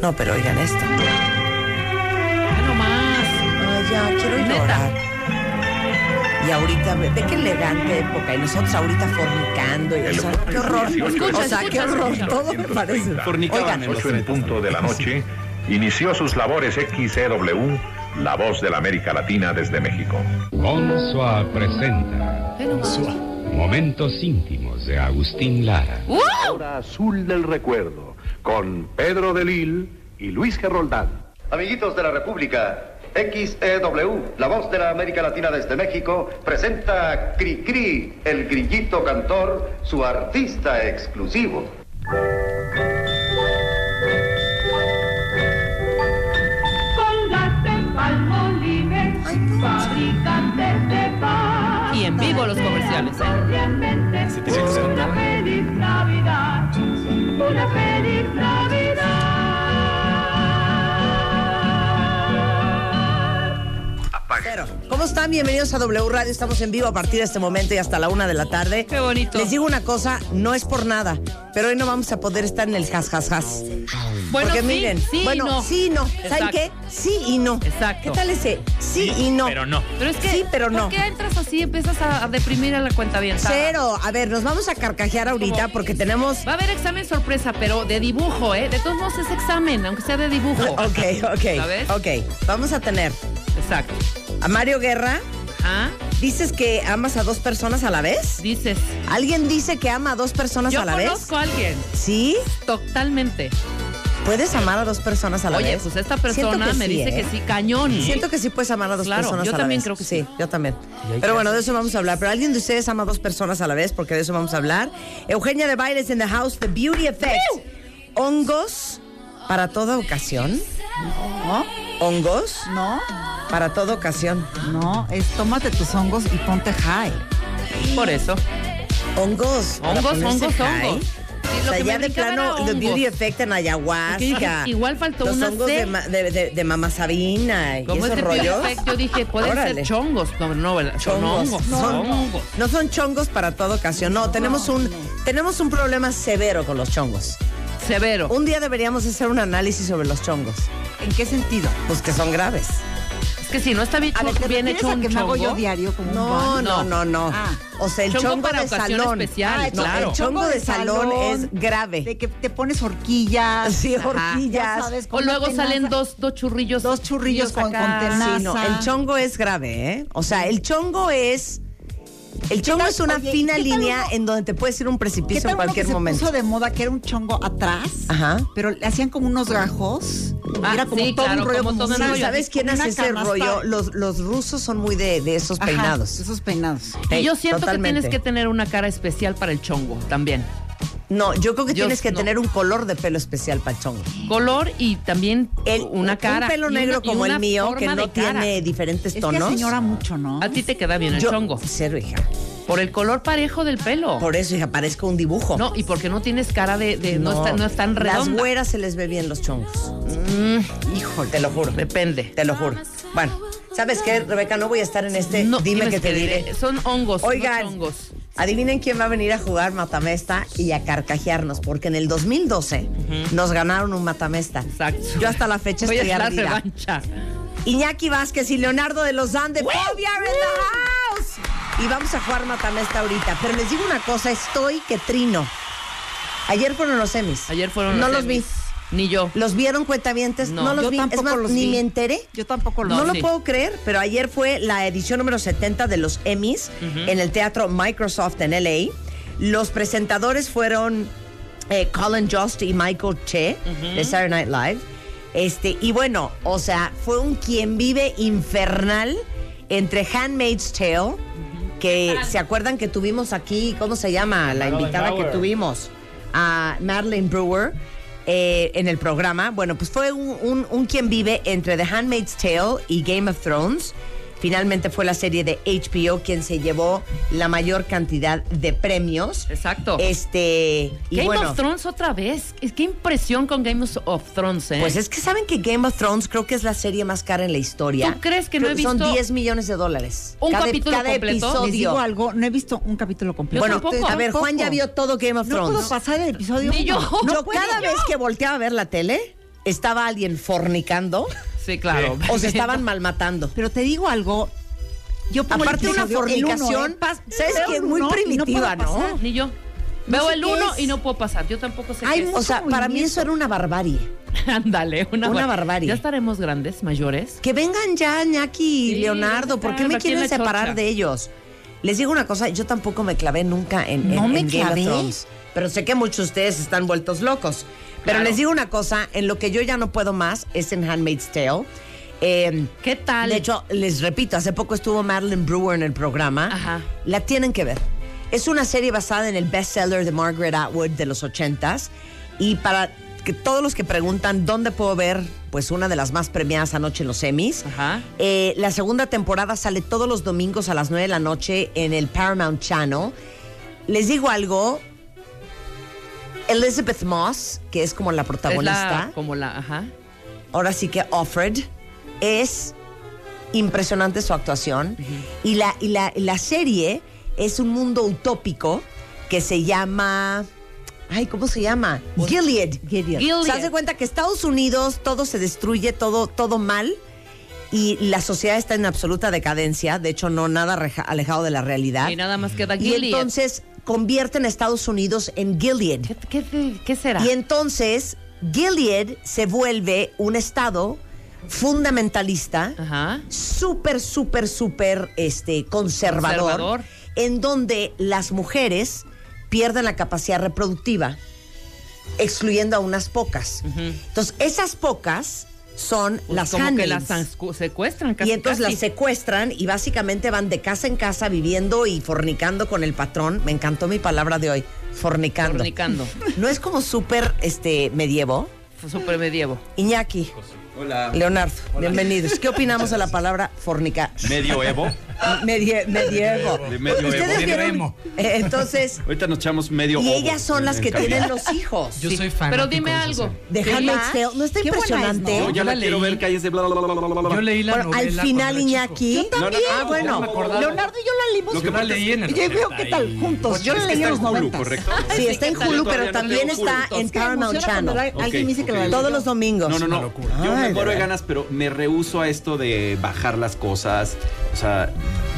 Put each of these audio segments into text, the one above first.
No, pero oigan esto. Ve nomás. Ay, ya, quiero Neta. llorar. Y ahorita, ve, ve qué elegante época. Y nosotros ahorita fornicando. Y, o sea, qué horror. Escucha, o sea, qué horror. escucha. Todo me parece. Fornicaban Oigan, en los 8 en punto de la noche, inició sus labores XCW, la voz de la América Latina desde México. Consua presenta nomás. Momentos íntimos de Agustín Lara. ¡Uh! Hora azul del recuerdo, con Pedro de Lil y Luis Geroldán. Amiguitos de la República, XEW, la voz de la América Latina desde México, presenta a Cri Cri, el grillito cantor, su artista exclusivo. En vivo los comerciales, ¿eh? Una feliz Navidad, una feliz Navidad. Cero. ¿Cómo están? Bienvenidos a W Radio. Estamos en vivo a partir de este momento y hasta la una de la tarde. Qué bonito. Les digo una cosa, no es por nada, pero hoy no vamos a poder estar en el has, has, has. Bueno, Porque sí, miren, sí y bueno, no. sí y no. ¿Saben Exacto. qué? Sí y no. Exacto. ¿Qué tal ese? Sí, y no. Pero no. Pero es que, Sí, pero no. ¿por qué entras así y empiezas a, a deprimir a la cuenta bien? Cero. A ver, nos vamos a carcajear ahorita porque tenemos. Va a haber examen sorpresa, pero de dibujo, ¿eh? De todos modos es examen, aunque sea de dibujo. Ok, ok. ¿Sabes? Ok. Vamos a tener Exacto. a Mario Guerra. ¿Ah? ¿Dices que amas a dos personas a la vez? Dices. ¿Alguien dice que ama a dos personas Yo a la vez? conozco a alguien. ¿Sí? Totalmente. ¿Puedes amar a dos personas a la Oye, vez? pues esta persona me sí, dice ¿eh? que sí, cañón. Siento que sí puedes amar a dos Claro, personas yo a la también vez. creo que sí. sí. yo también. Pero bueno, de eso vamos a hablar. Pero alguien de ustedes ama a dos personas a la vez, porque de eso vamos a hablar. Eugenia de Bailes in the House, The Beauty Effect. Hongos para toda ocasión. ¿No? Hongos No, para toda ocasión. no, es tómate tus hongos y ponte high. Por eso. Hongos. Hongos, hongos, high. hongos. Sí, O sea, ya de plano, The hongos. Beauty Effect en ayahuasca. Igual faltó los una hongos C. de, ma- de, de, de Mamá Sabina y ¿Cómo es esos rollos. Effect? Yo dije, pueden Órale. ser chongos. No, no, Chongos. hongos. No, Son no. hongos. No son chongos para toda ocasión. No, tenemos un tenemos un problema severo con los chongos. Severo. Un día deberíamos hacer un análisis sobre los chongos, ¿En qué sentido? pues que son graves. Es que si no está bien, A ver, ¿te bien hecho a un que me hago yo diario como un No, no, no, no. Ah. O sea, el Chongo chongo para de salón. especiales, no, claro. El chongo de salón es grave. De que te pones horquillas. Sí, horquillas. sabes, O luego salen dos, dos churrillos. Dos churrillos con- con tenaza. Sí, no, el chongo es grave, ¿eh? O sea, el chongo es el chongo es una Oye, ¿y fina línea uno- en donde te puedes ir un ¿Qué precipicio tal en uno cualquier que se momento. puso de moda que era un chongo atrás? Ajá. Pero le hacían como unos gajos. Ah, era como sí, todo claro, un rollo como todo un un Sí, rollo. rollo, ¿Sabes quién hace ese canasta. rollo? Los, los rusos son muy de, de esos Ajá, peinados. Esos peinados. Y yo siento totalmente. que tienes que tener una cara especial para el chongo también. No, yo creo que Yo tienes que no. tener un color de pelo especial para el chongo. Color y también El- una cara. Un pelo negro una- como el mío, que no tiene diferentes Es tonos. que señora mucho, ¿no? A ti te queda bien el Yo- chongo. Cero, hija. Por el color parejo del pelo. Por eso, hija, parezco un dibujo. No, y porque no tienes cara de. de- no, está, no es tan Las redonda. güeras se les ve bien los chongos. Mm, Híjole. Te lo juro. depende. Te lo juro. Bueno, ¿sabes qué, Rebeca? No voy a estar en este. No, Dime que te diré. Son hongos. Oigan, no chongos. Adivinen quién va a venir a jugar Matamesta y a carcajearnos, porque en el 2012 nos ganaron un Matamesta. Exacto. Yo hasta la fecha Voy a estoy dar ardida. Iñaki Vázquez y Leonardo de los Andes. House. Y vamos a jugar Matamesta ahorita. Pero les digo una cosa, estoy que trino. Ayer fueron los semis. Ayer fueron No los los vi. Ni yo. ¿Los vieron cuentavientes? No. No, los Yo vi. Es más, los ni vi. me enteré. Yo tampoco lo No, No, lo sí. puedo creer, pero ayer fue la edición número 70 de los Emmys en el teatro Microsoft en LA. Los presentadores fueron eh, Colin Jost y Michael Che de Saturday Night Live. Este, y bueno, o sea, fue un quien vive infernal entre Handmaid's Tale, que se acuerdan que tuvimos aquí, ¿cómo se llama? La invitada que tuvimos, a Madeline Brewer. Eh, en el programa, bueno, pues fue un, un- un quien vive entre The Handmaid's Tale y Game of Thrones. Finalmente fue la serie de HBO quien se llevó la mayor cantidad de premios. Exacto. Este, y Game bueno, of Thrones otra vez. Es qué impresión con Game of Thrones, ¿eh? pues es que saben que Game of Thrones creo que es la serie más cara en la historia. ¿Tú crees que no he Son visto 10 millones de dólares. un cada, capítulo cada completo? episodio. Les digo algo, no he visto un capítulo completo. Yo bueno, tampoco. a ver, Juan ya vio todo Game of No Thrones. puedo pasar el episodio. Ni yo. No puedo. cada vez que volteaba a ver la tele, estaba alguien fornicando Sí, claro. o se estaban malmatando. Pero te digo algo. Yo pongo el Aparte una episodio, el uno, fornicación, ¿eh? ¿sabes qué? el Muy uno primitiva, ¿no? pasar. Ni yo. No Veo el uno es. y no puedo pasar. Yo tampoco sé Hay qué es. O sea, para mí eso era una barbarie. Ándale, una, Una bar- barbarie. Ya estaremos grandes, mayores. Que vengan ya, Ñaki y Sí, Leonardo. ¿Por qué me quieren separar chocha. de ellos? Les digo una cosa, yo tampoco me clavé nunca en, en- No me en Game of clavé. Thrones. Pero sé que muchos de ustedes están vueltos locos. Pero Claro. les digo una cosa, en lo que yo ya no puedo más es en Handmaid's Tale. Eh, ¿Qué tal? De hecho, les repito, hace poco estuvo Madeline Brewer en el programa. Ajá. La tienen que ver. Es una serie basada en el bestseller de Margaret Atwood de los ochentas. Y para que todos los que preguntan dónde puedo ver, pues una de las más premiadas anoche en los Emmys. Ajá. eh, la segunda temporada sale todos los domingos a las 9 de la noche en el Paramount Channel. Les digo algo. Elizabeth Moss, que es como la Es protagonista, la, como la, ajá. ahora sí que Offred, es impresionante su actuación. y, la, y, la, y la serie es un mundo utópico que se llama. Ay, ¿cómo se llama? Gilead. Gilead. Gilead. Se hace cuenta que Estados Unidos todo se destruye, todo, todo mal. Y la sociedad está en absoluta decadencia. De hecho, no nada alejado de la realidad. Y nada más queda Y Gilead. entonces convierten a Estados Unidos en Gilead. ¿Qué, qué, qué será? Y entonces Gilead se vuelve un estado fundamentalista, Ajá. súper, súper, súper este, conservador, Conservador. en donde las mujeres pierden la capacidad reproductiva, excluyendo a unas pocas. Entonces, esas pocas son Pues las como que las secuestran casi. Y entonces casi. las secuestran y básicamente van de casa en casa viviendo y fornicando con el patrón. Me encantó mi palabra de hoy, fornicando. Fornicando. ¿No es como súper este, medievo? Super medievo. Iñaki, Hola. Leonardo, bienvenidos. ¿Qué opinamos de la palabra fornicar? Medio Evo. Medie- medievo. De medio Ustedes Evo. vieron-. Eh, entonces, Ahorita nos echamos medio y ellas son las que cabina. tienen los hijos. Yo Sí, soy fan. Pero dime algo. De ¿Qué Handmaid's más? ¿No está es, impresionante? ¿no? Yo ya Yo la la quiero leí. ver que ahí es de bla, bla, bla, bla, bla, bla. Yo leí la Bueno, al final, Iñaki. No, no, ah, no, bueno. Leonardo y yo la leímos. Lo que Yo la leí en el Y yo veo qué tal 80 y- juntos. Yo la que leí en está los en Hulu, 90. ¿correcto? Sí, está en Yo Hulu, pero también está en que Paramount Channel. Alguien dice que. Todos los domingos. No, no, no. Me muero de ganas, pero me rehuso a esto de bajar las cosas. O sea.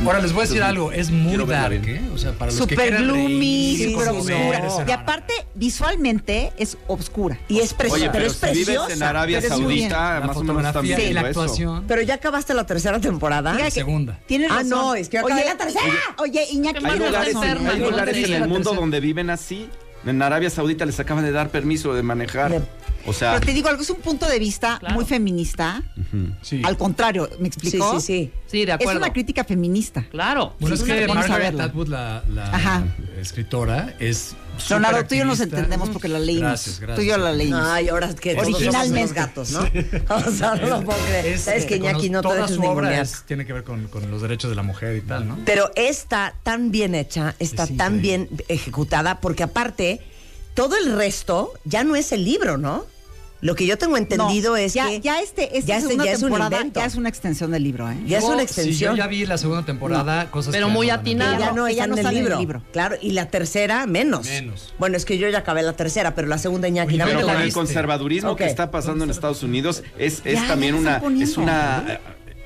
Ahora les voy a decir Entonces, algo, es muy dark. ¿eh? O sea, para los que Super quieran gloomy, reír, super conmover, oscura. Y aparte, visualmente es oscura. Y es preciosa. Oye, pero, es si vives preciosa. en Arabia. Saudita, la más o menos y viendo la eso. actuación. Pero ya acabaste la tercera temporada. Que segunda. Tienes Ah, razón. no, es que acabé oye, la tercera. Oye, Iñaki, Hay lugares, razón. hay lugares en el la mundo donde viven así. En Arabia Saudita les acaban de dar permiso de manejar. De- O sea, Pero te digo algo, es un punto de vista Claro. muy feminista. Sí. Al contrario, ¿me explicó? sí, sí. Sí, de Es una crítica feminista. Claro. Bueno, es que Margaret. Atwood, la, la escritora, es. Leonardo, tú y yo nos entendemos porque la leímos. Gracias, gracias. Tú y yo la leímos. Ay, ahora que todos Originalmente. gatos, ¿no? O sea, no lo puedo creer. Es- Sabes que Iñaki no te Toda dejes su obra es- tiene que ver con, con los derechos de la mujer y tal, ¿no? Pero está tan bien hecha, está Es tan bien ejecutada, porque aparte, todo el resto ya no es el libro, ¿no? Lo que yo tengo entendido No, es ya, que ya este, esta ya este- ya es un temporada invento. ya es una extensión del libro, ¿eh? ya es Yo- una Sí, extensión. yo ya vi la segunda temporada, cosas Pero que muy no van a- atinado. ya no está no en, el libro. libro. Claro, y la tercera menos. Menos. Bueno, es que yo ya acabé la tercera, pero la segunda Iñaki, Oye, Pero ¿Dónde la con el conservadurismo que está pasando en Estados Unidos es, es Ya, también ya una es una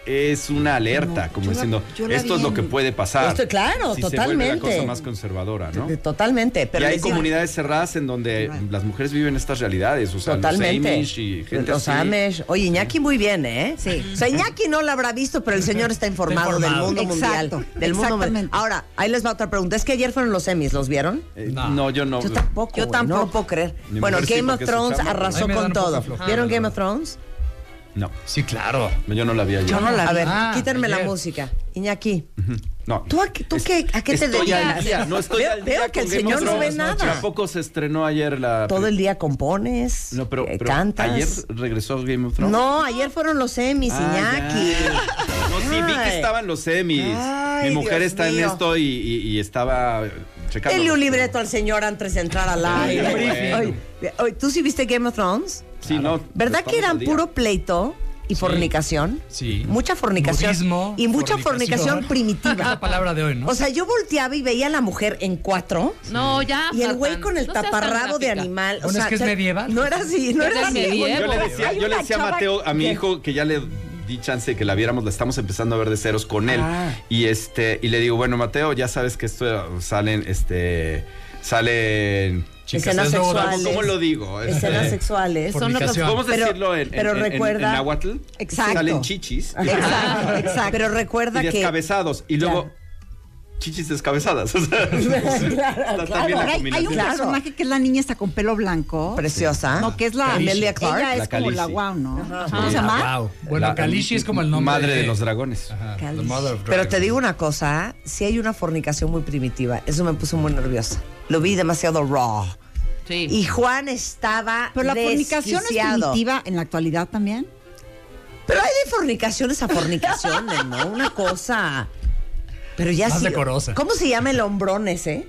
es una alerta, No, como la- diciendo, la esto es lo que puede pasar. Esto, claro, si Se la totalmente. cosa más conservadora, ¿no? Eh, Totalmente, pero y hay digo- comunidades cerradas en donde las mujeres viven estas realidades, o sea, Totalmente. los Amish y gente Los así. Amish. Oye, Iñaki muy bien, ¿eh? Sí. O sea, Iñaki no lo habrá visto, pero el señor está informado, Está informado. del mundo Exacto, mundial. Del mundo mundial. Ahora, ahí les va otra pregunta. Es que ayer fueron los Emmys, ¿los vieron? Eh, No. no. yo no. Yo tampoco. Yo tampoco. No puedo creer. Mi bueno, sí, Game of Thrones arrasó con todo. ¿Vieron la Game of. Thrones? No, Sí, claro. yo no la vi ayer. Yo no la A ver, Ah, quítenme la música. Iñaki, No. ¿tú a, qué- tú Es- qué, a qué te dedicas? día, no estoy veo, al día veo que el señor no ve nada. Tampoco se estrenó ayer la Todo el día compones, No, pero, eh, pero cantas. ayer regresó Game of Thrones. No, ayer fueron los Emmys, Ah, Iñaki. ya. No, sí, vi que estaban los Emmys. Ay, Mi mujer Dios está mío. en esto y, y- y estaba checando. Denle un libreto al señor antes de entrar al aire. oye, ¿Tú sí viste Game of Thrones? Sí, no. ¿Verdad que eran puro pleito y fornicación? Sí. Mucha fornicación. Budismo, y mucha fornicación, Es la primitiva. palabra de hoy, ¿no? O sea, yo volteaba y veía a la mujer en cuatro. No, ya. Y el güey con el no taparrabo de animal. O Bueno, sea, es que es medieval. No era así, no era así. medievo. Yo le decía, Hay yo le una decía a Mateo, a mi que- hijo, que ya le di chance de que la viéramos, la estamos empezando a ver de ceros con él. Ah. Y este, y le digo, bueno, Mateo, ya sabes que esto salen, este, salen. Escenas es nuevo, sexuales. ¿Cómo lo digo? Escenas sexuales. Son Fornicación. Podemos Pero- decirlo en, pero en, en- recuerda- en náhuatl. Exacto. Salen chichis Exacto, exacto. Pero recuerda y que. descabezados. Y luego chichis descabezadas. O sea, está también la Hay, hay un. Claro. personaje que es la niña está con pelo blanco. Preciosa. No, que es la. Emilia Clarke. Ella es La como la wow, ¿no? Ajá. ¿Cómo se llama? Wow. Bueno, La- Kalishi es como el nombre. Madre de los dragones. Ajá, Pero te digo una cosa, si hay una fornicación muy primitiva, eso me puso muy nerviosa. Lo vi demasiado raw. Sí. Y Juan estaba Pero la fornicación es primitiva en la actualidad también. Pero hay de fornicaciones a fornicaciones, ¿no? Una cosa. Pero ya Más sí. decorosa. ¿Cómo se llama el hombrón ese?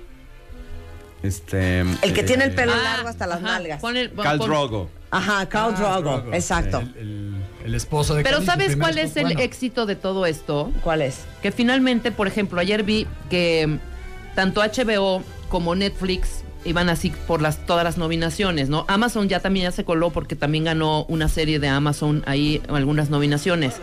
Este. El que eh, tiene el pelo Ah, largo hasta las ajá, nalgas. pon el- pon- Khal pon- Drogo. Ajá, Khal Drogo. Drogo. Exacto. El, el- el esposo de Pero ¿sabes cuál es el Bueno, éxito de todo esto? ¿Cuál es? Que finalmente, por ejemplo, ayer vi que mm, tanto HBO como Netflix iban así por las todas las nominaciones, ¿no? Amazon ya también ya se coló porque también ganó una serie de Amazon ahí algunas nominaciones.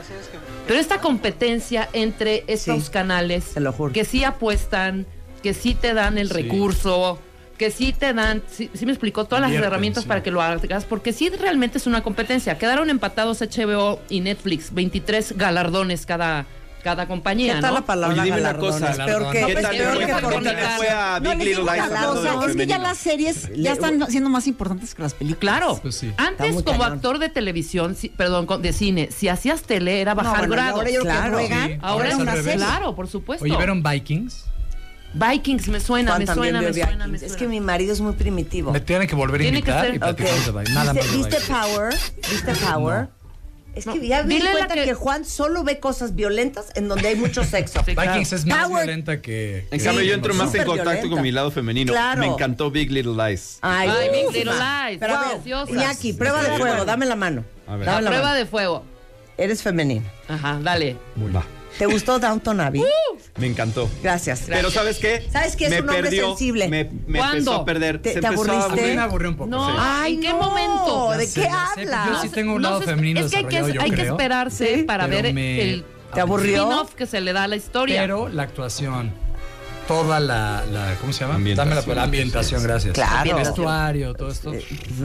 Pero esta competencia entre estos Sí, canales lo juro. que sí apuestan, que sí te dan el Sí. recurso, que sí te dan, sí, sí me explicó todas las herramientas sí. para que lo hagas, porque sí realmente es una competencia. Quedaron empatados HBO y Netflix, 23 galardones cada, cada compañía, ¿Qué tal ¿no? la palabra Oye, dime una cosa. Peor que, No, ¿Qué es tal es le peor fue- que a Big Little Lies cosa, es que ya las series ya están siendo más importantes que las películas. Claro. Pues sí. Antes, como cañón. actor de televisión, perdón, de cine, si hacías tele era No, bajar bueno, grados. ahora yo que. Sí, Ahora es una serie. Claro, por supuesto. Oye, ¿vieron Vikings? Vikings me suena, Juan me suena, me suena, me suena. Es que mi marido es muy primitivo. Me tienen que volver a Tiene que invitar ser- y platicamos de Vikings. ¿Viste, de ¿viste Vikings. Power? ¿Viste Power? Es que No, ya me di cuenta que... que- Juan solo ve cosas violentas en donde hay mucho sexo. Sí, claro. Vikings es más Power- violenta que. En que cambio, yo Game entro más en contacto violenta. con mi lado femenino. Claro. Me encantó Big Little Lies. Ay, Ay, Big. Little Lies, Pero. Iñaki, prueba de fuego, dame la mano. A ver. La la prueba mano. de fuego. Eres femenino. Ajá, dale. Va. ¿Te gustó Downton Abbey? Me encantó. Gracias. Pero ¿sabes qué? ¿Sabes qué? Es me un hombre perdió, sensible. Me, me ¿Cuándo? empezó a perder. ¿Te- Se te aburriste? A mí me aburrió un poco. No, sí. Ay, ¿en qué no, momento? ¿De qué hablas? yo sí tengo un lado sé, femenino Es que hay que, yo hay que esperarse Sí, para pero ver me- el ¿Te aburrió? spin-off que se le da a la historia. Pero la actuación, toda la, la ¿cómo se llama? Ambientación. Dame la, la ambientación, gracias. Claro. El vestuario, todo esto. Eh,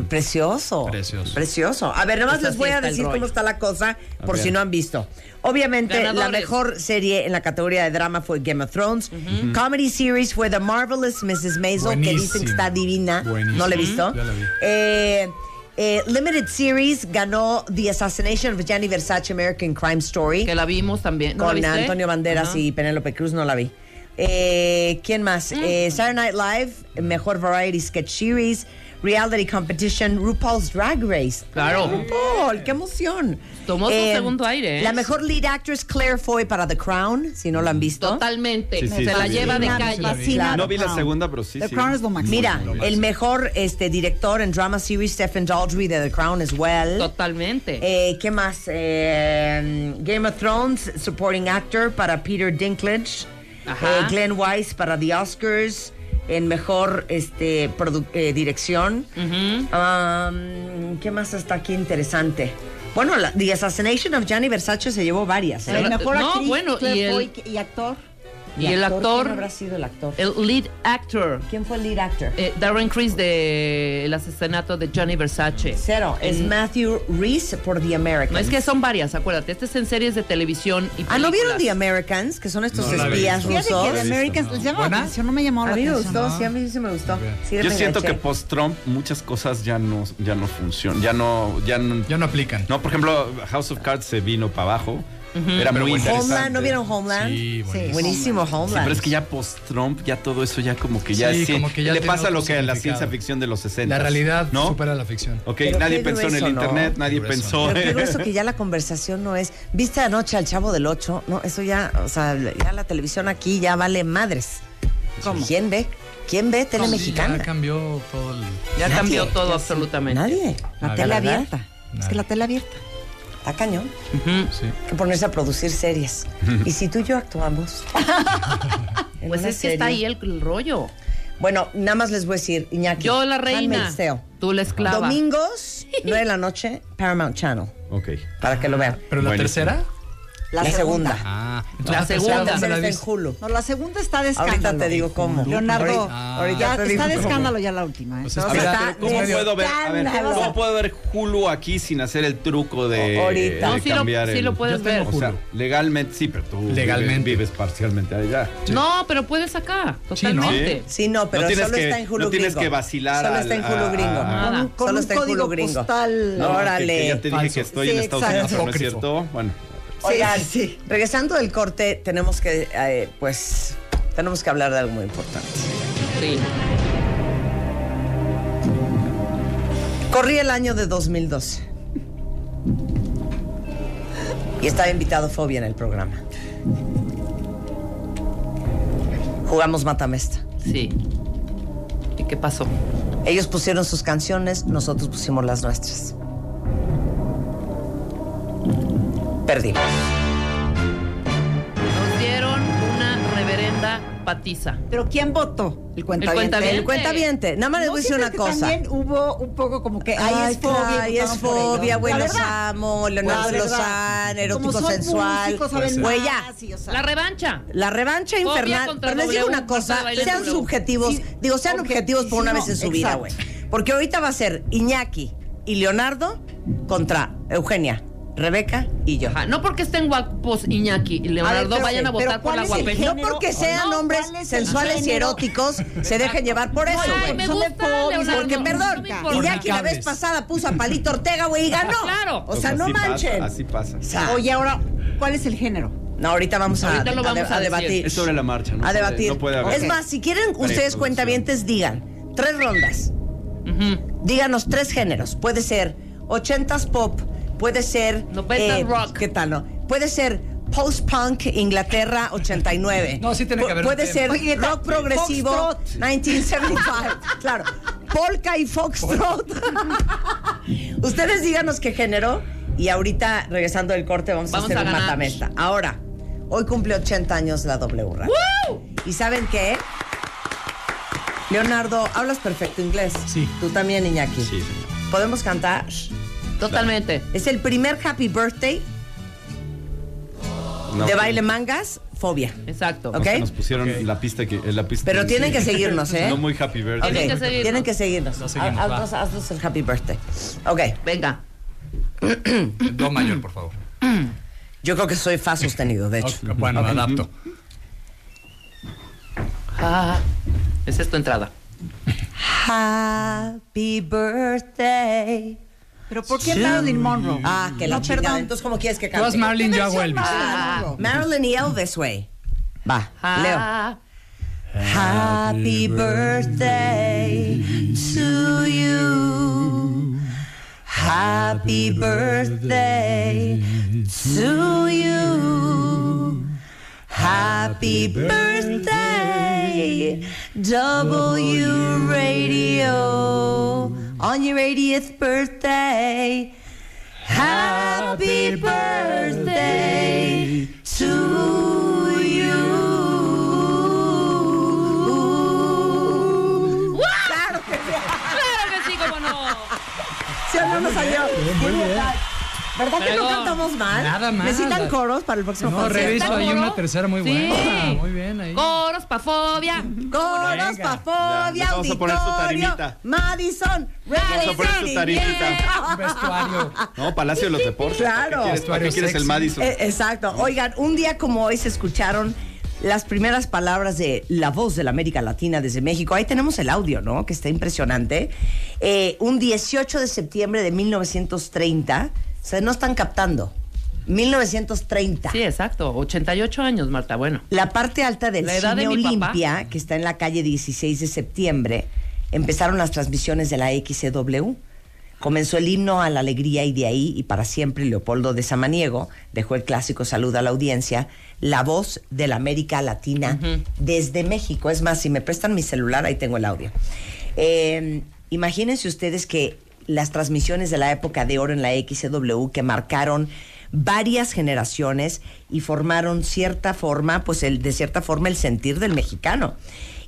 Precioso. Precioso. Precioso. A ver, nada más Esta les voy a decir cómo está la cosa por si no han visto. Obviamente, la mejor serie en la categoría de drama fue Game of Thrones. Comedy series fue The Marvelous Mrs. Maisel, que dicen que está divina. Buenísimo. ¿No la he visto? Ya la vi. Eh, eh, Limited Series ganó The Assassination of Gianni Versace American Crime Story. Que la vimos también. ¿No la con viste? Antonio Banderas y Penélope Cruz, no la vi. Eh, ¿Quién más? Eh, Saturday Night Live, Mejor Variety Sketch Series, Reality Competition, RuPaul's Drag Race. Claro. RuPaul, qué emoción. Tomó su segundo aire, ¿eh? La mejor lead actress Claire Foy para The Crown, si no la han visto. Totalmente. Sí, sí, se sí, la sí. lleva de calle. No The vi la Crown. segunda, pero sí. The sí. Crown es lo máximo. Mira, Lo el máximo. mejor este, director en drama series, Stephen Daldry de The Crown as well. Totalmente. Eh, ¿Qué más? Eh, Game of Thrones, supporting actor para Peter Dinklage. Ajá. Eh, Glenn Weiss para The Oscars. En mejor este, produ- eh, dirección. Um, ¿Qué más está aquí interesante? Bueno, la, The Assassination of Gianni Versace se llevó varias. ¿eh? El mejor No, actriz, bueno, Claire y el- Foy, y actor. Y el actor, ¿Quién habrá sido el actor? el lead actor, ¿Quién fue el lead actor? eh, Darren Criss de El asesinato de Johnny Versace. Cero. Es Matthew Reese por The Americans. No, es que son varias, acuérdate. Este es en series de televisión y Ah, ¿no vieron películas. The Americans? Que son estos No espías visto. Fíjate que rusos. The visto, Americans no. les llama la atención, no me llamó la A mí me atención. gustó, ¿no? sí, a mí sí me gustó. Sí, Yo me siento enganché. que post-Trump muchas cosas ya no, ya no funcionan. Ya no, ya no, Ya no aplican. No, por ejemplo, House of Cards se vino para abajo. Era muy interesante. Homeland, ¿no vieron Homeland? Sí, buenísimo. Buenísimo Sí, Homeland. pero es que ya post-Trump, ya todo eso ya como que ya, Sí, sí, como que ya le pasa lo que a la ciencia ficción de los 60. La realidad ¿no? supera la ficción. Ok, Pero nadie pensó en el internet, nadie Grueso. pensó Pero grueso que ya la conversación no es. ¿Viste anoche al chavo del 8? No, eso ya, o sea, ya la televisión aquí ya vale madres. ¿Cómo? ¿Quién ve? ¿Quién ve tele Sí, mexicana? Ya cambió todo el. Ya Nadie. cambió todo Ya absolutamente. Nadie. La tele abierta. Es que la tele abierta. Está cañón. Sí. Que ponerse a producir series. y si tú y yo actuamos. Pues es que está ahí el, el rollo. Bueno, nada más les voy a decir, Iñaki. Yo la reina, tú la esclava. Domingos, 9 de la noche, Paramount Channel. Ok. Para que lo vean. ¿Pero la Buenísimo. tercera? La, segunda. Ah, La La segunda. tercera ¿dónde la viste? Hulu. No, la segunda está de escándalo. Ahorita te digo cómo. Leonardo, Ahorita- Ah. ahorita ya te está de cómo. escándalo ya la última. ¿eh? Pues está ¿cómo puedo ver? A ver, escándalo. ¿cómo puedo ver Hulu aquí sin hacer el truco de, Ahorita. de No, sí lo- cambiar sí lo puedes ver. O sea, legalmente sí, pero tú Legalmente. vives, parcialmente allá. No, pero puedes acá, Sí, ¿no? totalmente. Sí, no, pero No solo que- está en Hulu no tienes gringo. que vacilar Solo al- está en Hulu gringo. Solo un está en código Hulu gringo. que- Órale. Ya te dije que estoy en Estados. Unidos, pero no es cierto. Bueno, Oigan, Sí, sí. regresando del corte, tenemos que, eh, pues, tenemos que hablar de algo muy importante. Sí. Corrí el año de 2012. Y estaba invitado Fobia en el programa. Jugamos Matamesta. Sí. ¿Y qué pasó? Ellos pusieron sus canciones, nosotros pusimos las nuestras. Perdimos. Nos dieron una reverenda patiza. Pero ¿quién votó? El cuentaviente. cuentaviente. El cuentaviente. Nada más les ¿No voy a decir una que cosa. También hubo un poco como que ahí Ay, es fobia. Ay, es fobia, güey, los amo, Leonardo La verdad. Lozán, erótico Como sensual. Güey, ya. y, o sea, La revancha. La revancha infernal. Pero les digo una cosa, sean subjetivos. Sí, digo, sean objetivos por una vez en su vida, güey. Porque ahorita va a ser Iñaki y Leonardo contra Eugenia, Rebeca y yo. Ajá, No porque estén guapos Iñaki y A Leonardo ver, pero- vayan a votar por ¿cuál la género? No porque sean No, hombres ¿cuál es el sensuales y eróticos, se dejen llevar por eso, Ay, me gusta, Leonardo. Porque, no perdón, importa. Iñaki la vez pasada puso a Palito Ortega, güey, y ganó. Claro. O sea, pues no así pasa, manchen. así pasa. O sea, Oye, ahora, ¿cuál es el género? no, ahorita vamos a, Ahorita lo vamos de- a debatir. Es sobre la marcha, ¿no? a puede- debatir. No puede haber. Es más, si quieren ustedes cuentavientes, digan tres rondas. Díganos tres géneros. Puede ser ochentas pop, puede ser... Noventas rock. ¿Qué tal, no? Puede ser post-punk Inglaterra 89. No, sí tiene que haber Puede ser Oye, rock progresivo Foxtrot. 1975. claro. Polka y foxtrot. Ustedes díganos qué género y ahorita, regresando del corte, vamos, Vamos a hacer a un matamesta. Ahora, hoy cumple 80 años la W Radio. ¿Y saben qué? Leonardo, hablas perfecto inglés. Sí. Tú también, Iñaki. Sí, señor. ¿Podemos cantar? Totalmente. Es el primer Happy Birthday No, de baile mangas, fobia. Exacto. Ok. Nos pusieron la pista que eh, la pista Pero tienen sí. que seguirnos, ¿eh? No muy happy birthday. Tienen que seguirnos. Tienen que seguirnos. Lo seguimos, Haz- va. haznos- haznos el Happy Birthday. Ok. Venga. Do mayor, por favor. Yo creo que soy fa sostenido, de hecho. Bueno, adapto. Ah, esa es tu entrada. Happy birthday. ¿Pero por qué Marilyn Monroe? Ah, que la No, chingada. perdón. Entonces, ¿cómo quieres que Tú haz cante? Marilyn, ¿Qué yo hago Elvis. Marilyn Monroe? Marilyn y Elvis, güey. Va, Leo. Ah, Happy birthday to you. Happy birthday to you. Happy birthday, W Radio, on your 80th birthday. Happy birthday to you. ¡Claro que sí! claro que sí, cómo no. ¿Sí o no nos salió? Muy bien. ¿Verdad que no cantamos mal? nada mal. ¿Necesitan coros para el próximo No, concierto? reviso ahí ¿Coro? una tercera muy Sí. buena. Muy bien ahí. Coros pa' fobia. Coros, Venga. pa' fobia, Ya, vamos a poner su auditorio, tarimita. Madison, Vamos a poner su tarimita. Un vestuario. No, Palacio de los Deportes. Claro. ¿Para qué quieres, para qué Vestuario quieres el sexy. Madison? Eh, exacto. Oigan, un día como hoy se escucharon las primeras palabras de La Voz de la América Latina desde México. Ahí tenemos el audio, ¿no? Que está impresionante. Eh, un 18 de septiembre de 1930. O sea, no están captando. 1930. Sí, exacto. 88 años, Marta. Bueno. La parte alta del La Cine de papá. Olimpia, que está en la calle 16 de septiembre, empezaron las transmisiones de la XCW. Comenzó el himno a la alegría y de ahí y para siempre Leopoldo de Samaniego dejó el clásico saludo a la audiencia, la voz de la América Latina desde México. Es más, si me prestan mi celular, ahí tengo el audio. Eh, imagínense ustedes que las transmisiones de la época de oro en la XCW que marcaron varias generaciones y formaron cierta forma, pues el, de cierta forma el sentir del mexicano.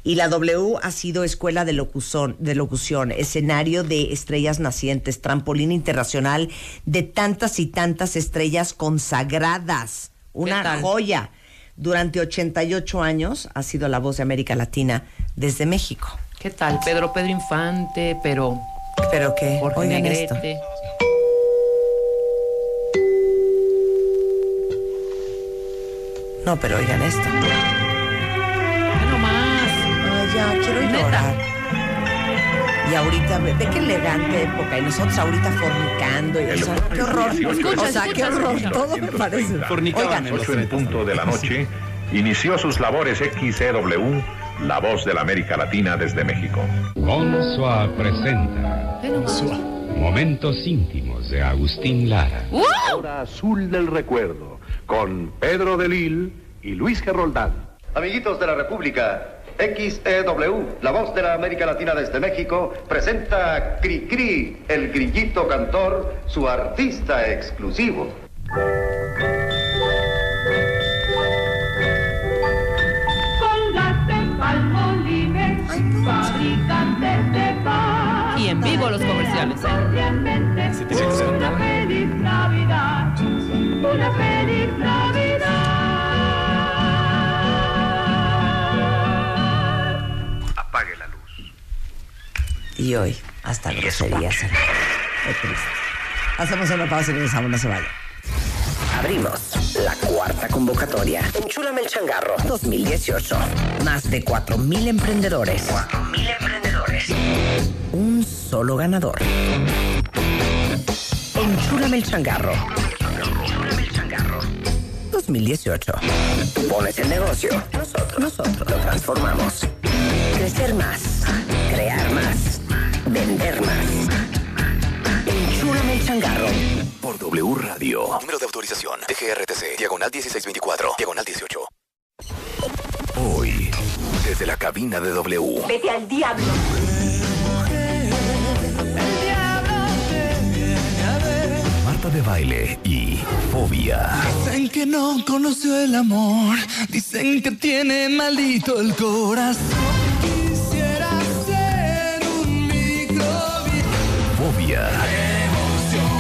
Y la W ha sido escuela de locución, de locución, escenario de estrellas nacientes, trampolín internacional de tantas y tantas estrellas consagradas. Una joya. Durante 88 años ha sido la voz de América Latina desde México. ¿Qué tal? Pedro Pedro Infante, pero Pero que, Jorge oigan esto. Negrete. No, pero oigan esto. Ve nomás. Ay, ya, quiero llorar. Y ahorita, ve, ve qué elegante época. Y nosotros ahorita fornicando. Y, o sea, qué horror. Escucha, o sea, qué horror. escucha. Todo me parece. Fornicaban Oigan, en los 8 en tretas. punto de la noche, inició sus labores XCW, la voz de la América Latina desde México. Consua presenta. Momentos íntimos de Agustín Lara. Hora azul del recuerdo, con Pedro de Lil y Luis Geroldán. Amiguitos de la República, XEW, la voz de la América Latina desde México, presenta a Cri Cri, el grillito cantor, su artista exclusivo. En vivo los comerciales, ¿eh? Cordialmente, una feliz Navidad, una feliz Navidad. Apague la luz. Y hoy, hasta groserías. triste. Hacemos una pausa y regresamos, no se vaya. Abrimos la cuarta convocatoria. Enchúlame el changarro 2018. Más de 4.000 emprendedores. 4.000 emprendedores. Un solo ganador. Enchúlame el changarro. Enchúlame el changarro. 2018. Tú pones el negocio. Nosotros, nosotros lo transformamos. Crecer más. Crear más. Vender más. Enchúlame el changarro. Por W Radio. Número de autorización. DGRTC. Diagonal 1624. Diagonal 18. Hoy, desde la cabina de W. Vete al diablo. Marta de baile y Fobia. Dicen que no conoció el amor, dicen que tiene maldito el corazón. Quisiera ser un microbio. Fobia. Revolución,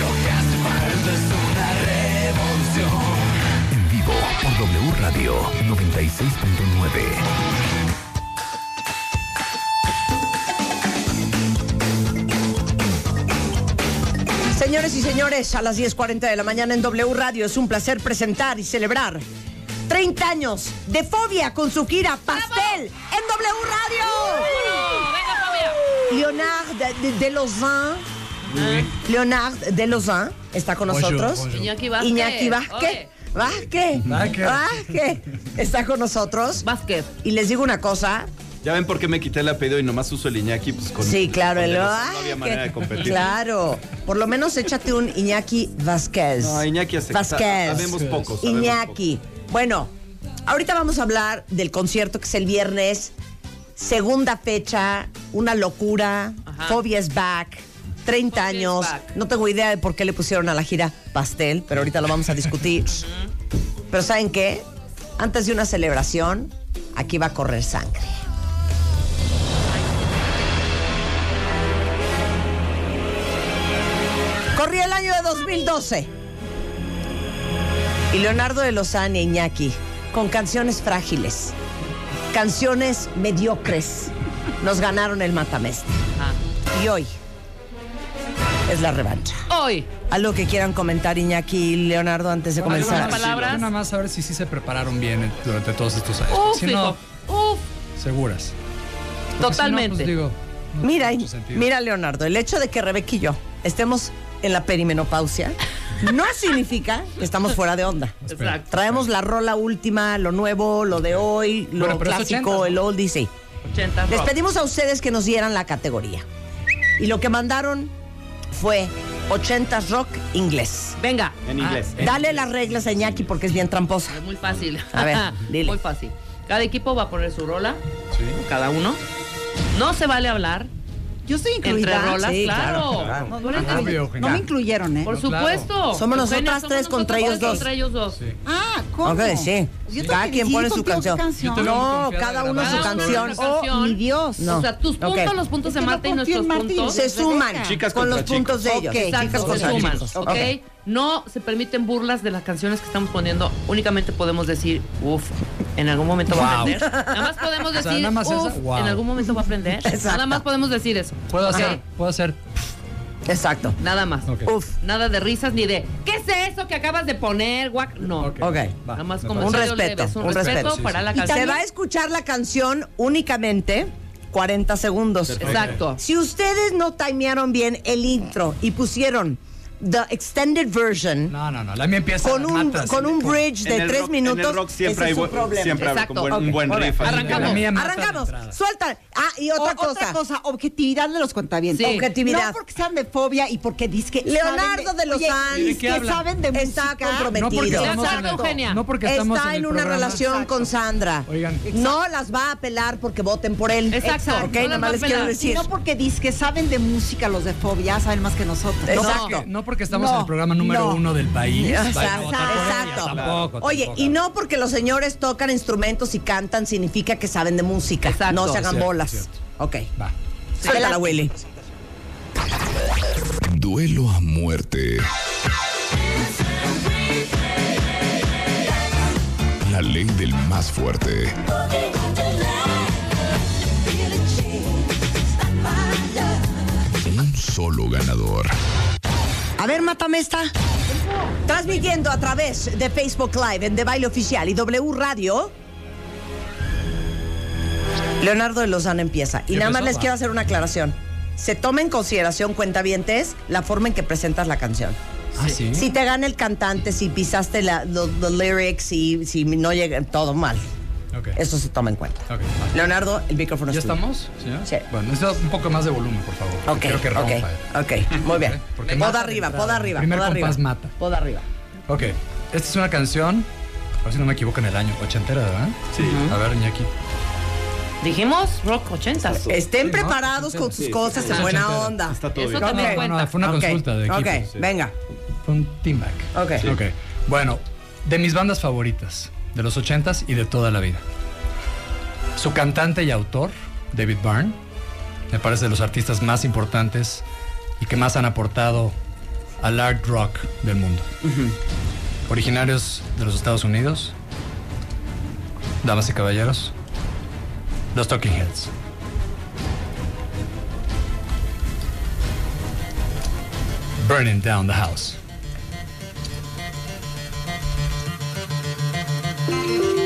lo que hace falta es una revolución. En vivo por W Radio 96.9. Señores y señores, a las 10.40 de la mañana en W Radio es un placer presentar y celebrar 30 años de fobia con su gira Pastel en W Radio. Leonard de, de. Leonard de Lausanne está con Bonjour, nosotros. bonjour. Iñaki Vázquez. Iñaki Vázquez. Vázquez. Vázquez. Vázquez. Está con nosotros. Vázquez. Y les digo una cosa. Ya ven por qué me quité el apellido y nomás uso el Iñaki, pues con. Sí, claro. con el- ay, no había manera de competir. Claro. Por lo menos échate un Iñaki Vázquez. No, Iñaki hace- Vázquez. sabemos poco, sabemos Iñaki. Bueno, ahorita vamos a hablar del concierto que es el viernes. Segunda fecha, una locura. Ajá. Fobia is back. 30 Fobia is años. No tengo idea de por qué le pusieron a la gira pastel, pero ahorita lo vamos a discutir. pero ¿saben qué? Antes de una celebración, aquí va a correr sangre. Corría el año de 2012. Y Leonardo de Lozán e Iñaki, con canciones frágiles, canciones mediocres, nos ganaron el matameste. Y hoy es la revancha. Hoy. Algo que quieran comentar Iñaki y Leonardo antes de Bueno, comenzar. palabras. nada más a ver si sí se prepararon bien durante todos estos años. Uf, si no. Uf. seguras. Porque si no, Totalmente. pues digo, no Mira, mira Leonardo, el hecho de que Rebeca y yo estemos en la perimenopausia no significa que estamos fuera de onda. Exacto. Traemos la rola última, lo nuevo, lo de hoy, lo Bueno, clásico, 80, ¿no? el oldie, sí. 80 Les pedimos a ustedes que nos dieran la categoría. Y lo que mandaron fue 80s rock inglés. Venga. En inglés. Dale las reglas a Iñaki porque es bien tramposa. Es muy fácil. A ver, dile. Muy fácil. Cada equipo va a poner su rola. Cada uno. No se vale hablar. Yo estoy Entre incluida. rolas, Sí, claro. claro, claro. No, no me- Obvio, no Eugenia. me incluyeron, ¿eh? Por Claro. supuesto. Somos nosotras Eugenia, tres contra ellos dos. Contra ellos dos. Ah, ¿cómo? Ok, sí. Yo Cada quien pone su contigo, ¿qué canción. No, cada uno su canción. Oh, mi Dios. No. O sea, tus puntos, los puntos de Marta y nuestros puntos. Se suman Chicas con los puntos de ellos. Exacto, chicas se suman. Ok. No se permiten burlas de las canciones que estamos poniendo. Únicamente podemos decir, uff, en algún momento va a Wow. aprender. Nada más podemos sea, decir, nada más esa, uff, wow. en algún momento va a aprender. Exacto. Nada más podemos decir eso. Puedo ¿ok? hacer, puedo hacer. Exacto. Nada más. Ok. Uf. Nada de risas ni de, ¿qué es eso que acabas de poner? Guac? No. Ok. Ok. Va, Nada más me como Un respeto, un, un respeto, respeto. para la Y se canción. va a escuchar la canción únicamente 40 segundos. Exacto. Si ustedes no timearon bien el intro y pusieron the extended version No, no, no. La mía empieza. con un, matas, con un bridge de tres rock- minutos, En el rock siempre ese hay problema. siempre hay Exacto. un buen, un riff. Arrancamos. La Arrancamos. Suelta. Ah, y otra O- cosa. Otra cosa, objetividad de los cuentavientes. Sí. Objetividad. No porque sean de fobia y porque disque Leonardo de los Sanz. y ¿De qué que saben de Está música. comprometido. No porque en el, no porque estamos Está en, el una programa. relación con Sandra. Oigan. No las va a apelar porque voten por él. Exacto. Ok, nada más les quiero decir. no porque disque saben de música los de fobia, saben más que nosotros. No Exacto. no porque estamos No, en el programa número no. uno del país. Exacto, vayan a votar por ella, exacto. Tampoco, Oye, tampoco. y no porque los señores tocan instrumentos y cantan significa que saben de música. Exacto. No se hagan Cierto, bolas. cierto. Ok. Va. Suéltala, Willy. Duelo a muerte. La ley del más fuerte. Un solo ganador. A ver, mátame esta. Transmitiendo a través de Facebook Live en De Baile Oficial y W Radio. Leonardo de Lozano empieza. Y ¿Ya nada más les Va. quiero hacer una aclaración. Se toma en consideración, cuentavientes, la forma en que presentas la canción. Ah, sí. Si te gana el cantante, si pisaste la, los los lyrics, si, si no llega, todo mal. Ok. Eso se toma en cuenta. Ok, va. Leonardo, el micrófono ¿Ya es tuyo. estamos? Sí. Bueno, necesito un poco más de volumen, por favor. Ok, Quiero que rompa. ok, ok, muy bien. Porque Poda arriba, poda arriba, Primer poda arriba. compás mata. Poda arriba. Ok, esta es una canción, a ver si no me equivoco en el año, ochentera, ¿verdad? Sí. A ver, Iñaki. Dijimos rock 80. Estén Sí, ¿no? preparados con sus Sí, cosas sí, en buena Ochentera. onda. Está todo Eso bien. también Ok. cuenta. No, fue una consulta de equipo. Ok, sí. venga. Fue un team back. Ok. Ok. Bueno, de mis bandas favoritas, de los ochentas y de toda la vida. Su cantante y autor, David Byrne, me parece de los artistas más importantes y que más han aportado al art rock del mundo. Originarios de los Estados Unidos, damas y caballeros, los Talking Heads. Burning Down the House. ¿Saben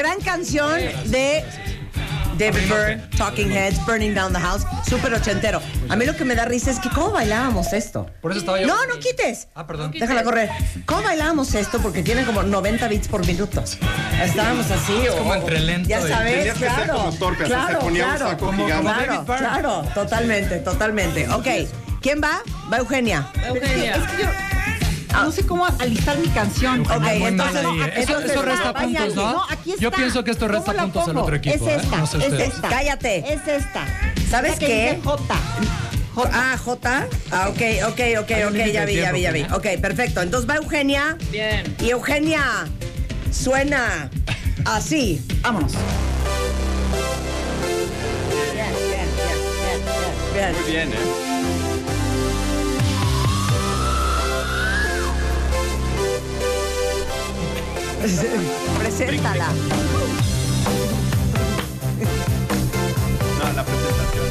Gran canción, de David Byrne, Talking Heads, Burning Down the House, súper ochentero. A mí lo que me da risa es que cómo bailábamos esto. Por eso estaba yo. No, no quites. Ah, perdón. Déjala correr. ¿Cómo bailábamos esto? Porque tiene como 90 beats por minuto. Estábamos así. Es o- como entre lento Ya sabes, Tenías que ser claro. como torpe, claro, se ponía un claro, saco como- gigante. Como Claro, David Byrne. claro, totalmente, totalmente. Ok, ¿quién va? Va Eugenia. Eugenia. Es que yo no sé cómo alistar mi canción. Ok, entonces, ¿eh? Eso, eso resta vaya, puntos, ¿no? no, aquí Yo está. pienso que esto resta ¿Cómo la puntos al otro equipo. Es ¿eh? esta, No sé es ustedes. esta. Cállate. Es esta. ¿Sabes Esta qué? dice J. Ah, J. Ah, ok, ok, ok, Hay ok, ya vi, ya vi, ya vi. Ok, perfecto. Entonces va Eugenia. Bien. Y Eugenia suena así. Vámonos. Bien, bien, bien, bien, bien, Muy bien, ¿eh? Preséntala. No, la presentación.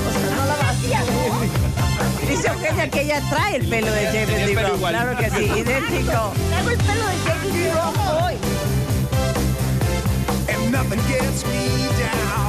O sea, no la vacía, ¿no? Dice Eugenia que ella trae el pelo de James Lee. Claro que sí, idéntico. Traigo el pelo de Jackie Lee hoy. and nothing gets me down.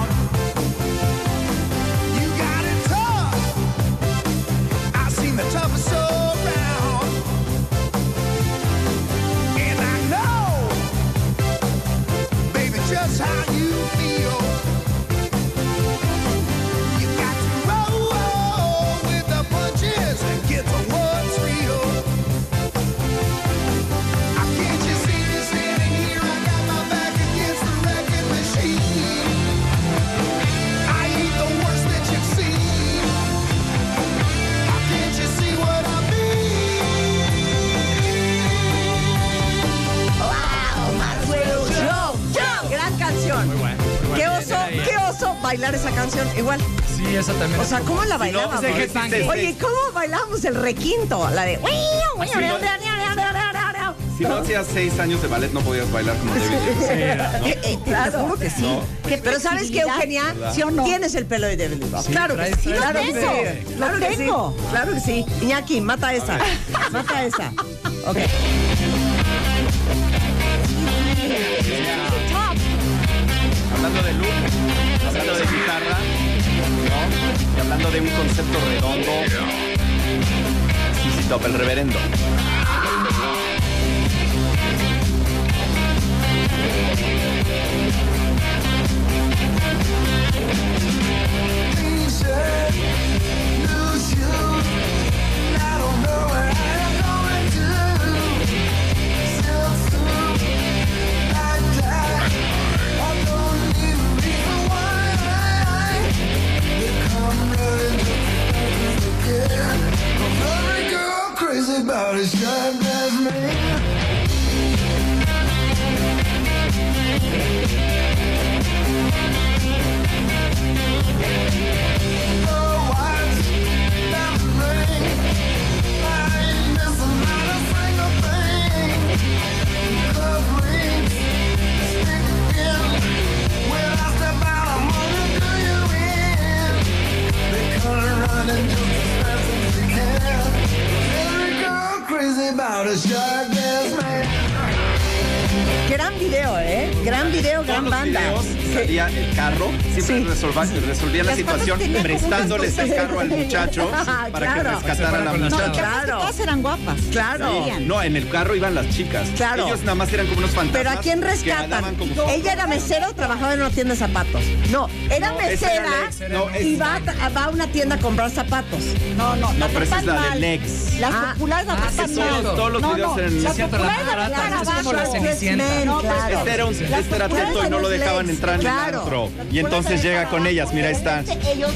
Sí, esa también. O sea, como- ¿cómo la no, sí se- Oye, ¿cómo bailábamos el requinto? La de. Si no hacías seis años de ballet, no podías bailar como David. Eh, eh, claro. Que sí. Qué Pero ¿sabes qué. Eugenia? ¿Sí o no? Tienes el pelo de David. Sí, claro que sí. Claro que sí. Claro Lo que sí. tengo. Claro que sí. Iñaki, mata esa. Mata esa. Ok. Hablando de look, hablando de guitarra, ¿no? De un concepto redondo. Sí, sí, top, el reverendo. Crazy about his shine as me. Gran video, ¿eh? Gran video, gran banda. videos. Salía el carro, siempre Sí. resolva- resolvían la situación prestándoles el carro al muchacho Ah, para que claro. rescataran a la Para que se fuera con las No, Claro. todas eran guapas. Claro. Sí. No, en el carro iban las chicas. Claro. Ellos nada más eran como unos fantasmas. Pero ¿a quién rescatan? Ella era mesera o trabajaba en una tienda de zapatos. No, era No, mesera era la no, es- y va, a- va a una tienda a comprar zapatos. No, no, No, pero esa es la del mal. ex. Las Ah, populares ah, mal. todos- todos los no, videos no, eran- las la tratan es como la abajo. Cenicienta. No, claro. Este era, un, Las este era populares teto y no lo dejaban entrar Claro. Y entonces llega con abajo, ellas, mira, ahí está. Ellos,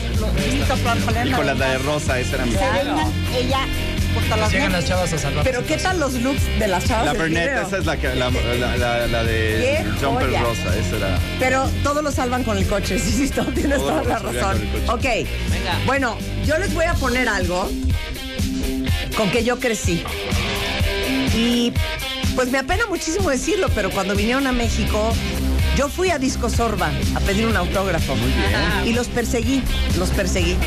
Y con la de rosa, esa era mi ella, porque las Llegan las chavas a salvar. Pero ¿qué tal los looks de las chavas La Burnett, esa es la, que- la, la, la, la de ¡Qué Jumper joya! Rosa, esa era. Pero todos lo salvan con el coche, sí, sí, todo, tienes toda la razón. Ok, Venga. bueno, yo les voy a poner algo con que yo crecí. Y pues me apena muchísimo decirlo, pero cuando vinieron a México, yo fui a Disco Sorba a pedir un autógrafo. Y los perseguí, los perseguí.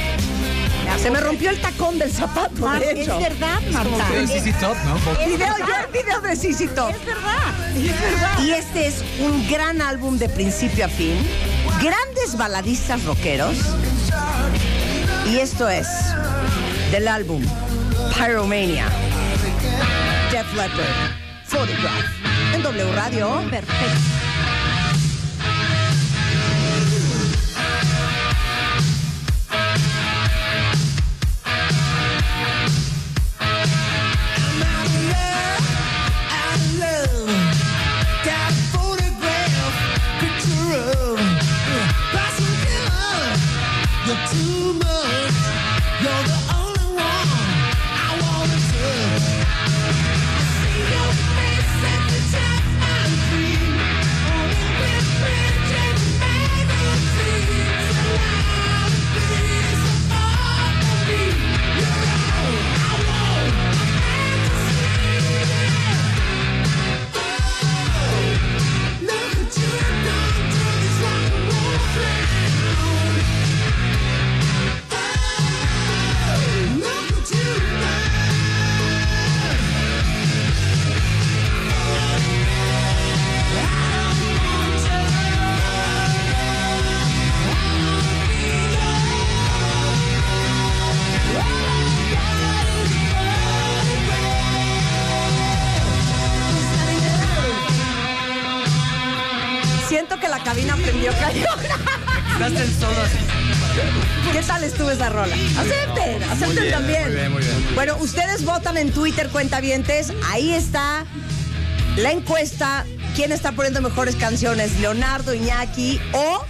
Se me rompió el tacón del zapato, Mar- de es verdad, Marta. Es Top, ¿no? Video, yo el video de Sisi Top. Es verdad, es verdad. Y este es un gran álbum de principio a fin. Grandes baladistas rockeros. Y esto es del álbum Pyromania. Def Leppard. Photograph. En W Radio. Perfecto. Siento que. ¿Qué tal estuvo esa rola? Acepten, acepten bien, también. muy bien, muy bien. Bueno, ustedes votan en Twitter, cuentavientes. Ahí está la encuesta. ¿Quién está poniendo mejores canciones? ¿Leonardo, Iñaki o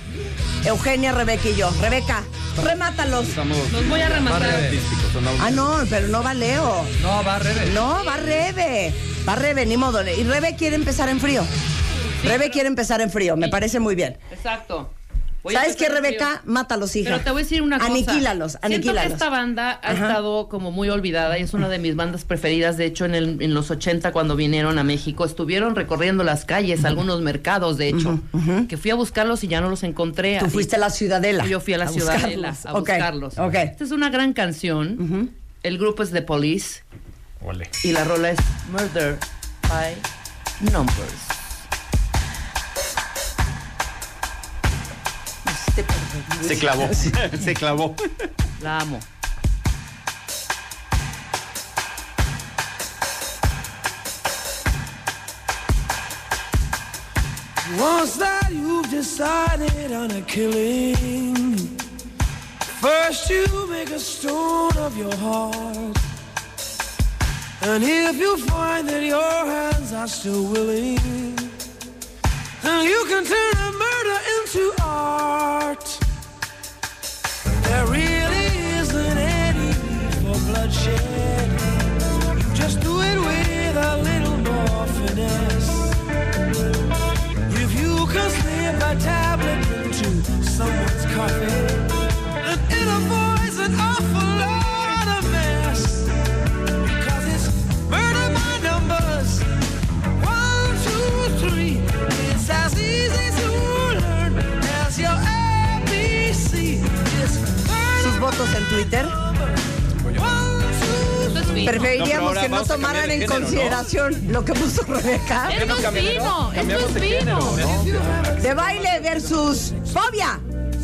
Eugenia, Rebeca y yo? Rebeca, remátalos. Estamos Los voy a rematar. Ah, no, pero no va Leo. No, va Rebe. No, va Rebe. Va Rebe, ni modo. Y Rebe quiere empezar en frío. Rebe quiere empezar en frío, me parece muy bien. Exacto. Voy ¿Sabes qué, Rebeca? frío. Mátalos, hija. Pero te voy a decir una cosa. Aniquílalos, Siento aniquílalos. que esta banda ha Ajá. estado como muy olvidada y es una de mis bandas preferidas. De hecho, en, el- en los 80 cuando vinieron a México, estuvieron recorriendo las calles, algunos mercados, de hecho, que fui a buscarlos y ya no los encontré. Tú fuiste a la Ciudadela. Yo fui a la a Ciudadela buscarlos. a Ok, buscarlos. ok. Esta es una gran canción. El grupo es The Police Ole. y la rola es Murder by Numbers. Se clavó. Se clavó. La amo. Once that you've decided on a killing, first you make a stone of your heart. And if you find that your hands are still willing, then you can turn a murder into art. There really isn't any need for bloodshed. You just do it with a little more finesse. If you can slip a tablet into someone's coffee, En Twitter. Preferiríamos No, que no tomaran en consideración lo que puso Rebeca. Es ¿no? esto Cambiamos es género, De baile versus fobia.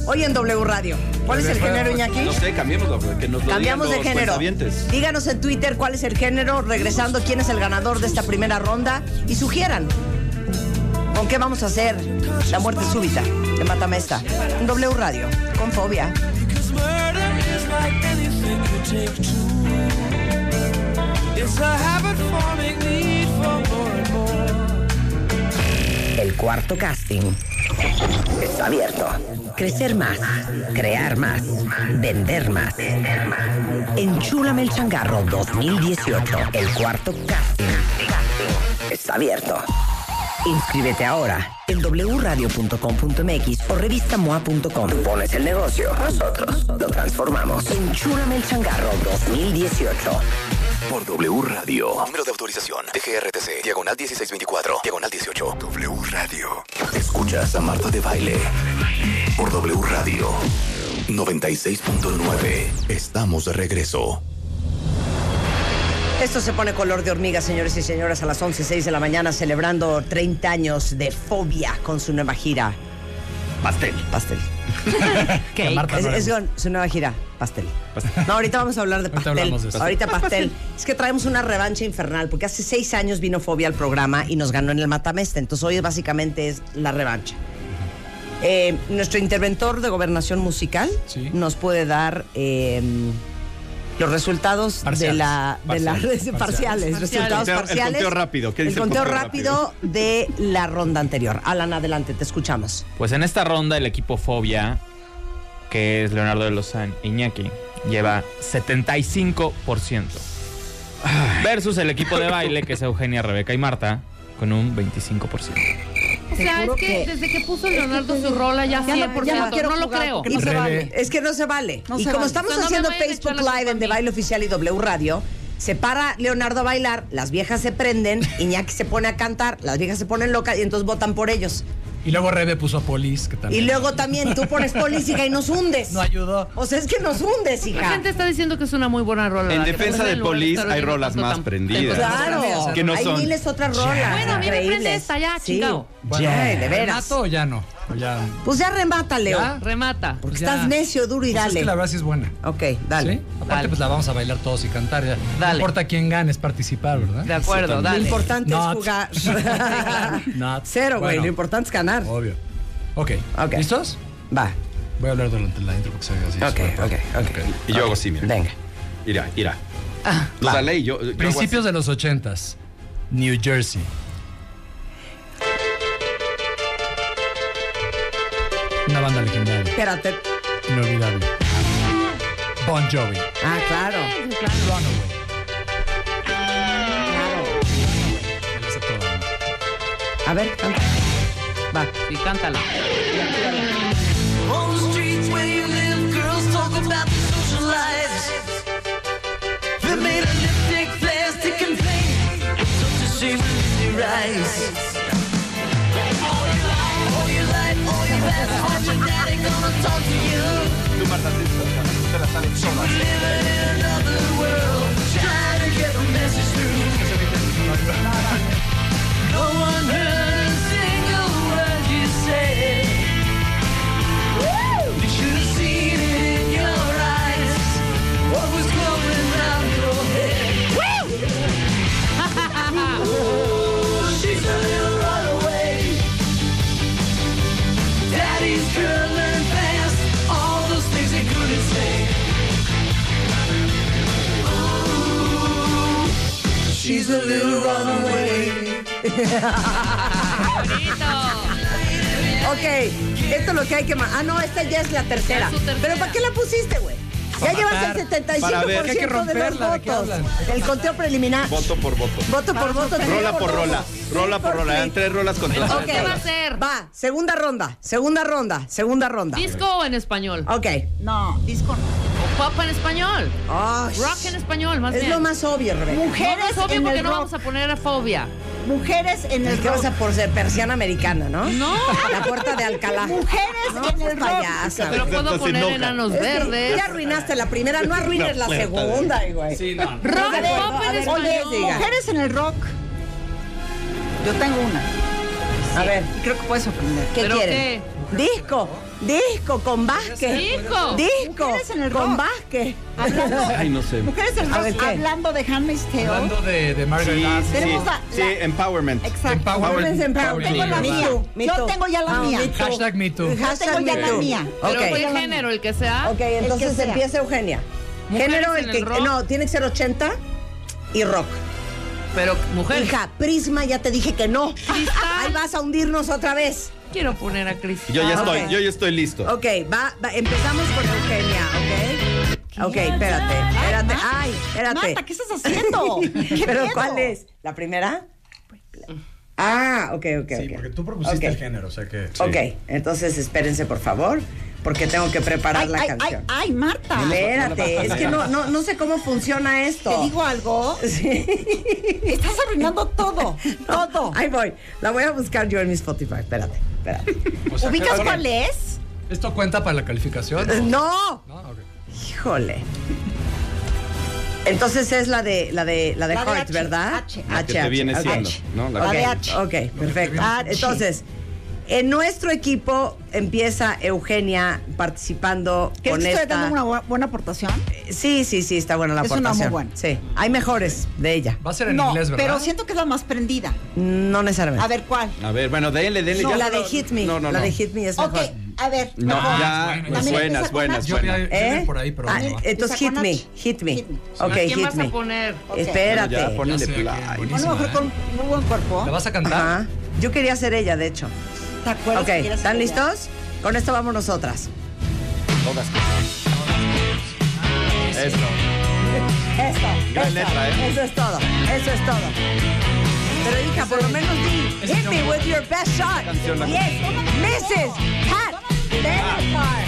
Hoy en W Radio. ¿Cuál es el género, Iñaki? No sé, cambiémoslo, que nos lo Cambiamos de digan los género. Díganos en Twitter cuál es el género, regresando quién es el ganador de esta primera ronda y sugieran con qué vamos a hacer la muerte súbita de Matamesta en W Radio con fobia. El cuarto casting está abierto. Crecer más, crear más, vender más. Enchúlame el changarro 2018. El cuarto casting está abierto. Inscríbete ahora en wradio.com.mx o revistamoa.com. Tú pones el negocio, nosotros lo transformamos. Enchúlame el changarro 2018. Por W Radio. Número de autorización. DGRTC. Diagonal 1624. Diagonal 18. W Radio. Escuchas a Marta de Baile. Por W Radio. 96.9. Estamos de regreso. Esto se pone color de hormiga, señores y señoras, a las 11.06 de la mañana, celebrando 30 años de Fobia con su nueva gira. Pastel. Pastel. Marta Es, es con su nueva gira, pastel. No, ahorita vamos a hablar de Ahorita pastel. hablamos de eso. Ahorita pastel. Es que traemos una revancha infernal, porque hace seis años vino Fobia al programa y nos ganó en el Matameste. Entonces hoy básicamente es la revancha. Eh, nuestro interventor de gobernación musical Sí. nos puede dar eh, los resultados de la de la- Parciales. parciales, resultados El conteo- el parciales. conteo rápido. ¿Qué El dice el conteo conteo rápido de la ronda anterior. Alan, adelante, te escuchamos. Pues en esta ronda el equipo Fobia, que es Leonardo de Lozán Iñaki, lleva 75%. Versus el equipo de baile, que es Eugenia, Rebeca y Marta, con un 25%. O sea, es que, que- desde que puso Leonardo su rola ya, Ya no- 100%, ya no no, quiero lo creo. no se vale. Es que no se vale. No y se como vale. estamos O sea, haciendo Facebook la Live en De mí. Baile Oficial y W Radio, se para Leonardo a bailar, las viejas se prenden, Iñaki se pone a cantar, las viejas se ponen locas y entonces votan por ellos. Y luego Rebe puso a Polis, que Y también. luego también tú pones política y nos hundes. No ayudó. O sea, es que nos hundes, La hija. gente está diciendo que es una muy buena rola. En la defensa de estar hay rolas más prendidas. Claro, Que no hay son. miles otras rolas. Bueno, a mí me prende esta ya, Sí. chingao. Bueno, Ya, de veras. ¿Remato o ya no? O ya. Pues ya remata, Leo. ¿Ya? Remata. Porque Ya. estás necio, duro y Pues dale. Es que la verdad sí es buena. Ok, dale. ¿Sí? Aparte, Dale. pues la vamos a bailar todos y cantar. Ya. No Dale. importa quién gane, es participar, ¿verdad? De acuerdo, Lo dale. importante Not. es jugar. Not. Cero, güey. Bueno. Lo importante es ganar. Obvio. Ok. Ok. ¿Listos? Va. Voy a hablar durante la intro porque se ve así. Ok, súper ok, ok. Y yo hago así, mira. Venga. Irá, irá. Ah, dale y yo. yo Principios de los ochentas. New Jersey. Una banda legendaria. Espérate. Inolvidable. Bon Jovi. Ah, claro. Runaway. A ver, canta. Va. Sí, cántala. On the streets where you live, girls talk about the social lives. They're made of lipstick, plastic, and paint. Such a shame when they rise. Best, all your daddy gonna talk to you. Living in another world, trying to get message through. No one heard a single word you said. A little runaway. Ok, esto es lo que hay que... ma- Ah, no, esta ya es la tercera. Es su tercera. ¿Pero para qué la pusiste, güey? Ya Para llevas matar, el 75% para ver. Que hay que de los ¿de votos. hablan? El conteo preliminar. Voto por voto. Voto por voto. Rola por rola. Rola por rola. Eran tres rolas contra Ok, ¿Qué va a ser? Va, segunda ronda, segunda ronda, segunda ronda. ¿Disco o en español? Ok. No, disco no. ¿O pop en español? Rock en español, más es bien. lo más obvio, Rebeca. Mujeres No, es obvio en porque el no rock. vamos a poner a fobia. Mujeres en el Es que vas rock. a por ser persiana americana, ¿no? No. La puerta de Alcalá. Mujeres No, en seas el rock. payasa, Pero puedo poner enanos Es que verdes. Ya arruinaste la primera, no arruines la segunda, güey. Sí, no. Rock, en español. oye. Mujeres en el rock. Yo tengo una. A ver, Y creo que puedes sorprender. ¿qué ¿Pero quieren? Disco, disco con Vázquez. Disco. Disco Mujeres en el con rock. Vázquez. Hablando, Ay, no sé. mujeres en el A rock. ver, ¿qué? Hablando de Handmaid's Tale. Hablando de, de Margaret Sí, Atwood. sí, Tenemos la- sí, la- empowerment. Exacto. Empowerment. Empowerment. Tengo la Me mía. too, me Yo too. tengo ya la Ah, mía. me too. Hashtag me too. Hashtag tengo ya me la too. mía. Pero Ok. el género, el que sea. Ok, entonces sea. empieza Eugenia. Mujeres Género, en el el que. rock. No, tiene que ser 80 y rock. Pero mujer. Hija, Prisma, ya te dije que no. Ahí vas a hundirnos otra vez. Quiero poner a Cris. Yo ya Ah, estoy, yo ya estoy listo. Ok, va, va, empezamos con Eugenia, ¿ok? Ok, espérate, espérate. Ay, espérate. Marta, ¿qué estás haciendo? ¿Qué ¿Pero miedo? cuál es? ¿La primera? Ah, ok, ok, Sí, ok. porque tú propusiste el género, o sea que. Ok, entonces espérense, por favor, porque tengo que preparar Ay, la ay, ay, canción. ay, Marta. Espérate, es que no, no, no sé cómo funciona esto. Te digo algo. Sí. Estás arruinando todo. Todo. Ahí voy. La voy a buscar yo en mi Spotify. Espérate, espérate. O sea, ¿Ubicas cuál es? ¿Esto cuenta para la calificación? Eh, No. No, ok. Híjole. Entonces es la de la de la de La de Heart, H, ¿verdad? H. La que te H, viene ok. siendo, ¿no? La de H. ok, perfecto. H. Entonces, en nuestro equipo empieza Eugenia participando ¿Crees con que esta. dando una bu- buena aportación? Sí, sí, sí, está buena la Es una muy aportación. buena. Sí, hay mejores de ella. Va a ser en no, inglés, ¿verdad? pero siento que es la más prendida. No necesariamente. A ver, ¿cuál? A ver, bueno, denle, denle. No, ya. la de Hit Me. No, no, la no. de Hit Me es Ok, mejor. a ver. No, mejor. ya, bueno, pues buenas, buenas, Yo ya- buenas. yo ¿Eh? por ahí, pero Ah, no va. entonces hit me, hit me. Hit me. Ok, ¿A quién hit vas me. a poner? Espérate. Ya, ponle Ya sé, play. mujer ¿eh? con muy buen cuerpo. ¿La vas a cantar? Ajá. Yo quería ser ella, de hecho. ¿Te acuerdas? Ok, que ¿están listos? Con esto vamos nosotras. Todas. Eso. Gran letra, ¿eh? Eso es todo. Eso es todo. Pero hija, por lo menos di. Hit me with your best shot. Yes. Mrs. Pat Benatar.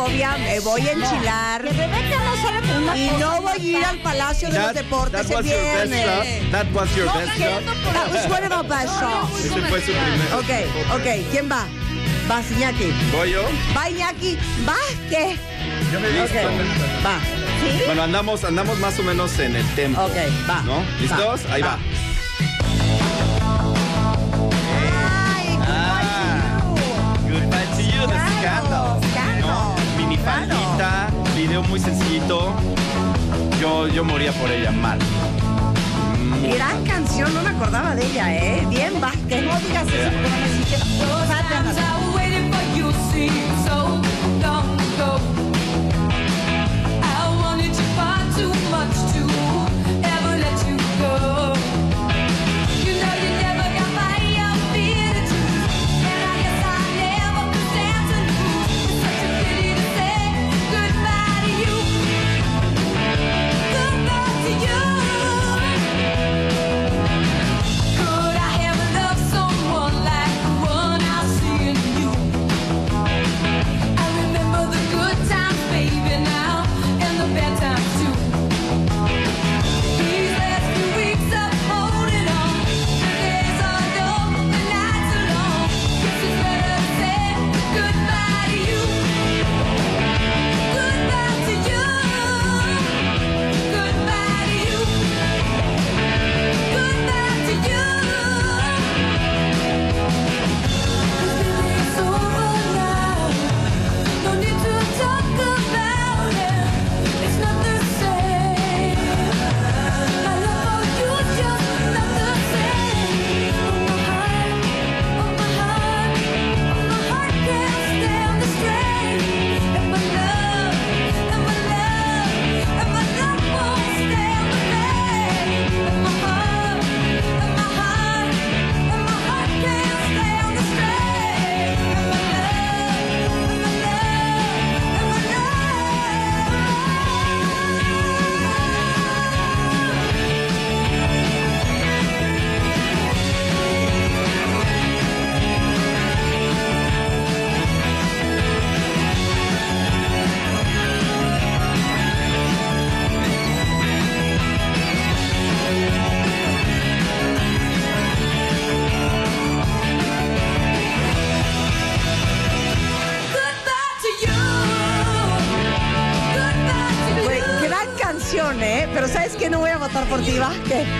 Fobia, me voy a enchilar. Que Rebeca no sale por una Y cosa, no voy a ir al Palacio de los Deportes el viernes. That was your best shot. That was one of our best shots. Ese fue su primer. Ok, ok. ¿Quién va? Va Iñaki. ¿Voy yo? Va Iñaki. Va, ¿qué? Yo me Ok, va. ¿Sí? Bueno, andamos, andamos más o menos en el tempo. Ok, va. ¿No? ¿Listos? Va, Ahí va. va. Ay, Ah, Goodbye to you, The Scandal. Mini faldita, video muy sencillito. Yo, yo moría por ella mal. Gran canción, no me acordaba de ella, ¿eh? Bien, va. Que no digas eso, porque no me siquiera. Sometimes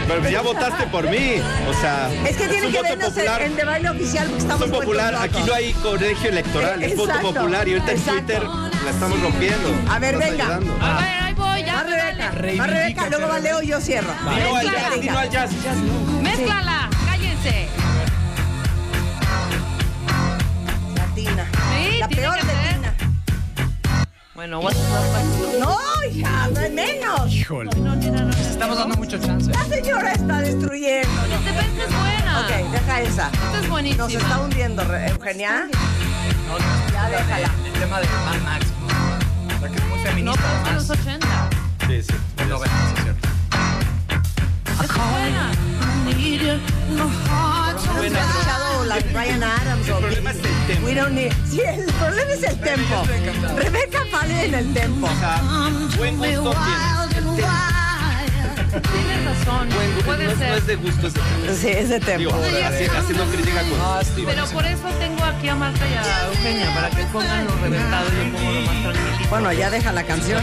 Pero ya votaste por mí. O sea. Es que tiene un que voto vernos en, popular. en de baile oficial porque Es estamos un popular. vueltos Aquí locos. no hay colegio electoral. Eh, Es voto popular. Y ahorita en. Twitter la estamos rompiendo. A ver, venga. ayudando. A ver, ahí voy, ya. ¿Estás Rebeca. Va Rebeca, luego va Leo y yo cierro. Al Venga, jazz, venga. dilo al jazz. Mézclala, Bueno, what, what, No, hija, no hay menos. Híjole. Estamos dando mucho chance. La señora está destruyendo. Esta vez es buena. Ok, deja esa. Esta es buenísima. Nos está hundiendo, Eugenia. No, no, Ya déjala. El tema de Mad Max. ¿no? O sea, que es muy No, feminista. pero es de los 80. Sí, sí. Del 90, sí, es cierto. Es buena. ¿Has escuchado la de Brian Adams o El problema es el tempo. We don't need... Sí, el problema es el tempo. Rebeca en el tempo. O sea, buen gusto tienes. El tempo. Tienes razón. Buen gusto. Puede no, es- no ser. es de gusto, es de tempo. Sí, ese haciendo crítica. Pero por eso tengo aquí a Marta y a Eugenia, para que pongan lo reventado y yo pongo lo más tranquilo. Bueno, ya deja la canción.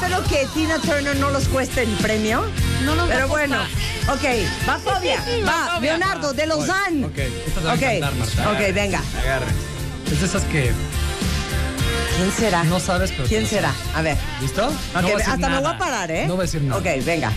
Espero, que Tina Turner no los cueste el premio. No va Pero a bueno, ok, va Fobia, va Leonardo de Lausanne. Ok, esta te va a Ok, encantar, Marta. ok, venga. Agarre. Es de esas que ¿Quién será? no sabes, pero. ¿Quién será? A ver. ¿Listo? Ok, No voy a decir hasta me voy nada. a parar, ¿eh? No voy a decir nada. Ok, venga.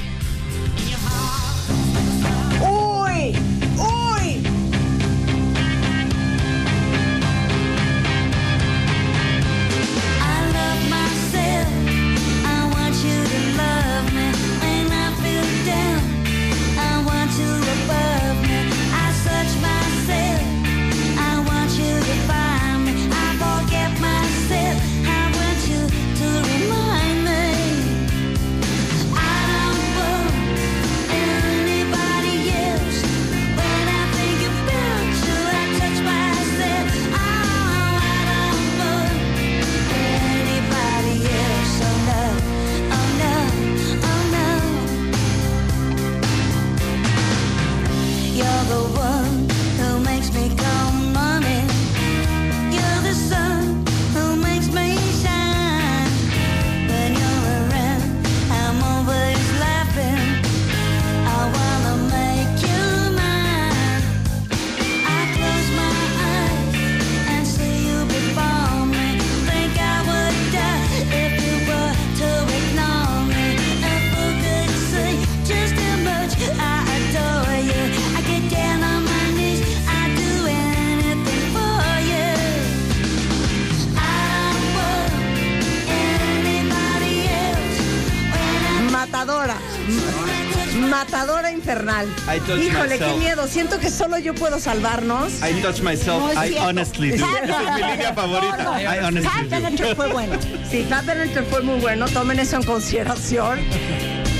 Híjole, qué myself. miedo. Siento que solo yo puedo salvarnos. I touch myself. No I honestly do. Esa es mi línea favorita. No, no. I honestly do. Fue bueno. Sí, Benatar fue muy bueno. Tomen eso en consideración.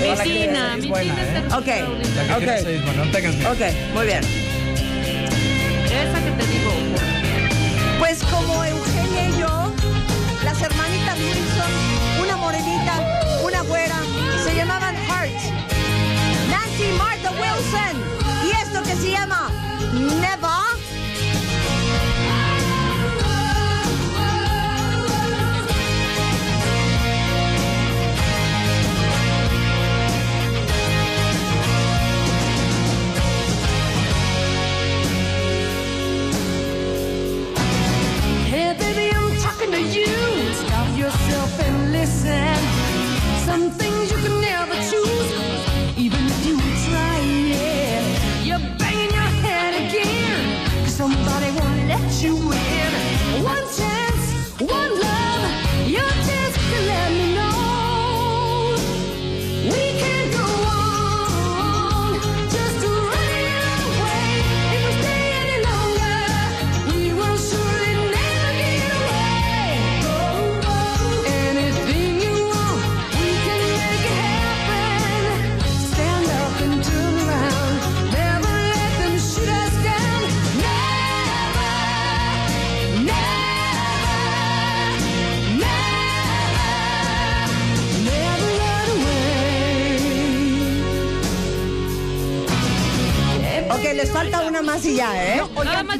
Medicina, es mi buena, ¿eh? Ok, ok. Ok, muy bien. Esa que te digo. Y esto que se llama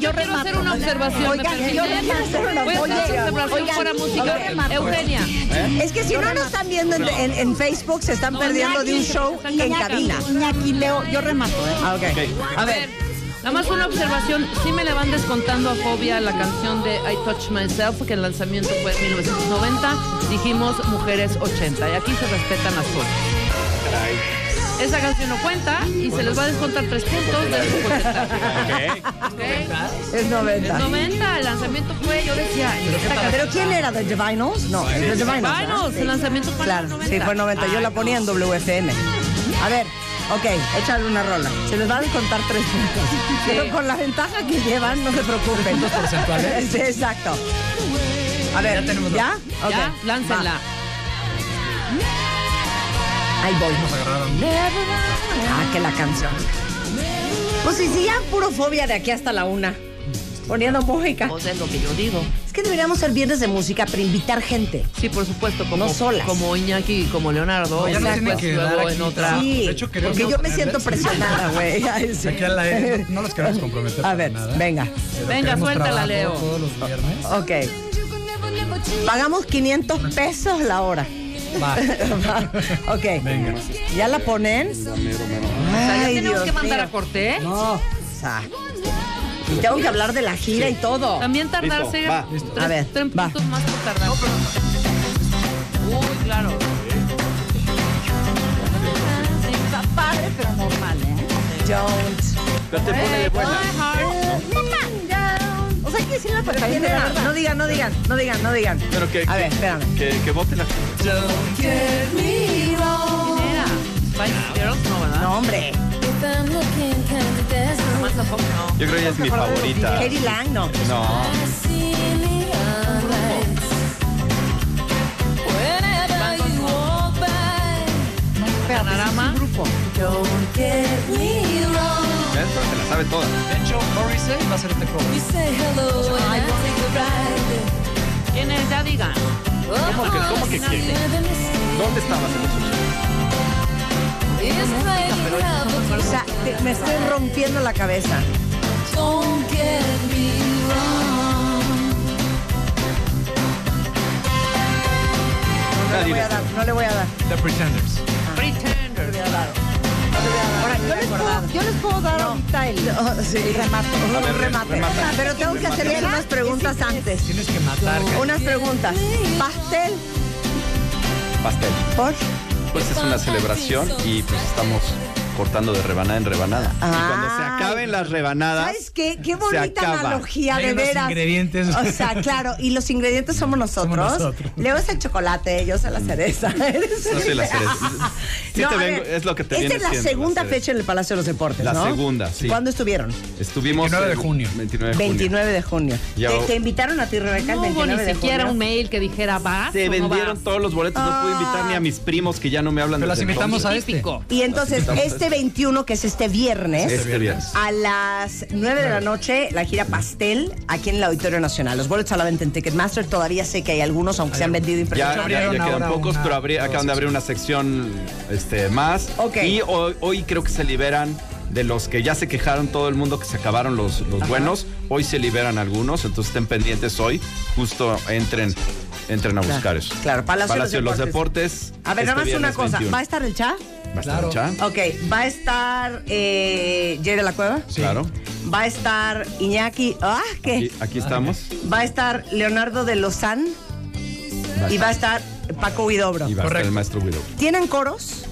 yo, quiero hacer una observación. Oigan, ¿me yo permiten? quiero hacer una Voy a hacer una observación música. yo remato. Eugenia. Es que si no nos están viendo en, en- en Facebook, se están perdiendo de un show en cabina. Iñaki, Leo, yo remato, ¿eh? Ah, ok. A ver, nada más una observación. Sí me le van descontando a Fobia la canción de I Touch Myself, que el lanzamiento fue en 1990. Dijimos mujeres 80. Y aquí se respetan las cosas. Esa canción no cuenta y se les va a descontar tres puntos de su porcentaje. Ok. Es 90. Es 90, el lanzamiento fue, yo decía, ¿Pero quién era? ¿The Divinos? No, The Divinos. Divinos, el lanzamiento fue Claro, los sí, 90. fue 90. Yo la ponía en WFM. A ver, ok, échale una rola. Se les va a descontar tres puntos. Pero con la ventaja que llevan, no se preocupen. ¿Puntos porcentuales? Sí, exacto. A ver, ¿ya? tenemos ¿Ya? Ok, Ya, láncenla. va. Ahí voy. Nos agarraron. Ah, que la canción. Pues si si ya puro fobia de aquí hasta la una. Poniendo música. Pues es lo que yo digo. Es que deberíamos ser viernes de música para invitar gente. Sí, por supuesto, como, No solas. como Iñaki y como Leonardo. nos después tienen que dar aquí. en otra. Sí, De hecho, queremos porque yo me siento presionada, güey. Sí. Aquí al aire no, no los queremos comprometer. A ver, nada, venga. pero Venga, suéltala, Leo. Todos los viernes. Ok. Pagamos 500 pesos la hora. Va. Va, ok. Venga. ¿Ya la ponen? O sea, ya Ay, tenemos Dios que mandar mío. a corte. No. O sea, y tengo que hablar de la gira y todo. También tardarse Listo, va. tres, A ver, tres va. puntos más por tardar. Uy, claro. Sí, está padre, pero normal, ¿eh? Don't. Pero te pone de buena. O sea, hay que decir la ¿Quién perfección, era? ¿verdad? No digan, no digan, no digan, no digan. Pero que, A que- ver, espérame. que, que vote la no, ¿verdad? No, hombre. No. Yo creo que ella es mi favorita. Katie Lang, no. No. Panorama. Grupo. Pero se la sabe toda. De hecho, Morrissey va a ser este cover. ¿Quién es? Ya digan. ¿Cómo que, cómo que quién? ¿Dónde estabas en los 80? O sea, te- me estoy rompiendo la cabeza. No le voy a dar, no le voy a dar. The Pretenders. Pretenders. Ahora, yo les puedo, yo les puedo dar ahorita el, el remato. un remate. Pero tengo que hacerles unas preguntas antes. Tienes que matar. Unas preguntas. Pastel. Pastel. ¿Por? Pues es una celebración y pues estamos cortando de rebanada en rebanada. y cuando se acaben las rebanadas, ¿Sabes qué? Qué bonita analogía, de Ven los veras. ingredientes. O sea, claro, y los ingredientes somos nosotros. Somos nosotros. Leo es el chocolate, yo soy la cereza. No soy la cereza. Sí No, te vengo- ver, es lo que te Esta viene es la siendo, segunda fecha en el Palacio de los Deportes, La ¿no? segunda, sí. ¿Cuándo estuvieron? estuvimos 29 de el junio. 29 de junio. 29 de junio. Ya- ¿Te, te invitaron a ti, Rebeca, el No hubo 29 ni de siquiera junio? un mail que dijera vas. Se vendieron vas? todos los boletos, no pude invitar ni a mis primos que ya no me hablan Pero las desde invitamos a este. Y entonces, Estamos- este 21, que es este viernes, Este viernes. a las 9 de la noche, la gira Pastel, aquí en el Auditorio Nacional. Los boletos a la venta en Ticketmaster. Todavía sé que hay algunos, aunque se han vendido Ya, impresionantes. ya, abrieron ya quedan pocos, una pero abrí- acaban de abrir una sección este, más. Ok. Y hoy, hoy creo que se liberan de los que ya se quejaron todo el mundo que se acabaron los, los buenos. Hoy se liberan algunos, entonces estén pendientes hoy. Justo entren, entren a buscar eso. claro, Palacio de los de los Deportes. A ver, este nada más una cosa. 21. ¿Va a estar el chat? ¿Va a estar Claro. Cha? Ok, va a estar eh, Jerry de la Cueva. Claro. Va a estar Iñaki. Ah, ¿qué? Aquí, aquí estamos. Va a estar Leonardo de Lozán. Y va a estar Paco Huidobro. Y va a estar Correcto. el maestro Guido. ¿Tienen coros?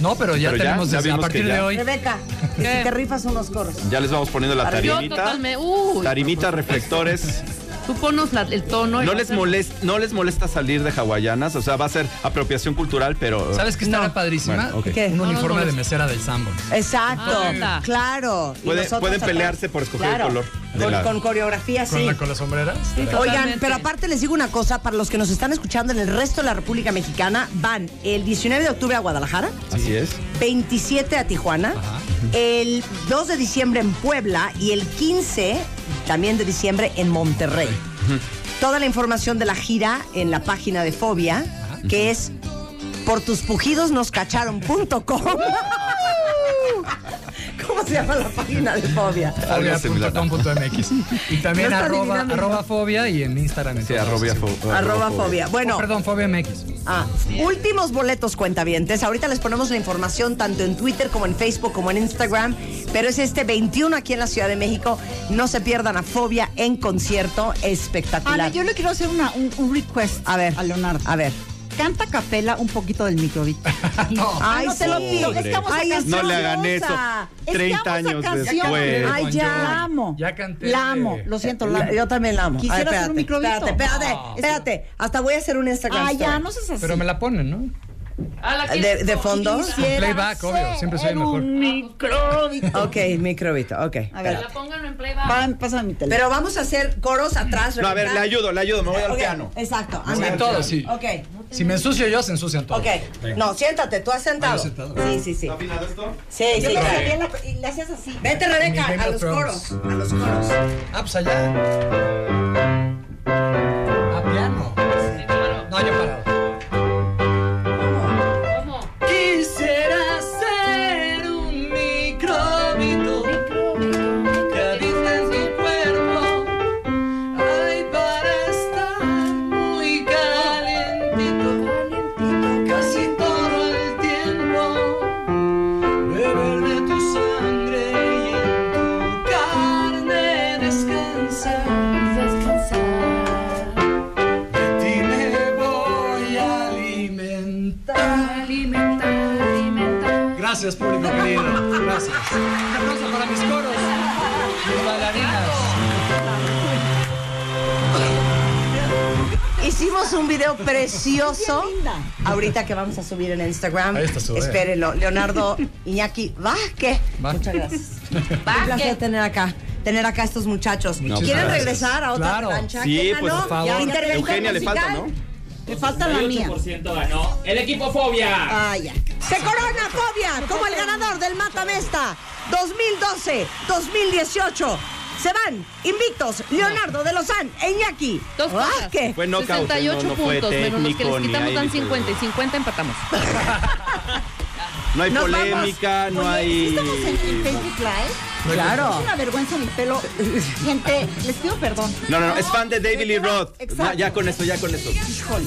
No, pero ya Pero ya, tenemos ya desde- a partir de hoy. Rebeca, si te rifas unos coros. Ya les vamos poniendo la Para- Yo tarimita. totalmente. Uy, Tarimita, reflectores. Tú ponos la- el tono. y No les, molesta, no les molesta salir de hawaianas, o sea, va a ser apropiación cultural, pero... ¿Sabes qué estará No. padrísima? Bueno, ok. ¿Qué? Un No uniforme de mesera del Sanborns. Exacto, Ah, claro. Pueden- pelearse por escoger el color Con, la- con coreografía, Con, sí. la- con las sombreras. Oigan, Totalmente. pero aparte les digo una cosa, para los que nos están escuchando en el resto de la República Mexicana, van el 19 de octubre a Guadalajara, Así es. 27 a Tijuana, el 2 de diciembre en Puebla y el 15 también de diciembre en Monterrey. Toda la información de la gira en la página de Fobia, que es por tus pujidos nos cacharon.com. ¿Cómo ¿Cómo se llama la página de Fobia? Fobia.com.mx. Y también No arroba, fobia y en Instagram. Sí, arroba fo- Arroba fobia. Bueno. Oh, perdón, fobia MX. Ah, últimos boletos cuentavientes. Ahorita les ponemos la información tanto en Twitter como en Facebook como en Instagram. Pero es este 21 aquí en la Ciudad de México. No se pierdan a Fobia en concierto espectacular. Ana, yo le quiero hacer una, un, un request A ver. a Leonardo. A ver. Canta a capela un poquito del microbit. no. Ay, no te lo pido. Es que vamos a Ay, es No le hagan eso. preciosa. Es que 30 amo esa años después. Ay, ya. La amo. Ya canté. La amo. Lo siento, la amo. yo también la amo. Quisiera Ay, hacer espérate, un microbito. Espérate, espérate, No. espérate. Hasta voy a hacer un Instagram. Ah, ya, no seas así. Pero me la ponen, ¿no? ¿De, de fondo? Playback, obvio. Siempre soy el mejor. un microbito. Ok, microbito, ok. A ver, La pongan en playback. pásame mi teléfono. Pero vamos a hacer coros atrás. No, a ver, le ayudo, le ayudo, me voy al piano. Exacto. Sí, todo, sí. Ok, Si me ensucio yo, se ensucian todos. ok. No, siéntate, tú has sentado. Sí, sí, sí. ¿Está afinado esto? Sí, Yo sí. y le hacías así. Vete, Rebeca, a los coros. A los coros. Ah, pues allá. A piano. No, yo parado. Gracias, público querido. Gracias. Un aplauso para mis coros, mis bailarinas. Hicimos un video precioso. Ahorita que vamos a subir en Instagram. Ahí está su. Espérenlo. Leonardo Iñaki Vázquez. Muchas gracias. Un placer tener acá. Tener acá a estos muchachos. Muchas ¿Quieren gracias. regresar a otra Claro. plancha? Sí, ¿Quién pues, ganó? por favor. Intervención Eugenia le falta. ¿no? Me falta la mía. 8% ganó el equipo Fobia. Ah, ya. Se corona Fobia como el ganador del Mata Mesta 2012-2018. Se van invictos Leonardo de Lozán e Iñaki. Dos cosas. Vázquez. Fue knockout, 68 no, no fue puntos, menos los que técnico, les ni quitamos ahí dan ni- 50 y 50 empatamos. No hay Nos polémica, no Oye, hay. ¿sí estamos en, en Facebook Live? Claro. Es una vergüenza mi pelo. Gente, les pido perdón. No, no, no, es fan de David Lee Roth. Exacto. Ya, ya con eso, ya con eso. Híjole.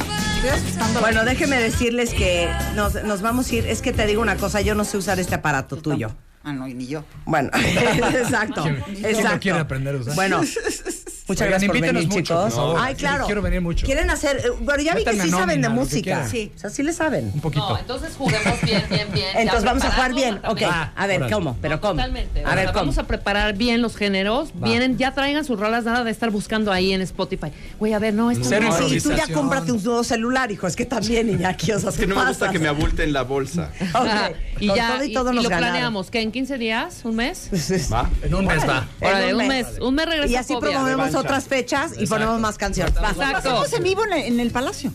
Bueno, déjenme decirles que nos, nos vamos a ir. Es que te digo una cosa, yo no sé usar este aparato tuyo. Ah, no, y ni yo. Bueno, exacto. ¿Quién- quién exacto. quiere aprender a usar? Bueno, muchas Oigan, gracias por venir, mucho, chicos. Ay, claro. Quiero venir mucho. Quieren hacer, eh, bueno, ya vi que sí saben de música. Sí, o sea, sí le saben. Un poquito. No, entonces juguemos bien, bien, bien. ya Entonces vamos a jugar bien. Ok, a ver. ¿cómo? ¿Pero No, cómo? Totalmente. A ver, ¿cómo? Vamos a preparar bien los géneros. Va. Vienen, ya traigan sus rolas, nada de estar buscando ahí en Spotify. Güey, a ver, no, esto Cero no. Sí, tú ya cómprate un nuevo celular, hijo. Es que también, Iñaki, o sea, Es que no me gusta que me abulten la bolsa. Ah, y ya, todo y lo planeamos, ¿qué? ¿En 15 días? ¿Un mes? ¿Va? En un mes va. En un mes. Un mes regresa Y así promovemos. Otras fechas y Exacto. ponemos más canciones. Exacto. En vivo en el, en el palacio.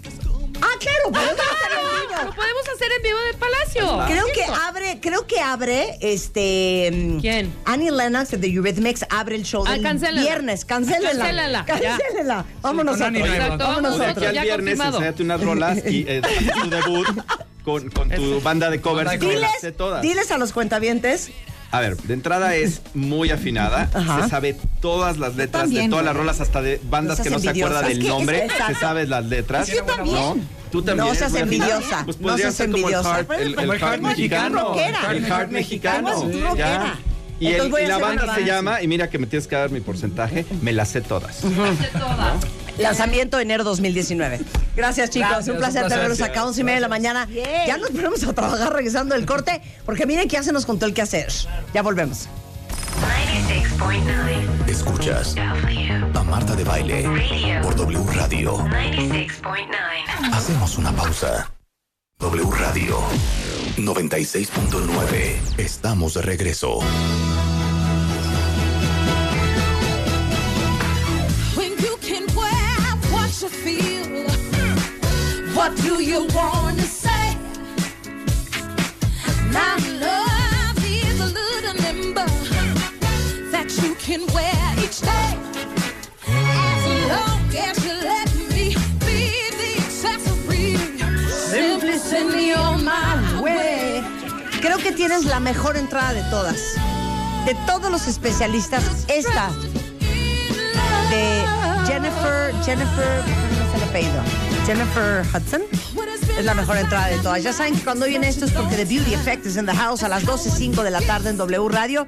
Ah, claro, podemos hacerlo en vivo. Lo podemos hacer en vivo del Palacio. Creo que abre, creo que abre este ¿Quién? Annie Lennox de Eurythmics abre el show Ah, del cancélala. viernes. Cancélela. Cancélala, ya. Cancélela. Vámonos nosotros. Exacto, Vámonos nosotros, ya viernes, enséñate unas rolas y eh, tu debut con, con tu banda de covers. Diles, diles a los cuentavientes. A ver, de entrada es muy afinada. Ajá. Se sabe todas las letras también, de todas las rolas, hasta de bandas No que no se acuerda del Es que- nombre. es-. Se sabes las letras. Yo también. ¿no? Tú también. No seas envidiosa, Pues no podría ser como el envidiosa. heart, el, Como el heart mexicano. rockera. El heart mexicano. Ya. Y, el- la banda se llama, y mira que me tienes que dar mi porcentaje, me las sé todas. Lanzamiento enero 2019. Gracias, chicos. Gracias, un placer un placer. tenerlos acá a 11 y media de la mañana. Ya nos ponemos a trabajar regresando del corte, porque miren que ya se nos contó el qué hacer. Ya volvemos. Escuchas a Marta de Baile por W Radio. Hacemos una pausa. W Radio 96.9. Estamos de regreso. What do you want to say? My love is a little nimble that you can wear each day. As long as you let me be the accessory, simply send me on my way. Creo que tienes la mejor entrada de todas. De todos los especialistas, esta de Jennifer, Jennifer. Jennifer Hudson. Es la mejor entrada de todas. Ya saben que cuando viene esto es porque The Beauty Effect is in the house a las 12.05 de la tarde en W Radio.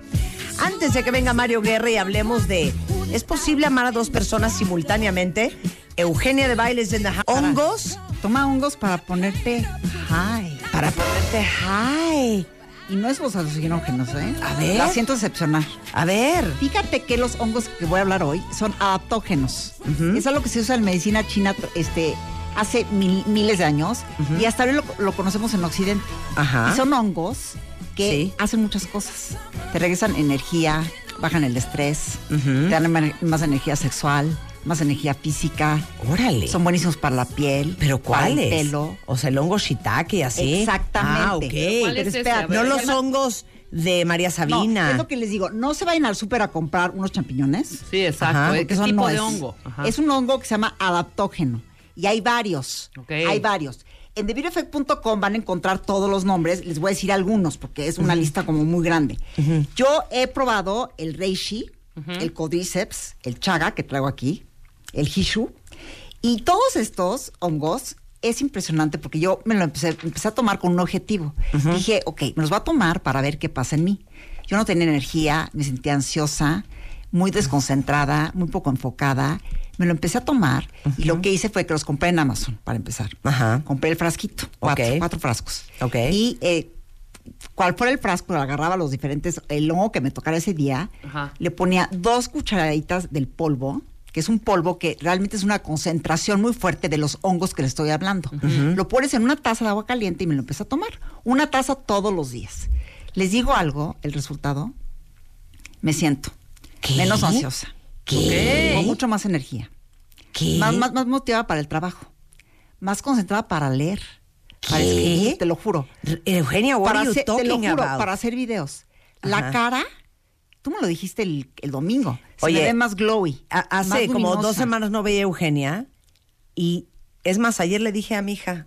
Antes de que venga Mario Guerra y hablemos de ¿es posible amar a dos personas simultáneamente? Eugenia de Bailes en the house. ¿Hongos? Toma hongos para ponerte high. Para ponerte high. Y no es los alucinógenos, ¿eh? A ver. La siento decepcionar. A ver. Fíjate que los hongos que voy a hablar hoy son adaptógenos. Es algo que se usa en medicina china este, hace mil- miles de años y hasta hoy lo, lo conocemos en Occidente. Ajá. Y son hongos que hacen muchas cosas. Te regresan energía, bajan el estrés, te dan más energía sexual, más energía física. Órale. Son buenísimos para la piel, ¿Pero para el cuáles? pelo. O sea, el hongo shiitake y así. Exactamente. Ah, ok. ¿Pero cuál es no los hongos de María Sabina. No, es lo que les digo. No se vayan al súper a comprar unos champiñones. Sí, exacto. Ajá, ¿De porque qué tipo no de es. hongo? Ajá. Es un hongo que se llama adaptógeno. Y hay varios. Ok. Hay varios. En TheBeautyEffect.com van a encontrar todos los nombres. Les voy a decir algunos porque es una lista como muy grande. Yo he probado el reishi, el codriceps, el chaga que traigo aquí, el hishu. Y todos estos hongos es impresionante porque yo me lo empecé, empecé a tomar con un objetivo. Dije, ok, me los voy a tomar para ver qué pasa en mí. Yo no tenía energía, me sentía ansiosa, muy desconcentrada, muy poco enfocada. Me lo empecé a tomar y lo que hice fue que los compré en Amazon para empezar. Compré el frasquito, cuatro, cuatro frascos. Ok. Y eh, cuál fuera el frasco, agarraba los diferentes, el hongo que me tocara ese día, le ponía dos cucharaditas del polvo, que es un polvo que realmente es una concentración muy fuerte de los hongos que le estoy hablando. Lo pones en una taza de agua caliente y me lo empecé a tomar. Una taza todos los días. Les digo algo, el resultado, me siento menos ansiosa. ¿Qué? Con mucho más energía. ¿Qué? Más, más, más motivada para el trabajo. Más concentrada para leer. Para escribir, te lo juro. Eugenia, what para are you hacer, te lo juro, about? para hacer videos. La cara, tú me lo dijiste el, el domingo. Se Oye, me ve más glowy. A- hace más como dos semanas no veía a Eugenia y es más, ayer le dije a mi hija,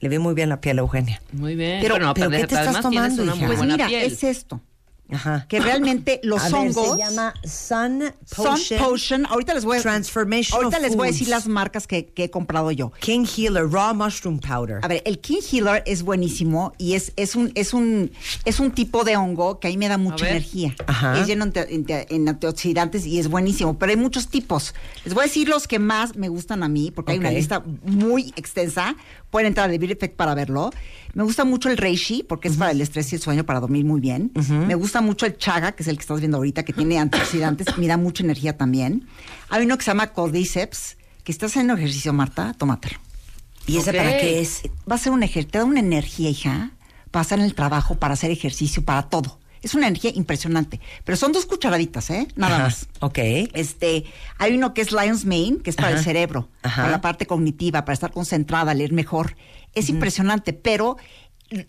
le ve muy bien la piel a Eugenia. Muy bien. Pero- Bueno, pero ¿qué te estás tomando, hija? Pues mira, piel. es esto. Ajá. Que realmente los A ver, hongos. se llama Sun Sun Potion. Potion. Ahorita les voy a. Transformational Ahorita les voy a decir las marcas que, que he comprado yo. King Healer Raw Mushroom Powder. A ver, el King Healer es buenísimo y es, es, un, es, un, es un tipo de hongo que a mí me da mucha ver. energía. Ajá. Es lleno en antioxidantes y es buenísimo. Pero hay muchos tipos. Les voy a decir los que más me gustan a mí, porque hay una lista muy extensa. Pueden entrar a The Beauty Effect para verlo. Me gusta mucho el Reishi, porque es para el estrés y el sueño, para dormir muy bien. Me gusta mucho el Chaga, que es el que estás viendo ahorita, que tiene antioxidantes, me da mucha energía también. Hay uno que se llama Cordyceps, que estás haciendo ejercicio, Marta, tómatelo. ¿Y ese para qué es? Va a ser un ejercicio, te da una energía, hija, para en el trabajo, para hacer ejercicio, para todo. Es una energía impresionante. Pero son dos cucharaditas, ¿eh? Nada Ajá. más. Ok. Este, hay uno que es Lion's Mane, que es para Ajá. el cerebro, Ajá. para la parte cognitiva, para estar concentrada, leer mejor. Es impresionante, pero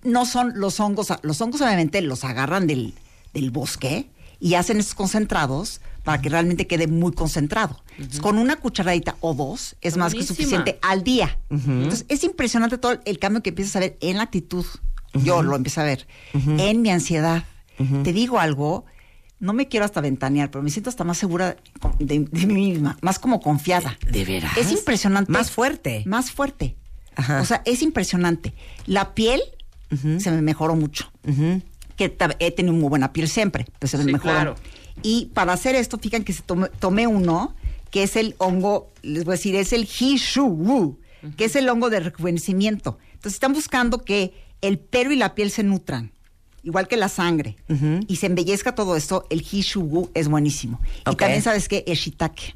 no son los hongos. Los hongos obviamente los agarran del, del bosque y hacen estos concentrados para que realmente quede muy concentrado. Con una cucharadita o dos es más que suficiente al día. Entonces, es impresionante todo el cambio que empiezas a ver en la actitud. Yo lo empecé a ver. En mi ansiedad. Te digo algo, no me quiero hasta ventanear, pero me siento hasta más segura de, de mí misma, más como confiada. ¿De veras? Es impresionante. Más fuerte. Más fuerte. Ajá. O sea, es impresionante. La piel se me mejoró mucho. Que he tenido muy buena piel siempre, pero se me Sí, mejoró. claro. Y para hacer esto, fíjense que se tomé, tomé uno, que es el hongo, les voy a decir, es el Hishu Wu, que es el hongo de rejuvenecimiento. Entonces están buscando que el pelo y la piel se nutran, igual que la sangre, y se embellezca todo esto, el Hishu Wu es buenísimo. Y también sabes que el shiitake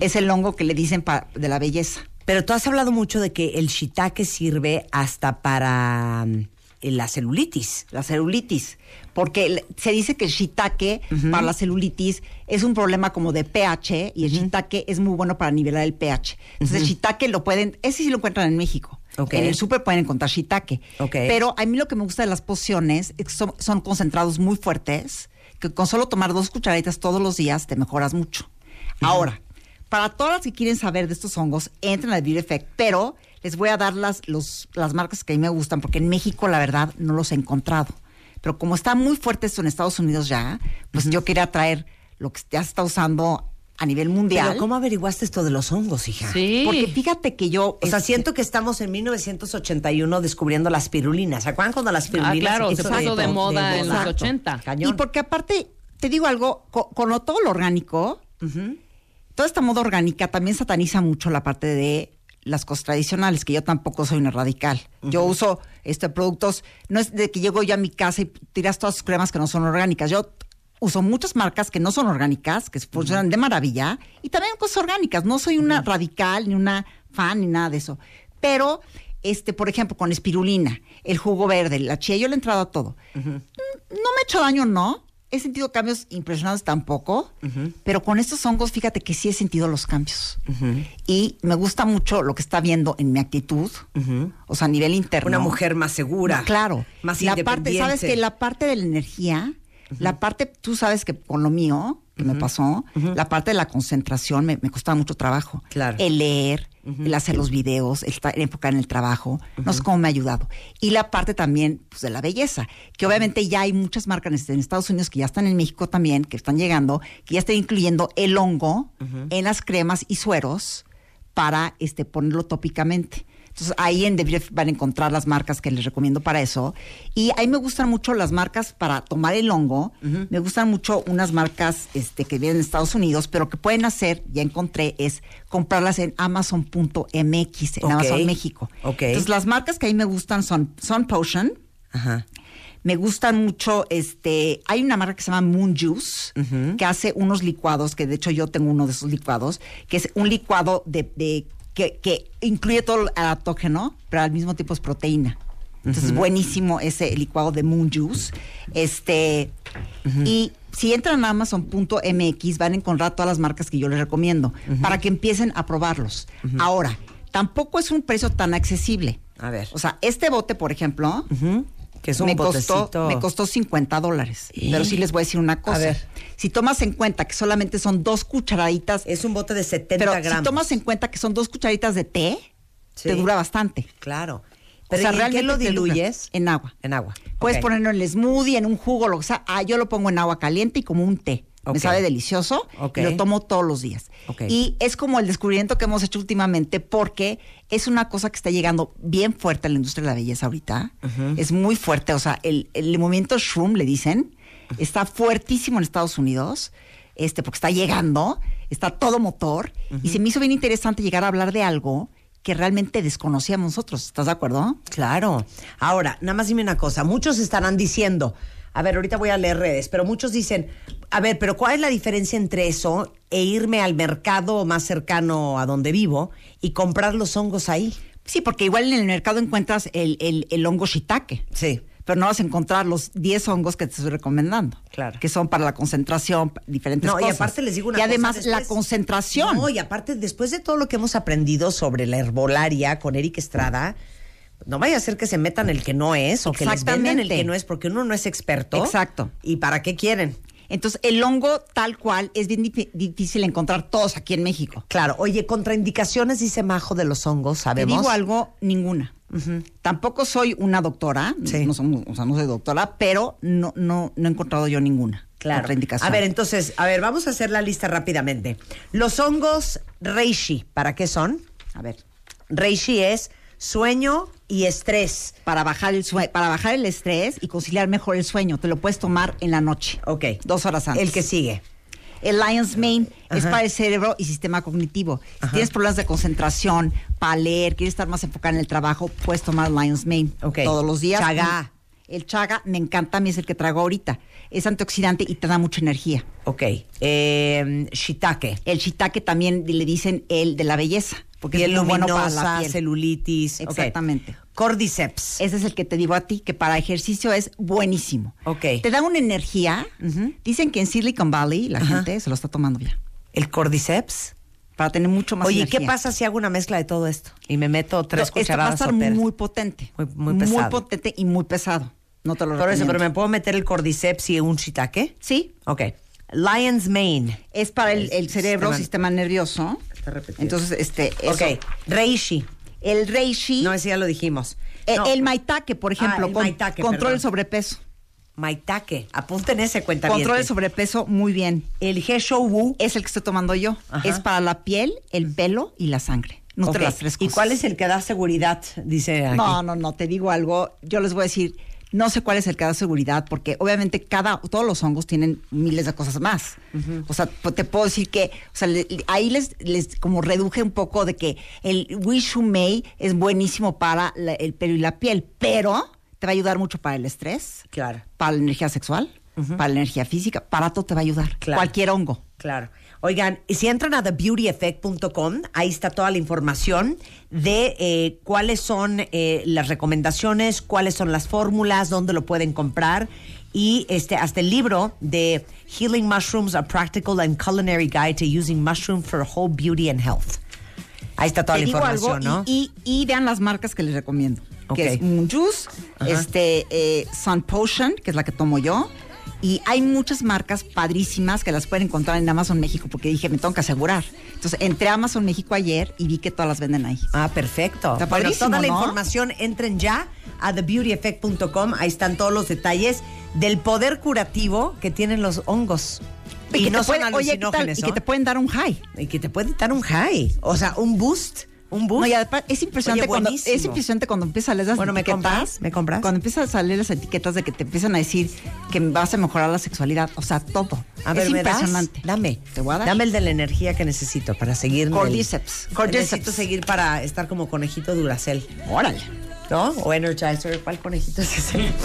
es el hongo que le dicen pa- de la belleza. Pero tú has hablado mucho de que el shiitake sirve hasta para mm, la celulitis. la celulitis, porque se dice que el shiitake para la celulitis es un problema como de pH y el shiitake es muy bueno para nivelar el pH. Entonces el shiitake lo pueden, ese sí lo encuentran en México. Ok. En el súper pueden encontrar shiitake. Ok. Pero a mí lo que me gusta de las pociones es que son, son concentrados muy fuertes, que con solo tomar dos cucharaditas todos los días te mejoras mucho. Ahora, para todas las que quieren saber de estos hongos, entren a Beauty Effect, pero les voy a dar las, los- las marcas que a mí me gustan, porque en México, la verdad, no los he encontrado. Pero como está muy fuerte esto en Estados Unidos ya, pues yo quería traer lo que ya se está usando a nivel mundial. Pero ¿cómo averiguaste esto de los hongos, hija? Porque fíjate que yo... O sea, este, siento que estamos en 1981 descubriendo las pirulinas. ¿Se acuerdan cuando las pirulinas? Ah, claro, se puso de moda en los Exacto. 80. Y porque aparte, te digo algo, co- con, lo- todo lo orgánico, toda esta moda orgánica también sataniza mucho la parte de las cosas tradicionales, que yo tampoco soy una radical. Yo uso este productos, no es de que llego yo a mi casa y tiras todas sus cremas que no son orgánicas. Yo uso muchas marcas que no son orgánicas, que funcionan de maravilla, y también cosas orgánicas. No soy una radical, ni una fan, ni nada de eso. Pero, este, por ejemplo, con espirulina, el jugo verde, la chía, yo le he entrado a todo. Mm, No me ha hecho daño, no. He sentido cambios impresionantes tampoco, pero con estos hongos, fíjate que sí he sentido los cambios. Y me gusta mucho lo que está viendo en mi actitud, o sea, a nivel interno. Una mujer más segura. Claro. Más la parte, ¿sabes independiente. que La parte de la energía, la parte, tú sabes que con lo mío, que me pasó, la parte de la concentración me, me costaba mucho trabajo. Claro. El leer, el hacer los videos, el estar enfocar en el trabajo, no sé cómo me ha ayudado. Y la parte también pues, de la belleza, que obviamente ya hay muchas marcas en Estados Unidos que ya están en México también, que están llegando, que ya están incluyendo el hongo en las cremas y sueros para este, ponerlo tópicamente. Entonces ahí en The van a encontrar las marcas que les recomiendo para eso. Y ahí me gustan mucho las marcas para tomar el hongo. Me gustan mucho unas marcas este, que vienen de Estados Unidos, pero que pueden hacer, ya encontré, es comprarlas en amazon.mx, en. Amazon México. Ok. Entonces las marcas que ahí me gustan son Sun Potion. Me gustan mucho, este, hay una marca que se llama Moon Juice, que hace unos licuados, que de hecho yo tengo uno de esos licuados, que es un licuado de, de- que, que incluye todo el adaptógeno, pero al mismo tiempo es proteína. Entonces es Ujú. buenísimo ese licuado de Moon Juice. Este, y si entran a amazon.mx van a encontrar todas las marcas que yo les recomiendo para que empiecen a probarlos. Ahora, tampoco es un precio tan accesible. A ver. O sea, este bote, por ejemplo, Que es un me botecito. costó, me costó 50 dólares. ¿Y? Pero sí les voy a decir una cosa. A ver. Si tomas en cuenta que solamente son dos cucharaditas. Es un bote de 70 pero gramos. si tomas en cuenta que son dos cucharitas de té, Sí. te dura bastante. Claro. O Pero sea, ¿y en realmente qué lo diluyes? En agua. En agua. Puedes ponerlo en el smoothie, en un jugo, lo que sea. Ah, yo lo pongo en agua caliente y como un té. Me sabe delicioso Ok. y lo tomo todos los días. Y es como el descubrimiento que hemos hecho últimamente porque es una cosa que está llegando bien fuerte a la industria de la belleza ahorita. Es muy fuerte. O sea, el, el movimiento Shroom, le dicen, está fuertísimo en Estados Unidos este, porque está llegando, está todo motor. Y se me hizo bien interesante llegar a hablar de algo que realmente desconocíamos nosotros. ¿Estás de acuerdo? Claro. Ahora, nada más dime una cosa. Muchos estarán diciendo, a ver, ahorita voy a leer redes, pero muchos dicen, a ver, pero ¿cuál es la diferencia entre eso e irme al mercado más cercano a donde vivo y comprar los hongos ahí? Sí, porque igual en el mercado encuentras el, el, el hongo shiitake. Sí. Pero no vas a encontrar los 10 hongos que te estoy recomendando. Claro. Que son para la concentración, diferentes No, cosas. y aparte les digo una Y cosa, además la concentración. No, y aparte, después de todo lo que hemos aprendido sobre la herbolaria con Eric Estrada, no vaya a ser que se metan el que no es o que les vendan el que no es porque uno no es experto. Exacto. ¿Y para qué quieren? Entonces, el hongo tal cual es bien difí- difícil encontrar todos aquí en México. Claro, oye, contraindicaciones, dice Majo, de los hongos, Te ¿sabemos? digo algo, ninguna. Tampoco soy una doctora, Sí. no, somos- o sea, no soy doctora, pero no, no, no he encontrado yo ninguna Claro. contraindicación. A ver, entonces, a ver, vamos a hacer la lista rápidamente. Los hongos reishi, ¿para qué son? A ver. Reishi es sueño y estrés. para bajar el para bajar el estrés y conciliar mejor el sueño, te lo puedes tomar en la noche. Ok. Dos horas antes. El que sigue. El Lion's Mane es para el cerebro y sistema cognitivo. Si tienes problemas de concentración, para leer, quieres estar más enfocado en el trabajo, puedes tomar Lion's Mane Ok. todos los días. Chaga. El chaga me encanta, a mí es el que traigo ahorita. Es antioxidante y te da mucha energía. Ok. Eh, shiitake. El shiitake también le dicen el de la belleza, porque Piel es muy bueno para luminosa, la piel. celulitis. Exactamente. Cordyceps. Ese es el que te digo a ti, que para ejercicio es buenísimo. Ok. Te da una energía. Dicen que en Silicon Valley la gente se lo está tomando ya. ¿El cordyceps? Para tener mucho más Oye, energía. ¿qué pasa si hago una mezcla de todo esto? Y me meto tres No, Esto va a cucharadas estar muy potente. Muy- muy pesado. potente y muy pesado. No te lo Por eso, pero ¿me puedo meter el cordyceps y un shiitake? Sí. Ok. Lion's Mane. Es para el, el cerebro, sistema, Sistema- nervioso. Está repetido. Entonces, este. eso. Ok. Reishi. El reishi. No, ese ya lo dijimos. el, No. el maitake, por ejemplo, Ah, el con- maitake, control perdón. el sobrepeso. Maitake. Apunten ese cuenta Control de sobrepeso, muy bien. El G-Show es el que estoy tomando yo. Ajá. Es para la piel, el pelo y la sangre. Nutre Ok. las tres ¿Y cosas. cuál es el que da seguridad? Dice aquí. No, no, no, te digo algo. Yo les voy a decir, no sé cuál es el que da seguridad, porque obviamente cada, todos los hongos tienen miles de cosas más. O sea, pues, te puedo decir que, o sea, le- ahí les, les como reduje un poco de que el Wishumei es buenísimo para la- el pelo y la piel, pero te va a ayudar mucho para el estrés, Claro. para la energía sexual, para la energía física, para todo te va a ayudar. Claro. Cualquier hongo. Claro. Oigan, si entran a thebeautyeffect.com, ahí está toda la información de eh, cuáles son eh, las recomendaciones, cuáles son las fórmulas, dónde lo pueden comprar y este hasta el libro de Healing Mushrooms, a Practical and Culinary Guide to Using Mushroom for Whole Beauty and Health. Ahí está toda Te la información, algo ¿no? y, y, y vean las marcas que les recomiendo. Ok. Que es Moon Juice, Ajá. este, eh, Sun Potion, que es la que tomo yo. Y hay muchas marcas padrísimas que las pueden encontrar en Amazon México porque dije, me tengo que asegurar. Entonces, entré a Amazon México ayer y vi que todas las venden ahí. Ah, perfecto. Está Bueno, toda la información, entren ya a thebeautyeffect.com. Ahí están todos los detalles del poder curativo que tienen los hongos. Y, que no son pueden- oye, alucinógenos, y que te pueden dar un high. Y que te pueden dar un high. O sea, un boost. Un boost. No, y además es impresionante, Oye, cuando, es impresionante cuando empiezas a leer las Bueno, ¿me etiquetas. compras? ¿Me compras? Cuando empiezan a salir las etiquetas de que te empiezan a decir que vas a mejorar la sexualidad. O sea, todo. A ver, es ¿me das? impresionante. Dame. Te voy a dar. Dame el de la energía que necesito para seguir. Cordyceps. Cordyceps. Necesito seguir para estar como conejito Duracel. Órale. ¿No? O Energizer. ¿Cuál conejito es ese?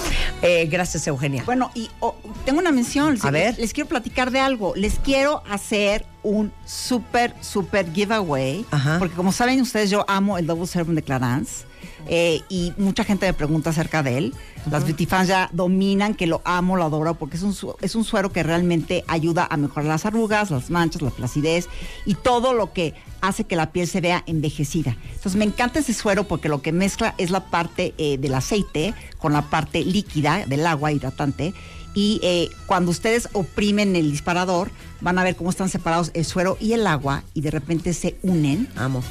Eh, gracias, Eugenia. Bueno, y oh, tengo una mención. A ver. Les quiero platicar de algo. Les quiero hacer un súper, súper giveaway. Porque como saben ustedes, yo amo el Double Serum de Clarins. Eh, y mucha gente me pregunta acerca de él. Las beauty fans ya dominan que lo amo, lo adoro, porque es un, es un suero que realmente ayuda a mejorar las arrugas, las manchas, la flacidez y todo lo que hace que la piel se vea envejecida. Entonces me encanta ese suero porque lo que mezcla es la parte eh, del aceite con la parte líquida del agua hidratante. Y eh, cuando ustedes oprimen el disparador, van a ver cómo están separados el suero y el agua y de repente se unen. Amo.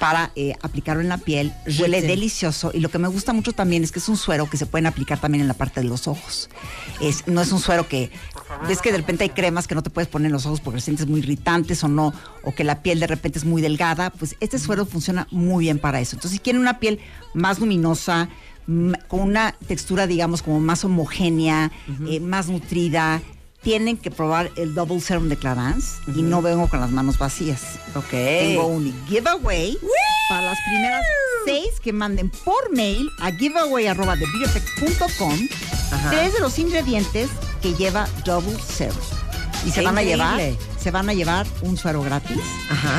Para eh, aplicarlo en la piel. Huele Sí. delicioso. Y lo que me gusta mucho también es que es un suero que se pueden aplicar también en la parte de los ojos. Es, no es un suero que. Ves que de repente hay cremas que no te puedes poner en los ojos porque sientes muy irritantes o no, o que la piel de repente es muy delgada. Pues este suero funciona muy bien para eso. Entonces, si quieren una piel más luminosa, con una textura, digamos, como más homogénea, eh, más nutrida, tienen que probar el Double Serum de Clarins y no vengo con las manos vacías. Ok. Tengo un giveaway para las primeras seis que manden por mail a giveaway.com tres de los ingredientes que lleva Double Serum. Y se van a llevar, se van a llevar un suero gratis,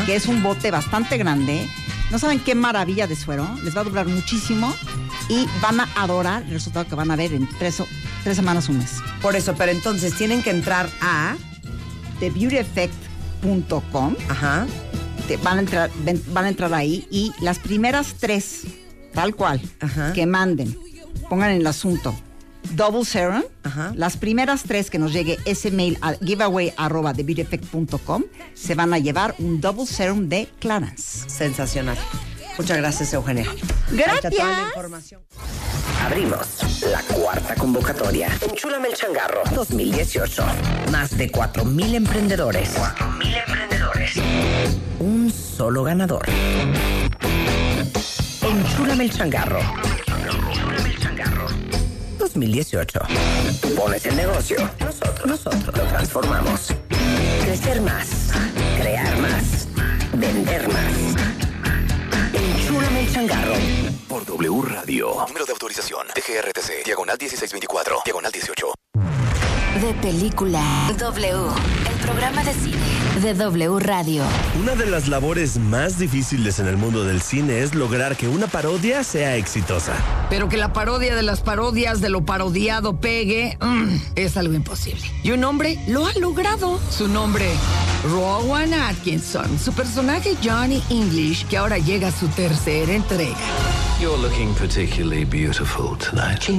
que es un bote bastante grande. No saben qué maravilla de suero, les va a durar muchísimo y van a adorar el resultado que van a ver en tres, tres semanas, un mes. Por eso, pero entonces tienen que entrar a thebeautyeffect.com. Ajá. Te van, a entrar, ven- van a entrar ahí y las primeras tres, tal cual, que manden, pongan en el asunto Double Serum, las primeras tres que nos llegue ese mail a giveaway.thebeautyeffect.com se van a llevar un Double Serum de Clarence. Sensacional. Muchas gracias, Eugenia. Gracias. Ahí está toda la información. Abrimos la cuarta convocatoria. Enchúlame el changarro 2018. Más de 4.000 emprendedores. 4.000 emprendedores. Un solo ganador. Enchúlame el changarro. Enchúlame el changarro. 2018. Tú pones el negocio. Nosotros, nosotros lo transformamos. Crecer más. Crear más. Vender más. Por W Radio. Número de autorización. DGRTC. Diagonal 1624. Diagonal 18. De película W, el programa de cine de W Radio. Una de las labores más difíciles en el mundo del cine es lograr que una parodia sea exitosa. Pero que la parodia de las parodias de lo parodiado pegue mm, es algo imposible. Y un hombre lo ha logrado. Su nombre, Rowan Atkinson. Su personaje, Johnny English, que ahora llega a su tercera entrega. You're looking particularly beautiful tonight.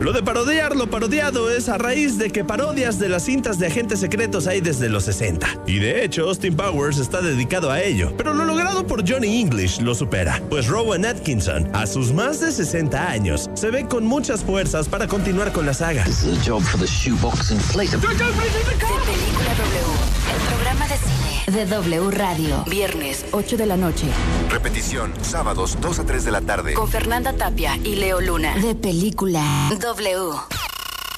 Lo de parodiar lo parodiado es a raíz de que parodias de las cintas de agentes secretos hay desde los 60. Y de hecho, Austin Powers está dedicado a ello. Pero lo logrado por Johnny English lo supera, pues Rowan Atkinson, a sus más de 60 años, se ve con muchas fuerzas para continuar con la saga. De W Radio. Viernes, 8 de la noche. Repetición, sábados 2 a 3 de la tarde. Con Fernanda Tapia y Leo Luna. De Película W.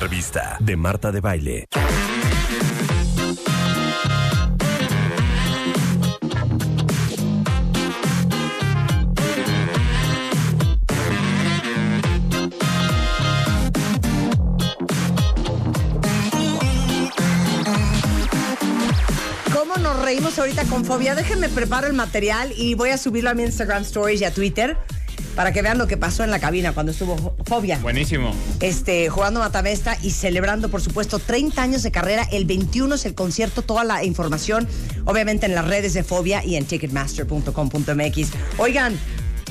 revista de Marta de Baile. ¿Cómo nos reímos ahorita con fobia? Déjenme preparo el material y voy a subirlo a mi Instagram Stories y a Twitter para que vean lo que pasó en la cabina cuando estuvo Fo- Fobia. Buenísimo. Este, jugando Matamesta y celebrando, por supuesto, 30 años de carrera. El 21 es el concierto, toda la información, obviamente en las redes de Fobia y en ticketmaster.com.mx. Oigan,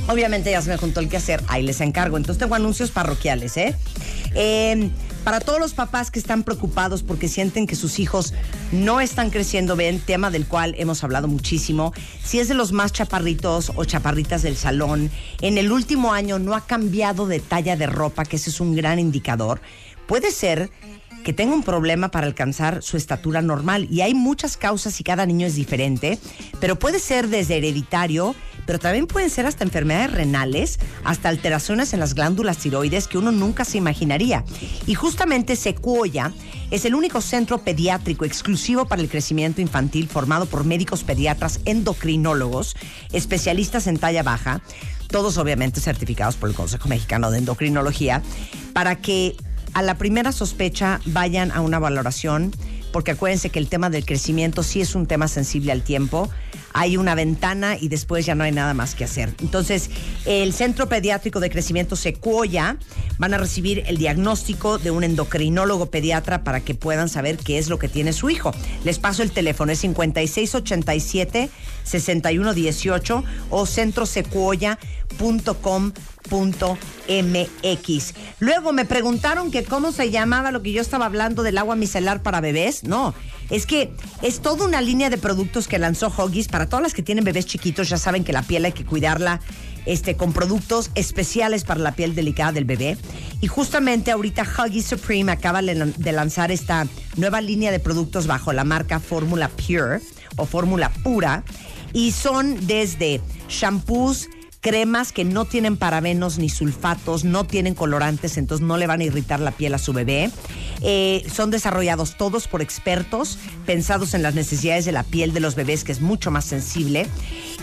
obviamente ya se me juntó el que hacer, ahí les encargo. Entonces tengo anuncios parroquiales, ¿eh? Eh, para todos los papás que están preocupados porque sienten que sus hijos no están creciendo bien, tema del cual hemos hablado muchísimo, si es de los más chaparritos o chaparritas del salón, en el último año no ha cambiado de talla de ropa, que ese es un gran indicador, puede ser que tenga un problema para alcanzar su estatura normal. Y hay muchas causas y cada niño es diferente, pero puede ser desde hereditario, pero también pueden ser hasta enfermedades renales, hasta alteraciones en las glándulas tiroides que uno nunca se imaginaría. Y justamente Sequoia es el único centro pediátrico exclusivo para el crecimiento infantil formado por médicos pediatras endocrinólogos, especialistas en talla baja, todos obviamente certificados por el Consejo Mexicano de Endocrinología, para que a la primera sospecha vayan a una valoración, porque acuérdense que el tema del crecimiento sí es un tema sensible al tiempo. Hay una ventana y después ya no hay nada más que hacer. Entonces, el Centro Pediátrico de Crecimiento Sequoia van a recibir el diagnóstico de un endocrinólogo pediatra para que puedan saber qué es lo que tiene su hijo. Les paso el teléfono, es 5687 6118 o centrosequoia.com.mx. Luego me preguntaron que cómo se llamaba lo que yo estaba hablando del agua micelar para bebés. No, es que es toda una línea de productos que lanzó Huggies para todas las que tienen bebés chiquitos. Ya saben que la piel hay que cuidarla este, con productos especiales para la piel delicada del bebé. Y justamente ahorita Huggies Supreme acaba de lanzar esta nueva línea de productos bajo la marca Fórmula Pure o Fórmula Pura. Y son desde shampoos, cremas que no tienen parabenos ni sulfatos, no tienen colorantes, entonces no le van a irritar la piel a su bebé. Eh, son desarrollados todos por expertos, pensados en las necesidades de la piel de los bebés, que es mucho más sensible.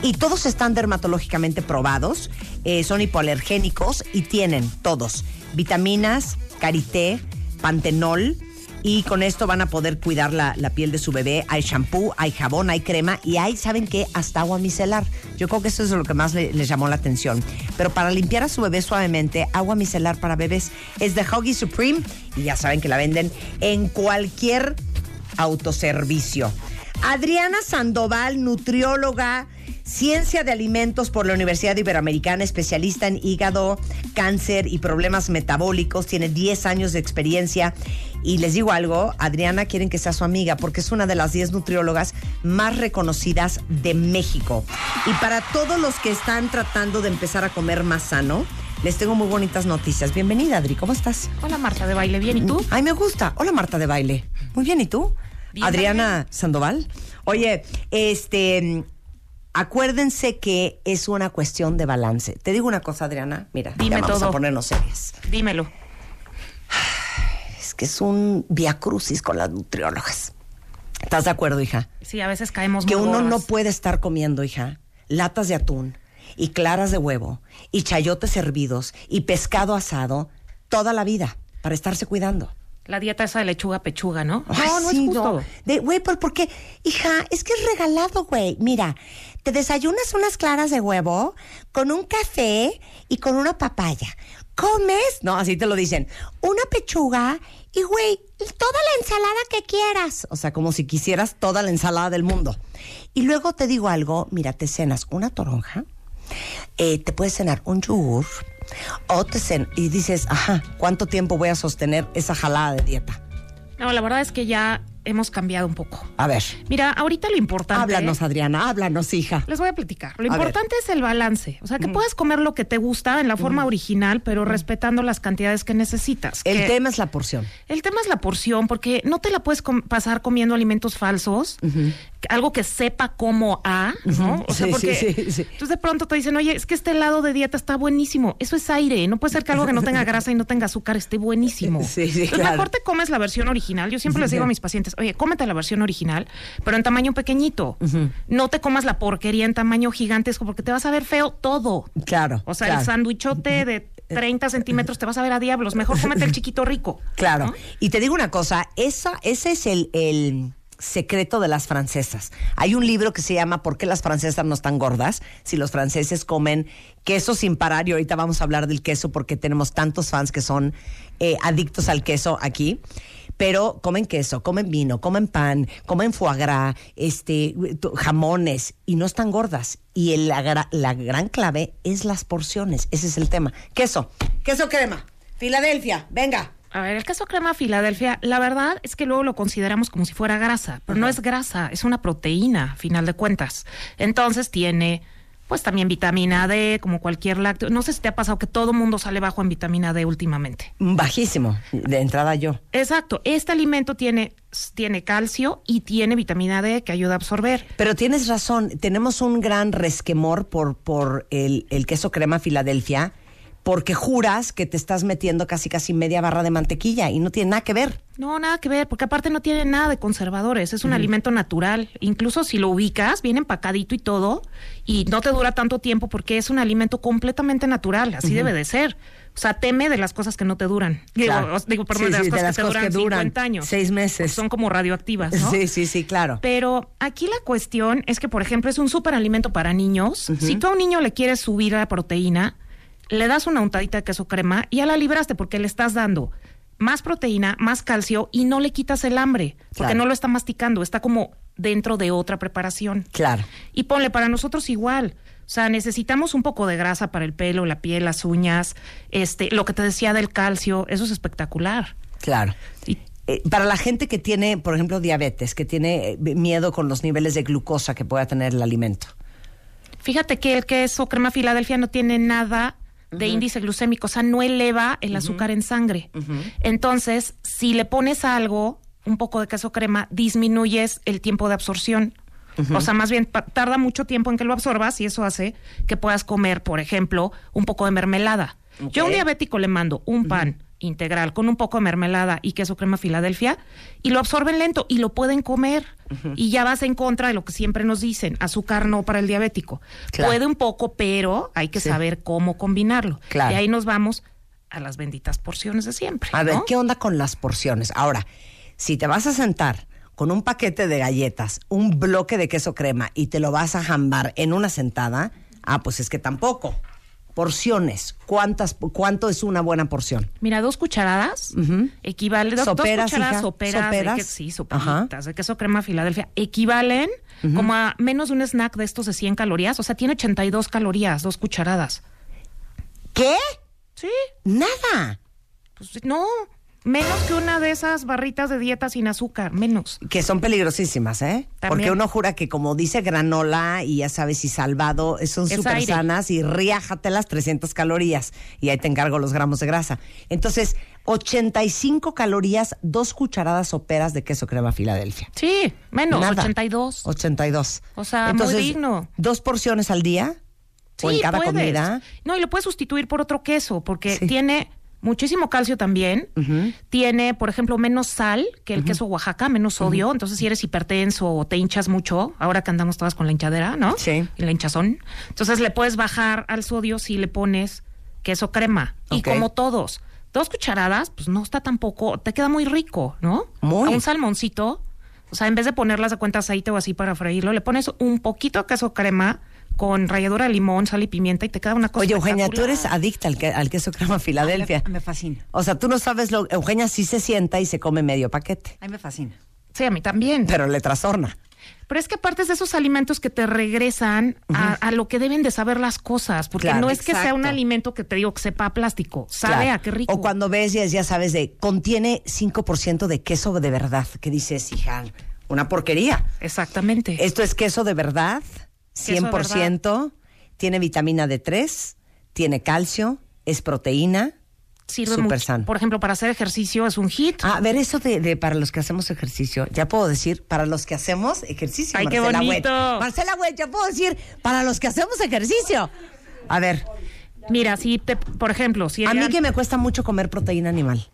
Y todos están dermatológicamente probados, eh, son hipoalergénicos y tienen todos vitaminas, karité, pantenol, y con esto van a poder cuidar la, la piel de su bebé. Hay shampoo, hay jabón, hay crema y hay, ¿saben qué? Hasta agua micelar. Yo creo que eso es lo que más le- les llamó la atención. Pero para limpiar a su bebé suavemente, agua micelar para bebés es de Huggy Supreme y ya saben que la venden en cualquier autoservicio. Adriana Sandoval, nutrióloga, ciencia de alimentos por la Universidad Iberoamericana, especialista en hígado, cáncer y problemas metabólicos, tiene 10 años de experiencia. Y les digo algo, Adriana quieren que sea su amiga porque es una de las 10 nutriólogas más reconocidas de México. Y para todos los que están tratando de empezar a comer más sano, les tengo muy bonitas noticias. Bienvenida, Adri, ¿cómo estás? Hola Marta de baile, bien, ¿y tú? Ay, me gusta. Hola, Marta de baile. Muy bien, ¿y tú? Bien, Adriana Sandoval. Oye, este, acuérdense que es una cuestión de balance. Te digo una cosa, Adriana. Mira, Dime ya vamos todo. a ponernos serias. Dímelo. Es que es un via crucis con las nutriólogas. ¿Estás de acuerdo, hija? Sí, a veces caemos Que uno no puede estar comiendo, hija, latas de atún y claras de huevo y chayotes hervidos y pescado asado toda la vida para estarse cuidando. La dieta esa de lechuga pechuga, ¿no? Ay, no, no sí, es justo. no. Güey, ¿por, por qué? Hija, es que es regalado, güey. Mira, te desayunas unas claras de huevo con un café y con una papaya. Comes, no, así te lo dicen, una pechuga y, güey, toda la ensalada que quieras. O sea, como si quisieras toda la ensalada del mundo. Y luego te digo algo, mira, te cenas una toronja, eh, te puedes cenar un yogur, o te cen y dices, ajá, ¿cuánto tiempo voy a sostener esa jalada de dieta? No, la verdad es que ya hemos cambiado un poco. A ver. Mira, ahorita lo importante. Háblanos, Adriana, háblanos, hija. Les voy a platicar. Lo A ver. importante es el balance. O sea, que puedes comer lo que te gusta en la forma original, pero respetando las cantidades que necesitas. El Que- tema es la porción. El tema es la porción, porque no te la puedes com- pasar comiendo alimentos falsos, algo que sepa como a, ¿no? O sea, Sí, porque sí, sí, sí. entonces de pronto te dicen, oye, es que este helado de dieta está buenísimo. Eso es aire. No puede ser que algo que no tenga grasa y no tenga azúcar esté buenísimo. Sí, sí, Entonces, claro. mejor te comes la versión original. Yo siempre les digo a mis pacientes, oye, cómete la versión original, pero en tamaño pequeñito. No te comas la porquería en tamaño gigantesco porque te vas a ver feo todo. Claro. O sea, claro. el sándwichote de 30 centímetros te vas a ver a diablos. Mejor cómete el chiquito rico. Claro. Y te digo una cosa, esa, ese es el, el secreto de las francesas. Hay un libro que se llama ¿Por qué las francesas no están gordas? Si los franceses comen queso sin parar, y ahorita vamos a hablar del queso porque tenemos tantos fans que son eh, adictos al queso aquí. Pero comen queso, comen vino, comen pan, comen foie gras, este, jamones y no están gordas. Y el- la, la gran clave es las porciones. Ese es el tema. Queso, queso crema, Filadelfia, venga. A ver, el queso crema Filadelfia, la verdad es que luego lo consideramos como si fuera grasa, pero no es grasa, es una proteína, a final de cuentas. Entonces tiene, pues también vitamina D, como cualquier lácteo. No sé si te ha pasado que todo mundo sale bajo en vitamina D últimamente. Bajísimo, de entrada yo. Exacto, este alimento tiene, tiene calcio y tiene vitamina D que ayuda a absorber. Pero tienes razón, tenemos un gran resquemor por, por el, el queso crema Filadelfia, porque juras que te estás metiendo casi casi media barra de mantequilla y no tiene nada que ver. No, nada que ver, porque aparte no tiene nada de conservadores, es un alimento natural. Incluso si lo ubicas, viene empacadito y todo, y no te dura tanto tiempo porque es un alimento completamente natural, así debe de ser. O sea, teme de las cosas que no te duran. Digo, Claro. digo perdón, Sí, de las sí, cosas, de las que, te cosas duran que duran 50 años. seis meses. Pues son como radioactivas, ¿no? Sí, sí, sí, claro. Pero aquí la cuestión es que, por ejemplo, es un superalimento para niños. Si tú a un niño le quieres subir la proteína, le das una untadita de queso crema y ya la libraste porque le estás dando más proteína, más calcio y no le quitas el hambre porque Claro. no lo está masticando, está como dentro de otra preparación. Claro. Y ponle, para nosotros igual. O sea, necesitamos un poco de grasa para el pelo, la piel, las uñas, este, lo que te decía del calcio, eso es espectacular. Claro. Eh, para la gente que tiene, por ejemplo, diabetes, que tiene eh, miedo con los niveles de glucosa que pueda tener el alimento. Fíjate que el queso crema Filadelfia no tiene nada de índice glucémico, o sea, no eleva el azúcar en sangre. Entonces, si le pones algo, un poco de queso crema, disminuyes el tiempo de absorción. O sea, más bien tarda mucho tiempo en que lo absorbas y eso hace que puedas comer, por ejemplo, un poco de mermelada. Yo a un diabético le mando un pan integral con un poco de mermelada y queso crema Filadelfia y lo absorben lento y lo pueden comer. Y ya vas en contra de lo que siempre nos dicen, azúcar no para el diabético. Claro. Puede un poco, pero hay que Sí. saber cómo combinarlo. Claro. Y ahí nos vamos a las benditas porciones de siempre. A ver. ¿qué onda con las porciones? Ahora, si te vas a sentar con un paquete de galletas, un bloque de queso crema y te lo vas a jambar en una sentada, ah, pues es que tampoco. Porciones, ¿cuántas, ¿cuánto es una buena porción? Mira, dos cucharadas equivale dos, dos Soperas, cucharadas hija, soperas, de soperas. que- sí, soperitas de queso crema Filadelfia equivalen como a menos de un snack de estos de 100 calorías, o sea, tiene 82 calorías, dos cucharadas. ¿Qué? Sí. Nada. Pues no, menos que una de esas barritas de dieta sin azúcar, menos. Que son peligrosísimas, ¿eh? También. Porque uno jura que como dice granola y ya sabes, y salvado, eh, son súper sanas y riájate las 300 calorías y ahí te encargo los gramos de grasa. Entonces, 85 calorías, dos cucharadas soperas de queso crema Filadelfia. Sí, menos, Nada. 82. 82. O sea, Entonces, muy digno. ¿Dos porciones al día? ¿O en Sí, cada puedes. comida? No, y lo puedes sustituir por otro queso, porque tiene muchísimo calcio también. Tiene, por ejemplo, menos sal que el queso Oaxaca, menos sodio. Entonces, si eres hipertenso o te hinchas mucho, ahora que andamos todas con la hinchadera, ¿no? Sí. Y la hinchazón. Entonces, le puedes bajar al sodio si le pones queso crema. Y como todos, dos cucharadas, pues no está tampoco, te queda muy rico, ¿no? Muy. A un salmoncito, o sea, en vez de ponerlas de cuenta aceite o así para freírlo, le pones un poquito de queso crema con ralladura de limón, sal y pimienta y te queda una cosa Oye, Eugenia, tú eres adicta al, que- al queso crema Filadelfia. Me, me fascina. O sea, tú no sabes lo. Eugenia sí se sienta y se come medio paquete. A mí me fascina. Sí, a mí también. Pero le trastorna. Pero es que aparte es de esos alimentos que te regresan a, a lo que deben de saber las cosas, porque Claro, no es que sea un alimento que te digo que sepa a plástico, sabe Claro. a qué rico. O cuando ves, ya, ya sabes, de contiene 5% de queso de verdad. Que dices, hija, una porquería. Exactamente. Esto es queso de verdad, 100%. Tiene vitamina D3, tiene calcio, es proteína. Sirve súper mucho. sano. Por ejemplo, para hacer ejercicio es un hit. Ah, a ver, eso de, de para los que hacemos ejercicio, ya puedo decir, para los que hacemos ejercicio. Ay, qué Marcela bonito. Huet. Marcela Huet, ya puedo decir, para los que hacemos ejercicio. A ver, Mira, si te, por ejemplo, si a mí que me cuesta mucho comer proteína animal.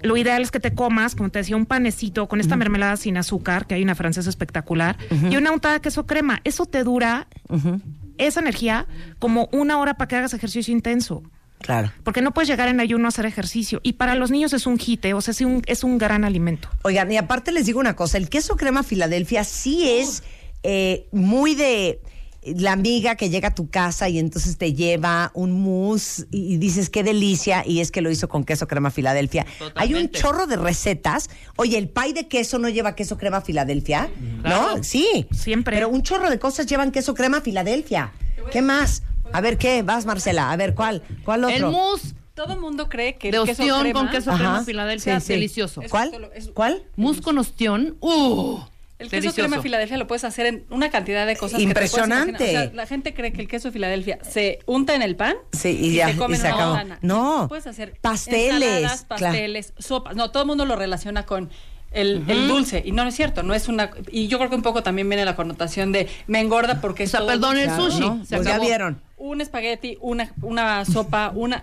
Lo ideal es que te comas, como te decía, un panecito con esta mermelada sin azúcar, que hay una francesa espectacular, y una untada de queso crema. Eso te dura esa energía como una hora para que hagas ejercicio intenso. Claro. Porque no puedes llegar en ayuno a hacer ejercicio. Y para los niños es un hite, o sea, es un, es un gran alimento. Oigan, y aparte les digo una cosa, el queso crema Filadelfia sí es eh, muy de la amiga que llega a tu casa y entonces te lleva un mousse y, y dices qué delicia y es que lo hizo con queso crema Filadelfia. Hay un chorro de recetas. Oye, el pay de queso no lleva queso crema Filadelfia, Claro. ¿no? Sí. Siempre. Pero un chorro de cosas llevan queso crema Filadelfia. ¿Qué más? A ver qué, vas Marcela, a ver cuál, cuál otro. El mousse Todo el mundo cree que de el queso ostión crema, con queso Ajá. crema Filadelfia, Sí, sí. delicioso. ¿Cuál? ¿Cuál? Mousse con ostión, ¡uh! El queso delicioso. crema Filadelfia lo puedes hacer en una cantidad de cosas. que te puedes Impresionante. imaginar. O sea, la gente cree que el queso Filadelfia se unta en el pan Sí, y ya, se come y en se una acabó. manzana. No, Puedes hacer pasteles, claro. pasteles, sopas. No, todo el mundo lo relaciona con el, dulce. Y no, no es cierto. No es una. Y yo creo que un poco también viene la connotación de me engorda porque es O sea, todo perdón, el sushi. ¿no? Se Pues ya vieron. Un espagueti, una, una sopa, una.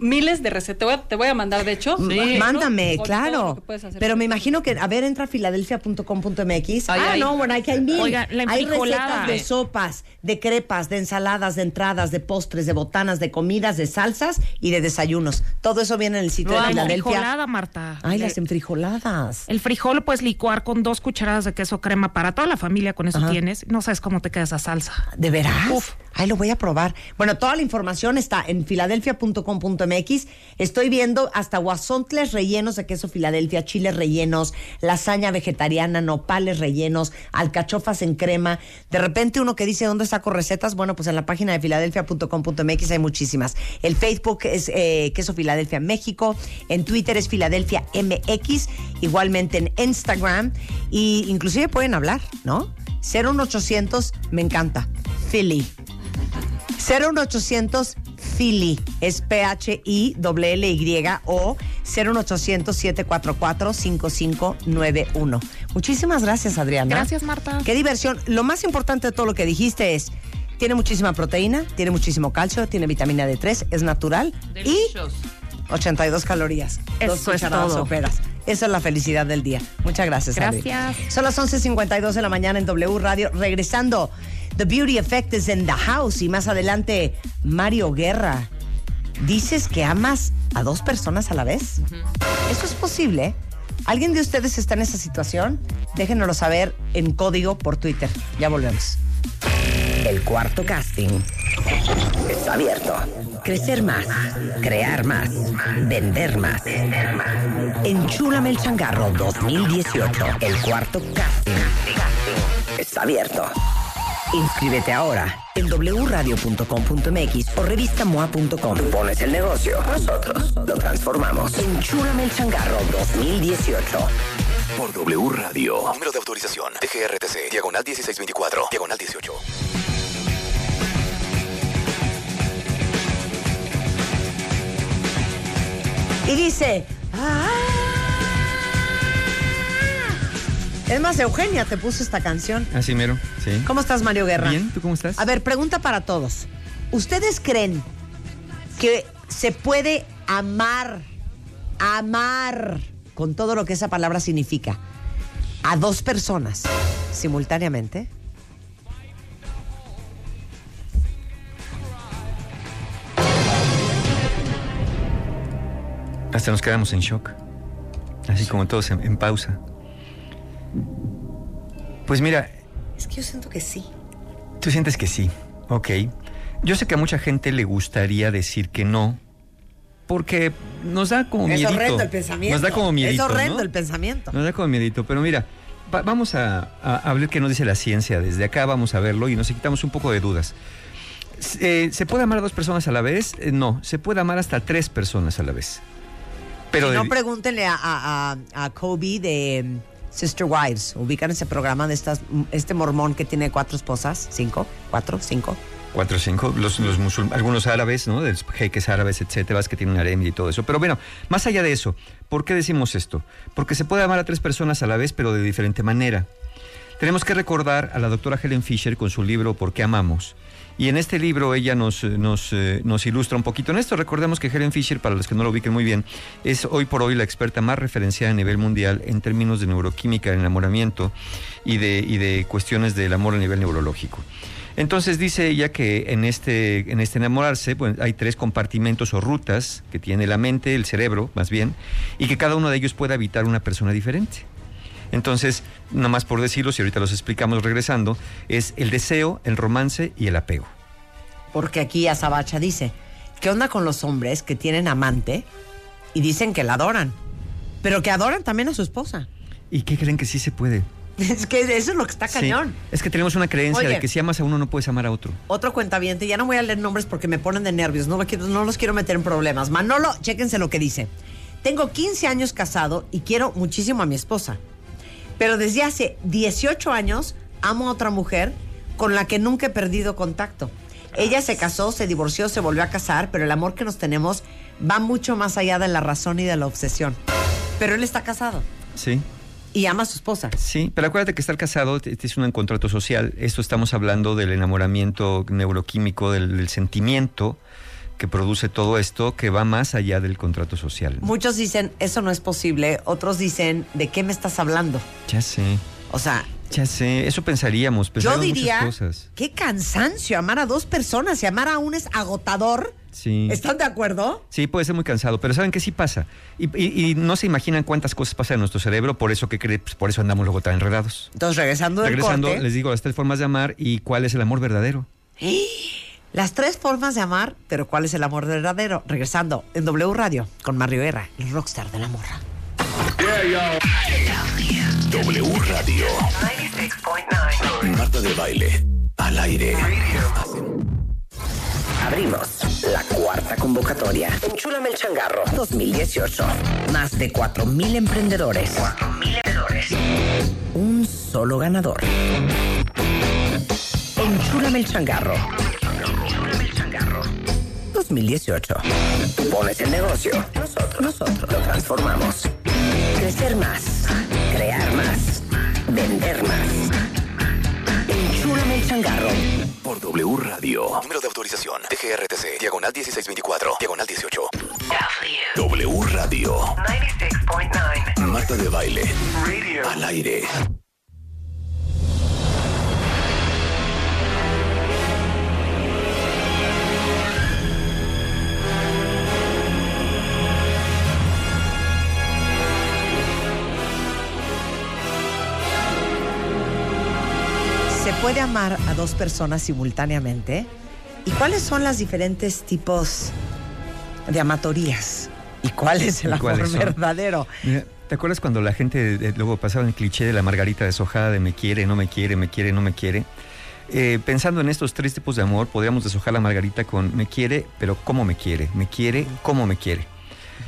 Miles de recetas. Te voy a, te voy a mandar, de hecho. Sí. Mándame, claro. Pero me imagino que, a ver, entra a filadelfia.com.mx. Ah, no, bueno, hay que hay mil. Oiga, la Hay enfrijolada. recetas de sopas, de crepas, de ensaladas, de entradas, de postres, de botanas, de comidas, de salsas y de desayunos. Todo eso viene en el sitio de Filadelfia. enfrijolada, Marta. Ay, las enfrijoladas. El frijol lo puedes licuar con dos cucharadas de queso crema para toda la familia, con eso Ajá. tienes. No sabes cómo te queda esa salsa. ¿De veras? Ay, lo voy a probar. Bueno, toda la información está en filadelfia.com.mx. Estoy viendo hasta guasontles rellenos de queso Filadelfia, chiles rellenos, lasaña vegetariana, nopales rellenos, alcachofas en crema. De repente uno que dice dónde saco recetas, bueno, pues en la página de filadelfia.com.mx hay muchísimas. El Facebook es eh, Queso Filadelfia México, en Twitter es Filadelfia MX, igualmente en Instagram y inclusive pueden hablar, ¿no? 01800 me encanta. Philly. 01800 Philly es P-H-I-L-L-Y o 01800 744 5591. Muchísimas gracias, Adriana. Gracias, Marta. Qué diversión. Lo más importante de todo lo que dijiste es, tiene muchísima proteína, tiene muchísimo calcio, tiene vitamina D3, es natural Delicious. y 82 calorías. Eso Dos es todo. soperas. Esa es la felicidad del día. Muchas gracias, Adri. Gracias. Son las 11.52 de la mañana en W Radio. Regresando, The Beauty Effect is in the house. Y más adelante, Mario Guerra. ¿Dices que amas a dos personas a la vez? ¿Eso es posible? ¿Alguien de ustedes está en esa situación? Déjenoslo saber en código por Twitter. Ya volvemos. El cuarto casting está abierto. Crecer más, crear más, vender más. Enchúlame el changarro 2018. El cuarto casting está abierto. Inscríbete ahora en wradio.com.mx o revistamoa.com. Tú pones el negocio, nosotros lo transformamos. Enchúlame el changarro 2018. Por W Radio. Número de autorización. DGRTC. Diagonal 1624. Diagonal 18. Y dice. "Ah". Es más, Eugenia te puso esta canción. Así mero, sí. ¿Cómo estás, Mario Guerra? Bien, ¿tú cómo estás? A ver, pregunta para todos. ¿Ustedes creen que se puede amar, amar, con todo lo que esa palabra significa, a dos personas simultáneamente? Hasta nos quedamos en shock. Así como todos en, en pausa. Pues mira, Es que yo siento que sí. tú sientes que sí. Ok. Yo sé que a mucha gente le gustaría decir que no. Porque nos da como Es miedito. horrendo el pensamiento. Nos da como miedito. Es horrendo ¿no? el pensamiento. Nos da como miedito. Pero mira, va- vamos a, a, a ver qué nos dice la ciencia. Desde acá vamos a verlo y nos quitamos un poco de dudas. Eh, ¿Se puede amar a dos personas a la vez? Eh, no, se puede amar hasta tres personas a la vez. Pero si de- no, pregúntenle a, a, Kobe de Sister Wives. Ubican ese programa de estas, este mormón que tiene cuatro esposas. ¿Cinco? ¿Cuatro? ¿Cinco? Cuatro cinco, los, los musul- algunos árabes, ¿no? De los jeques árabes, etcétera, que tienen harem y todo eso. Pero bueno, más allá de eso, ¿por qué decimos esto? Porque se puede amar a tres personas a la vez, pero de diferente manera. Tenemos que recordar a la doctora Helen Fisher con su libro ¿Por qué amamos? Y en este libro ella nos, eh, nos, eh, nos ilustra un poquito en esto. Recordemos que Helen Fisher, para los que no lo ubiquen muy bien, es hoy por hoy la experta más referenciada a nivel mundial en términos de neuroquímica, de enamoramiento y de, y de cuestiones del amor a nivel neurológico. Entonces dice ella que en este, en este enamorarse pues, hay tres compartimentos o rutas que tiene la mente, el cerebro más bien, y que cada uno de ellos puede habitar una persona diferente. Entonces, nada más por decirlo, si ahorita los explicamos regresando, es el deseo, el romance y el apego. Porque aquí Azabacha dice, ¿qué onda con los hombres que tienen amante y dicen que la adoran? Pero que adoran también a su esposa. ¿Y qué creen que sí se puede? Es que eso es lo que está Sí. cañón. Es que tenemos una creencia Oye. de que si amas a uno no puedes amar a otro. Otro cuentaviente, ya no voy a leer nombres porque me ponen de nervios, no, lo quiero- no los quiero meter en problemas. Manolo, chéquense lo que dice. Tengo 15 años casado y quiero muchísimo a mi esposa. Pero desde hace 18 años amo a otra mujer con la que nunca he perdido contacto. Ella se casó, se divorció, se volvió a casar, pero el amor que nos tenemos va mucho más allá de la razón y de la obsesión. Pero él está casado Sí. y ama a su esposa. Sí, pero acuérdate que estar casado es un contrato social. Esto estamos hablando del enamoramiento neuroquímico, del, del sentimiento que produce todo esto, que va más allá del contrato social. Muchos dicen, eso no es posible. Otros dicen, ¿de qué me estás hablando? Ya sé. O sea, Ya sé, eso pensaríamos. yo pensaríamos diría, muchas cosas. qué cansancio amar a dos personas y amar a uno es agotador. Sí. ¿Están de acuerdo? Sí, puede ser muy cansado, pero saben que sí pasa. Y, y- y no se imaginan cuántas cosas pasan en nuestro cerebro, por eso que pues, por eso andamos luego tan enredados. Entonces, regresando del Regresando, corte, les digo las tres formas de amar y cuál es el amor verdadero. Las tres formas de amar, pero ¿cuál es el amor verdadero? Regresando en W Radio con Mario Guerra, el rockstar del amor. W Radio. Marta de baile. Al aire. Abrimos la cuarta convocatoria. Enchúlame el changarro 2018. Más de 4.000 emprendedores. 4.000 emprendedores. Un solo ganador. Enchúlame el changarro. Enchúlame el changarro 2018. Tú pones el negocio. Nosotros, nosotros lo transformamos. Crecer más. Crear más. Vender más. Enchúlame el changarro. Por W Radio. Número de autorización. DGRTC. Diagonal 1624. Diagonal 18. W Radio. 96.9. Marta de baile. Al aire. ¿Se puede amar a dos personas simultáneamente? ¿Y cuáles son los diferentes tipos de amatorías? ¿Y cuál es el ¿Y cuáles amor verdadero? Mira, ¿Te acuerdas cuando la gente eh, luego pasaba el cliché de la margarita deshojada de me quiere, no me quiere, me quiere, no me quiere? Eh, pensando en estos tres tipos de amor, podríamos deshojar la margarita con me quiere, pero ¿cómo me quiere? Me quiere, ¿cómo me quiere?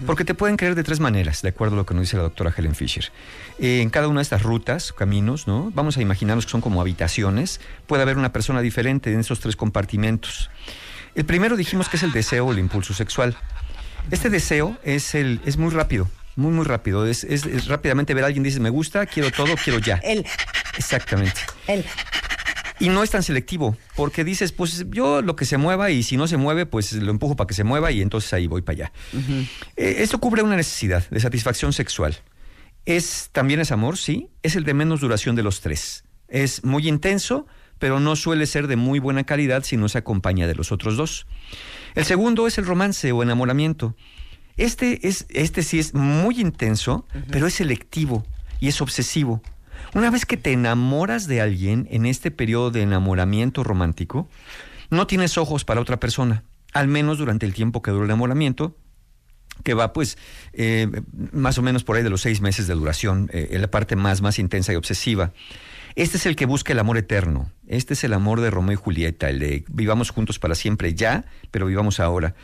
Porque te pueden querer de tres maneras, de acuerdo a lo que nos dice la doctora Helen Fisher. Eh, en cada una de estas rutas, caminos, ¿no? Vamos a imaginarnos que son como habitaciones. Puede haber una persona diferente en esos tres compartimentos. El primero dijimos que es el deseo o el impulso sexual. Este deseo es, el, es muy rápido, muy, muy rápido. Es, es- es rápidamente ver a alguien, dices, me gusta, quiero todo, quiero ya. El, Exactamente. el. Y no es tan selectivo, porque dices, pues yo lo que se mueva y si no se mueve, pues lo empujo para que se mueva y entonces ahí voy para allá. Eh, esto cubre una necesidad de satisfacción sexual. Es también es amor, sí, es el de menos duración de los tres. Es muy intenso, pero no suele ser de muy buena calidad si no se acompaña de los otros dos. El segundo es el romance o enamoramiento. Este, es, este sí es muy intenso, pero es selectivo y es obsesivo. Una vez que te enamoras de alguien en este periodo de enamoramiento romántico, no tienes ojos para otra persona, al menos durante el tiempo que dura el enamoramiento, que va pues eh, más o menos por ahí de los seis meses de duración, eh, en la parte más, más intensa y obsesiva. Este es el que busca el amor eterno. Este es el amor de Romeo y Julieta, el de vivamos juntos para siempre ya, pero vivamos ahora.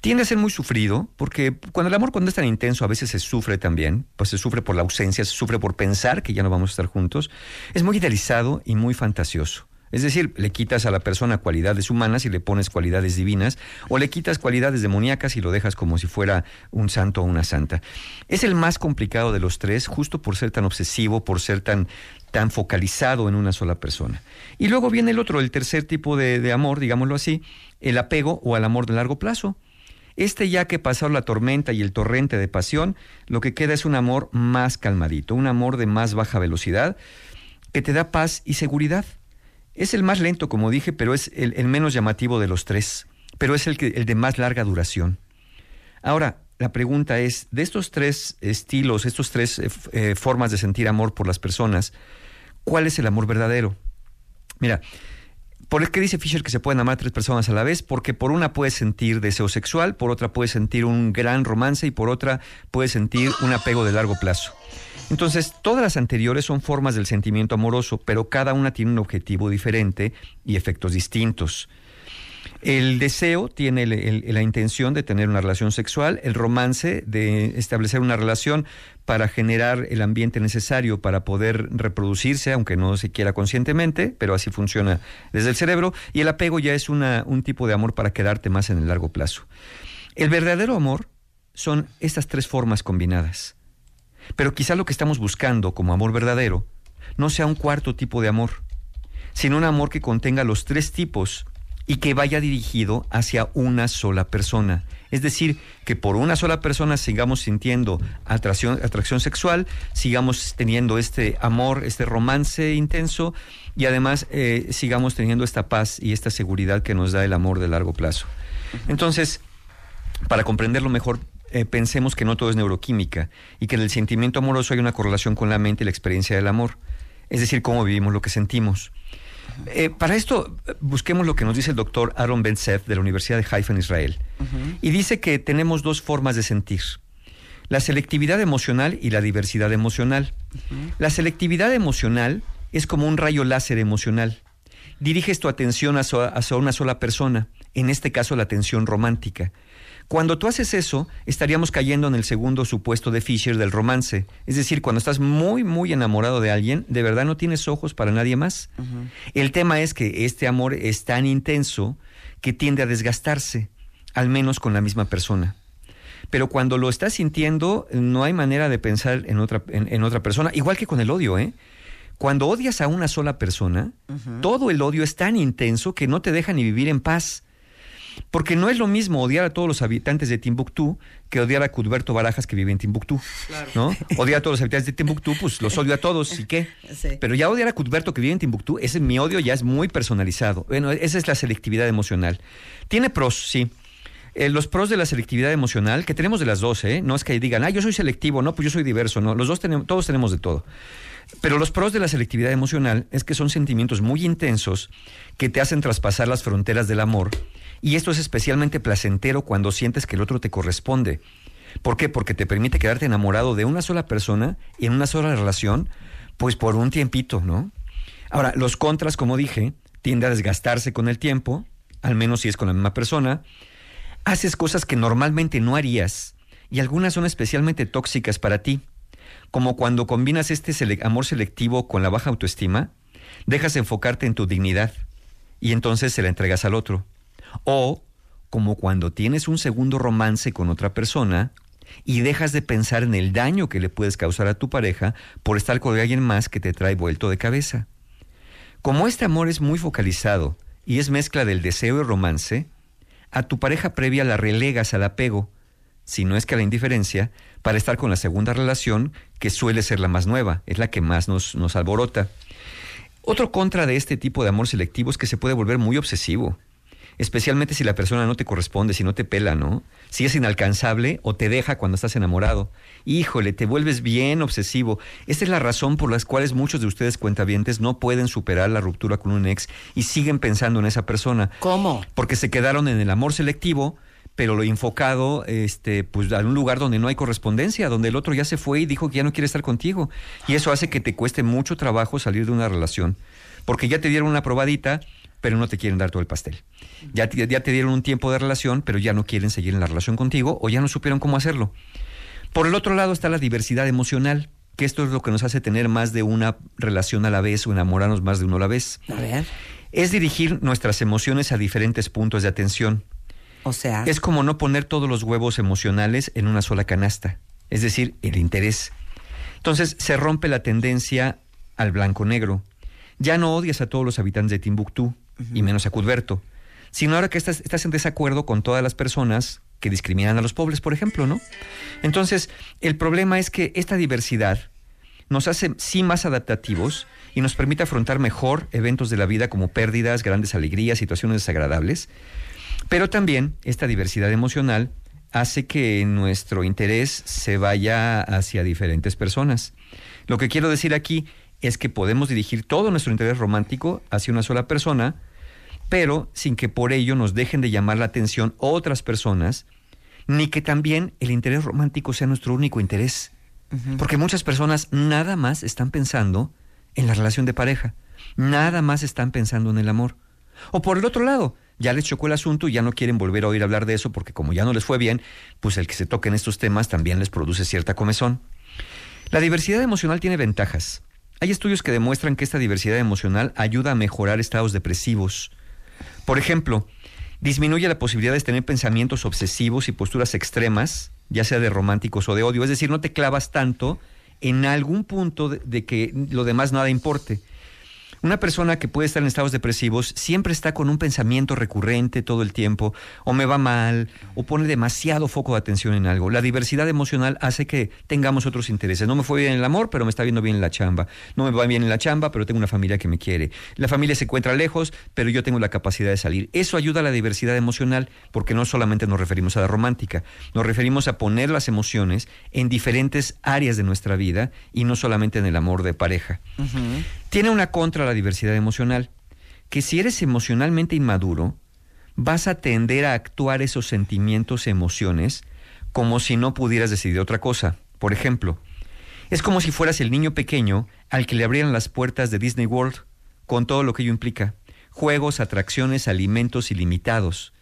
Tiende a ser muy sufrido, porque cuando el amor cuando es tan intenso a veces se sufre también, pues se sufre por la ausencia, se sufre por pensar que ya no vamos a estar juntos. Es muy idealizado y muy fantasioso. Es decir, le quitas a la persona cualidades humanas y le pones cualidades divinas, o le quitas cualidades demoníacas y lo dejas como si fuera un santo o una santa. Es el más complicado de los tres, justo por ser tan obsesivo, por ser tan, tan focalizado en una sola persona. Y luego viene el otro, el tercer tipo de, de amor, digámoslo así, el apego o al amor de largo plazo. Este ya que pasó la tormenta y el torrente de pasión, lo que queda es un amor más calmadito, un amor de más baja velocidad, que te da paz y seguridad. Es el más lento, como dije, pero es el, menos llamativo de los tres, pero es el, que, el de más larga duración. Ahora, la pregunta es, de estos tres estilos, estos tres eh, eh, formas de sentir amor por las personas, ¿cuál es el amor verdadero? Mira, ¿por qué dice Fisher que se pueden amar tres personas a la vez? Porque por una puedes sentir deseo sexual, por otra puedes sentir un gran romance y por otra puedes sentir un apego de largo plazo. Entonces, todas las anteriores son formas del sentimiento amoroso, pero cada una tiene un objetivo diferente y efectos distintos. El deseo tiene la intención de tener una relación sexual, el romance de establecer una relación para generar el ambiente necesario para poder reproducirse, aunque no se quiera conscientemente, pero así funciona desde el cerebro, y el apego ya es un tipo de amor para quedarte más en el largo plazo. El verdadero amor son estas tres formas combinadas. Pero quizá lo que estamos buscando como amor verdadero no sea un cuarto tipo de amor, sino un amor que contenga los tres tipos y que vaya dirigido hacia una sola persona. Es decir, que por una sola persona sigamos sintiendo atracción, atracción sexual, sigamos teniendo este amor, este romance intenso y además eh, sigamos teniendo esta paz y esta seguridad que nos da el amor de largo plazo. Entonces, para comprenderlo mejor, eh, pensemos que no todo es neuroquímica y que en el sentimiento amoroso hay una correlación con la mente y la experiencia del amor, es decir, cómo vivimos lo que sentimos. Eh, para esto, busquemos lo que nos dice el doctor Aaron Ben Seth de la Universidad de Haifa en Israel. Y dice que tenemos dos formas de sentir. La selectividad emocional y la diversidad emocional. La selectividad emocional es como un rayo láser emocional. Diriges tu atención hacia, hacia una sola persona, en este caso la atención romántica. Cuando tú haces eso, estaríamos cayendo en el segundo supuesto de Fisher del romance. Es decir, cuando estás muy, muy enamorado de alguien, de verdad no tienes ojos para nadie más. El tema es que este amor es tan intenso que tiende a desgastarse, al menos con la misma persona. Pero cuando lo estás sintiendo, no hay manera de pensar en otra, en, en otra persona, igual que con el odio, ¿eh? Cuando odias a una sola persona, todo el odio es tan intenso que no te deja ni vivir en paz. Porque no es lo mismo odiar a todos los habitantes de Timbuktu que odiar a Cudberto Barajas que vive en Timbuktu. ¿no? Odiar a todos los habitantes de Timbuktu, pues los odio a todos, ¿y qué? Sí. Pero ya odiar a Cudberto que vive en Timbuktu, ese mi odio ya es muy personalizado. Bueno, esa es la selectividad emocional. Tiene pros, sí. Eh, los pros de la selectividad emocional, que tenemos de las dos, ¿eh? No es que digan, ah, yo soy selectivo, no, pues yo soy diverso, no. Los dos tenemos, todos tenemos de todo. Pero los pros de la selectividad emocional es que son sentimientos muy intensos que te hacen traspasar las fronteras del amor. Y esto es especialmente placentero cuando sientes que el otro te corresponde. ¿Por qué? Porque te permite quedarte enamorado de una sola persona y en una sola relación, pues por un tiempito, ¿no? Ahora, los contras, como dije, tiende a desgastarse con el tiempo, al menos si es con la misma persona. Haces cosas que normalmente no harías y algunas son especialmente tóxicas para ti, como cuando combinas este amor selectivo con la baja autoestima, dejas de enfocarte en tu dignidad y entonces se la entregas al otro. O como cuando tienes un segundo romance con otra persona y dejas de pensar en el daño que le puedes causar a tu pareja por estar con alguien más que te trae vuelto de cabeza. Como este amor es muy focalizado y es mezcla del deseo y romance, a tu pareja previa la relegas al apego, si no es que a la indiferencia, para estar con la segunda relación, que suele ser la más nueva, es la que más nos, nos alborota. Otro contra de este tipo de amor selectivo es que se puede volver muy obsesivo, especialmente si la persona no te corresponde, si no te pela, ¿no? Si es inalcanzable o te deja cuando estás enamorado. Híjole, te vuelves bien obsesivo. Esta es la razón por las cuales muchos de ustedes cuentavientes no pueden superar la ruptura con un ex y siguen pensando en esa persona. ¿Cómo? Porque se quedaron en el amor selectivo, pero lo enfocado, este, pues a un lugar donde no hay correspondencia, donde el otro ya se fue y dijo que ya no quiere estar contigo. Y eso hace que te cueste mucho trabajo salir de una relación. Porque ya te dieron una probadita, pero no te quieren dar todo el pastel. Ya te, ya te dieron un tiempo de relación, pero ya no quieren seguir en la relación contigo o ya no supieron cómo hacerlo. Por el otro lado está la diversidad emocional, que esto es lo que nos hace tener más de una relación a la vez o enamorarnos más de uno a la vez. A ver. Es dirigir nuestras emociones a diferentes puntos de atención. O sea. Es como no poner todos los huevos emocionales en una sola canasta, es decir, el interés. Entonces se rompe la tendencia al blanco-negro. Ya no odias a todos los habitantes de Timbuktu, y menos a Cudberto, sino ahora que estás, estás en desacuerdo con todas las personas que discriminan a los pobres, por ejemplo, ¿no? Entonces, el problema es que esta diversidad nos hace sí más adaptativos y nos permite afrontar mejor eventos de la vida como pérdidas, grandes alegrías, situaciones desagradables, pero también esta diversidad emocional hace que nuestro interés se vaya hacia diferentes personas. Lo que quiero decir aquí es que podemos dirigir todo nuestro interés romántico hacia una sola persona, pero sin que por ello nos dejen de llamar la atención otras personas, ni que también el interés romántico sea nuestro único interés. Porque muchas personas nada más están pensando en la relación de pareja, nada más están pensando en el amor. O por el otro lado, ya les chocó el asunto y ya no quieren volver a oír hablar de eso porque como ya no les fue bien, pues el que se toquen estos temas también les produce cierta comezón. La diversidad emocional tiene ventajas. Hay estudios que demuestran que esta diversidad emocional ayuda a mejorar estados depresivos. Por ejemplo, disminuye la posibilidad de tener pensamientos obsesivos y posturas extremas, ya sea de románticos o de odio. Es decir, no te clavas tanto en algún punto de, de que lo demás nada importe. Una persona que puede estar en estados depresivos siempre está con un pensamiento recurrente todo el tiempo, o me va mal, o pone demasiado foco de atención en algo. La diversidad emocional hace que tengamos otros intereses. No me fue bien en el amor, pero me está viendo bien en la chamba. No me va bien en la chamba, pero tengo una familia que me quiere. La familia se encuentra lejos, pero yo tengo la capacidad de salir. Eso ayuda a la diversidad emocional, porque no solamente nos referimos a la romántica, nos referimos a poner las emociones en diferentes áreas de nuestra vida y no solamente en el amor de pareja. Tiene una contra la diversidad emocional, que si eres emocionalmente inmaduro, vas a tender a actuar esos sentimientos, emociones, como si no pudieras decidir otra cosa. Por ejemplo, es como si fueras el niño pequeño al que le abrieran las puertas de Disney World, con todo lo que ello implica. Juegos, atracciones, alimentos ilimitados.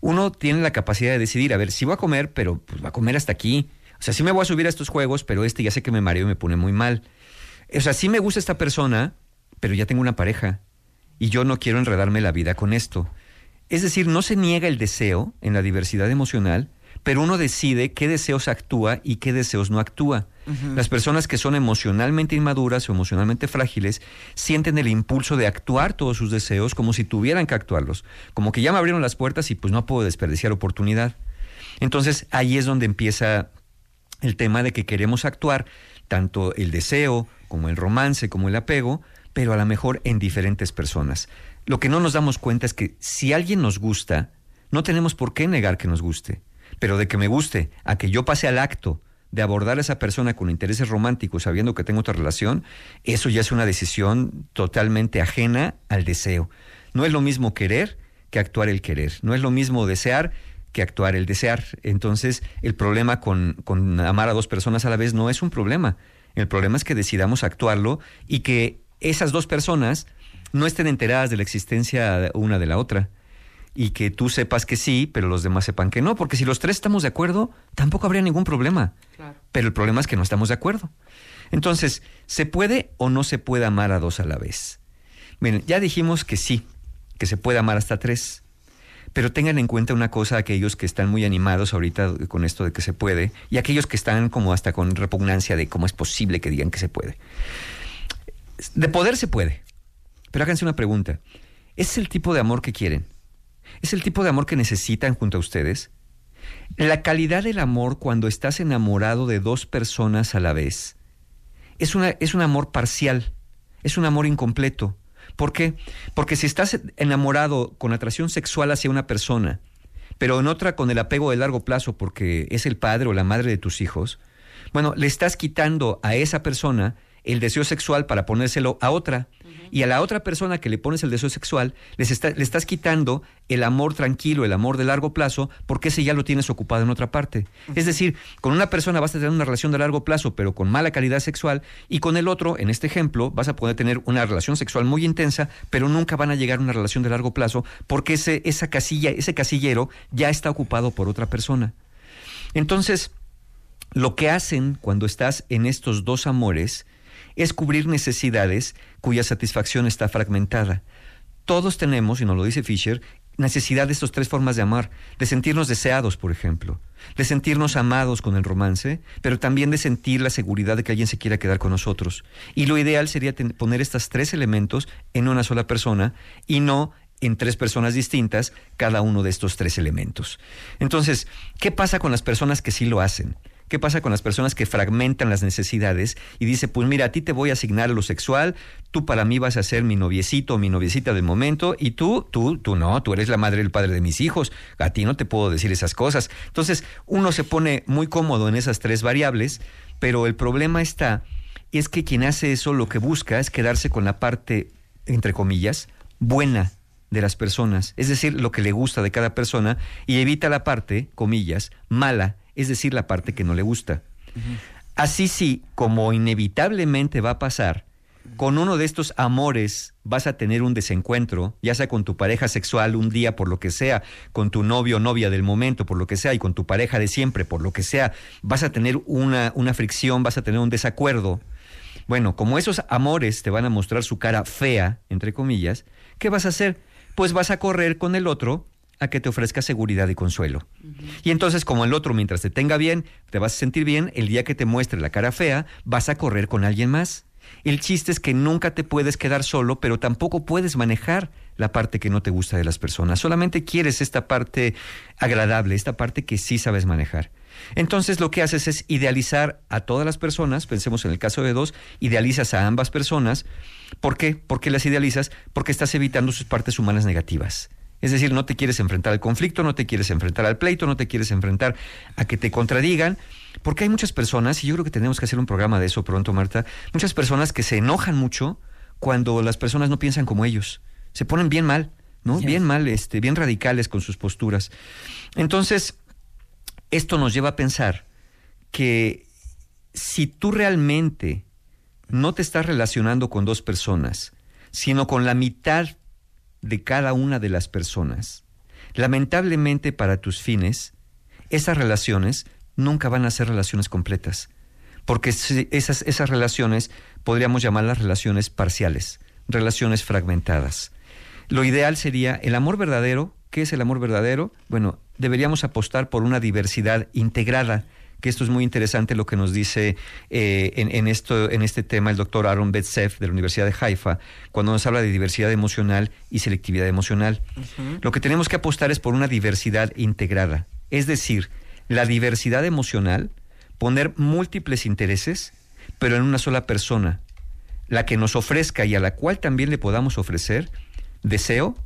Uno tiene la capacidad de decidir, a ver, si voy a comer, pero pues va a comer hasta aquí. O sea, sí me voy a subir a estos juegos, pero este ya sé que me mareo y me pone muy mal. O sea, sí me gusta esta persona, pero ya tengo una pareja y yo no quiero enredarme la vida con esto. Es decir, no se niega el deseo en la diversidad emocional, pero uno decide qué deseos actúa y qué deseos no actúa. Las personas que son emocionalmente inmaduras o emocionalmente frágiles sienten el impulso de actuar todos sus deseos como si tuvieran que actuarlos, como que ya me abrieron las puertas y pues no puedo desperdiciar oportunidad. Entonces ahí es donde empieza el tema de que queremos actuar tanto el deseo como el romance, como el apego, pero a lo mejor en diferentes personas. Lo que no nos damos cuenta es que si alguien nos gusta, no tenemos por qué negar que nos guste, pero de que me guste, a que yo pase al acto de abordar a esa persona con intereses románticos sabiendo que tengo otra relación, eso ya es una decisión totalmente ajena al deseo. No es lo mismo querer que actuar el querer, no es lo mismo desear que actuar el desear. Entonces, el problema con, con amar a dos personas a la vez no es un problema. El problema es que decidamos actuarlo y que esas dos personas no estén enteradas de la existencia una de la otra. Y que tú sepas que sí, pero los demás sepan que no. Porque si los tres estamos de acuerdo, tampoco habría ningún problema. Pero el problema es que no estamos de acuerdo. Entonces, ¿se puede o no se puede amar a dos a la vez? Miren, ya dijimos que sí, que se puede amar hasta tres. Pero tengan en cuenta una cosa, aquellos que están muy animados ahorita con esto de que se puede, y aquellos que están como hasta con repugnancia de cómo es posible que digan que se puede. De poder se puede, Pero háganse una pregunta. ¿Es el tipo de amor que quieren? ¿Es el tipo de amor que necesitan junto a ustedes? La calidad del amor cuando estás enamorado de dos personas a la vez es, una, es un amor parcial, es un amor incompleto. ¿Por qué? Porque si estás enamorado con atracción sexual hacia una persona, pero en otra con el apego de largo plazo porque es el padre o la madre de tus hijos, bueno, le estás quitando a esa persona el deseo sexual para ponérselo a otra. Y a la otra persona que le pones el deseo sexual, les está- le estás quitando el amor tranquilo, el amor de largo plazo, porque ese ya lo tienes ocupado en otra parte. Es decir, con una persona vas a tener una relación de largo plazo, pero con mala calidad sexual, y con el otro, en este ejemplo, vas a poder tener una relación sexual muy intensa, pero nunca van a llegar a una relación de largo plazo, porque ese, esa casilla, ese casillero ya está ocupado por otra persona. Entonces, lo que hacen cuando estás en estos dos amores es cubrir necesidades cuya satisfacción está fragmentada. Todos tenemos, y nos lo dice Fisher, necesidad de estas tres formas de amar, de sentirnos deseados, por ejemplo, de sentirnos amados con el romance, pero también de sentir la seguridad de que alguien se quiera quedar con nosotros. Y lo ideal sería poner estos tres elementos en una sola persona y no en tres personas distintas cada uno de estos tres elementos. Entonces, ¿qué pasa con las personas que sí lo hacen? ¿Qué pasa con las personas que fragmentan las necesidades y dice, pues mira, a ti te voy a asignar lo sexual, tú para mí vas a ser mi noviecito o mi noviecita del momento y tú, tú, tú no, tú eres la madre el padre de mis hijos, a ti no te puedo decir esas cosas. Entonces, uno se pone muy cómodo en esas tres variables, pero el problema está, es que quien hace eso lo que busca es quedarse con la parte, entre comillas, buena de las personas, es decir, lo que le gusta de cada persona y evita la parte, comillas, mala, es decir, la parte que no le gusta. Así sí, como inevitablemente va a pasar, con uno de estos amores vas a tener un desencuentro, ya sea con tu pareja sexual un día por lo que sea, con tu novio o novia del momento por lo que sea y con tu pareja de siempre por lo que sea, vas a tener una, una fricción, vas a tener un desacuerdo. Bueno, como esos amores te van a mostrar su cara fea, entre comillas, ¿qué vas a hacer? Pues vas a correr con el otro a que te ofrezca seguridad y consuelo. Y entonces, como el otro, mientras te tenga bien, te vas a sentir bien, el día que te muestre la cara fea, vas a correr con alguien más. El chiste es que nunca te puedes quedar solo, pero tampoco puedes manejar la parte que no te gusta de las personas. Solamente quieres esta parte agradable, esta parte que sí sabes manejar. Entonces lo que haces es idealizar a todas las personas, pensemos en el caso de dos, idealizas a ambas personas. ¿Por qué? ¿Por qué las idealizas? Porque estás evitando sus partes humanas negativas. Es decir, no te quieres enfrentar al conflicto, no te quieres enfrentar al pleito, no te quieres enfrentar a que te contradigan, porque hay muchas personas, y yo creo que tenemos que hacer un programa de eso pronto, Marta, muchas personas que se enojan mucho cuando las personas no piensan como ellos. Se ponen bien mal, ¿no? Bien mal, este, bien radicales con sus posturas. Entonces, esto nos lleva a pensar que si tú realmente no te estás relacionando con dos personas, sino con la mitad de cada una de las personas, lamentablemente para tus fines, esas relaciones nunca van a ser relaciones completas, porque esas, esas relaciones podríamos llamarlas relaciones parciales, relaciones fragmentadas. Lo ideal sería el amor verdadero. ¿Qué es el amor verdadero? Bueno, deberíamos apostar por una diversidad integrada, que esto es muy interesante lo que nos dice eh, en, en esto, en este tema el doctor Aaron Betsev de la Universidad de Haifa, cuando nos habla de diversidad emocional y selectividad emocional. Lo que tenemos que apostar es por una diversidad integrada, es decir, la diversidad emocional, poner múltiples intereses, pero en una sola persona, la que nos ofrezca y a la cual también le podamos ofrecer deseo,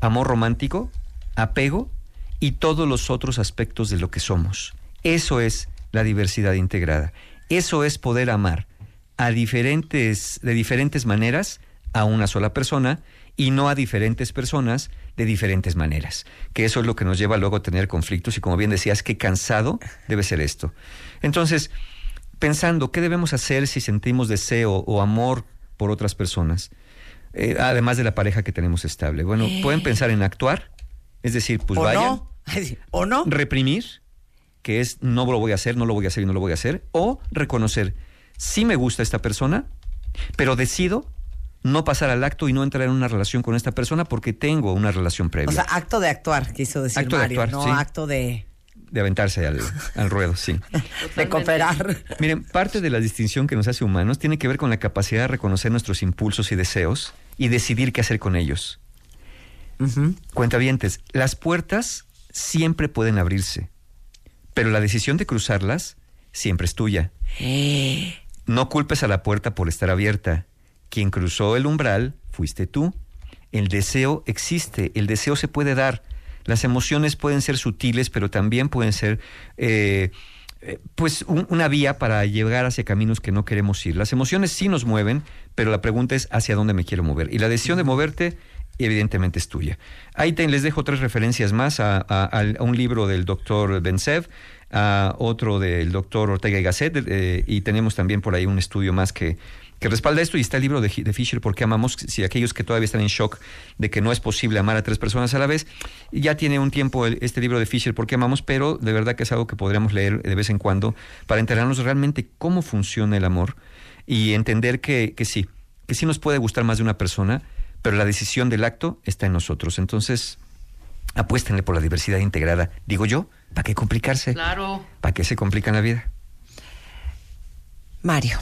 amor romántico, apego y todos los otros aspectos de lo que somos. Eso es la diversidad integrada. Eso es poder amar a diferentes, de diferentes maneras a una sola persona y no a diferentes personas de diferentes maneras. Que eso es lo que nos lleva luego a tener conflictos y como bien decías, qué cansado debe ser esto. Entonces, pensando qué debemos hacer si sentimos deseo o amor por otras personas, eh, además de la pareja que tenemos estable. Bueno, Eh. pueden pensar en actuar, es decir, pues ¿O vayan. no? ¿O no? Reprimir, que es no lo voy a hacer, no lo voy a hacer y no lo voy a hacer. O reconocer, sí me gusta esta persona, pero decido no pasar al acto y no entrar en una relación con esta persona porque tengo una relación previa. O sea, acto de actuar, quiso decir Acto de Mario, actuar, no sí. acto de, de aventarse al, al ruedo, sí. de cooperar. Miren, parte de la distinción que nos hace humanos tiene que ver con la capacidad de reconocer nuestros impulsos y deseos y decidir qué hacer con ellos. Cuentavientes, las puertas siempre pueden abrirse, pero la decisión de cruzarlas siempre es tuya. No culpes a la puerta por estar abierta. Quien cruzó el umbral fuiste tú. El deseo existe, el deseo se puede dar. Las emociones pueden ser sutiles, pero también pueden ser eh, eh, pues un- una vía para llegar hacia caminos que no queremos ir. Las emociones sí nos mueven, pero la pregunta es hacia dónde me quiero mover. Y la decisión de moverte evidentemente es tuya. Ahí te, les dejo tres referencias más a, a- un libro del doctor Bensev, a otro del doctor Ortega y Gasset, eh, y tenemos también por ahí un estudio más que, que respalda esto, y está el libro de, de Fisher, ¿Por qué amamos? Si aquellos que todavía están en shock de que no es posible amar a tres personas a la vez, ya tiene un tiempo este libro de Fisher, ¿Por qué amamos? Pero de verdad que es algo que podríamos leer de vez en cuando para enterarnos realmente cómo funciona el amor y entender que, que sí, que sí nos puede gustar más de una persona, pero la decisión del acto está en nosotros. Entonces, apuéstenle por la diversidad integrada. Digo yo, ¿para qué complicarse? Claro. ¿Para qué se complican la vida? Mario,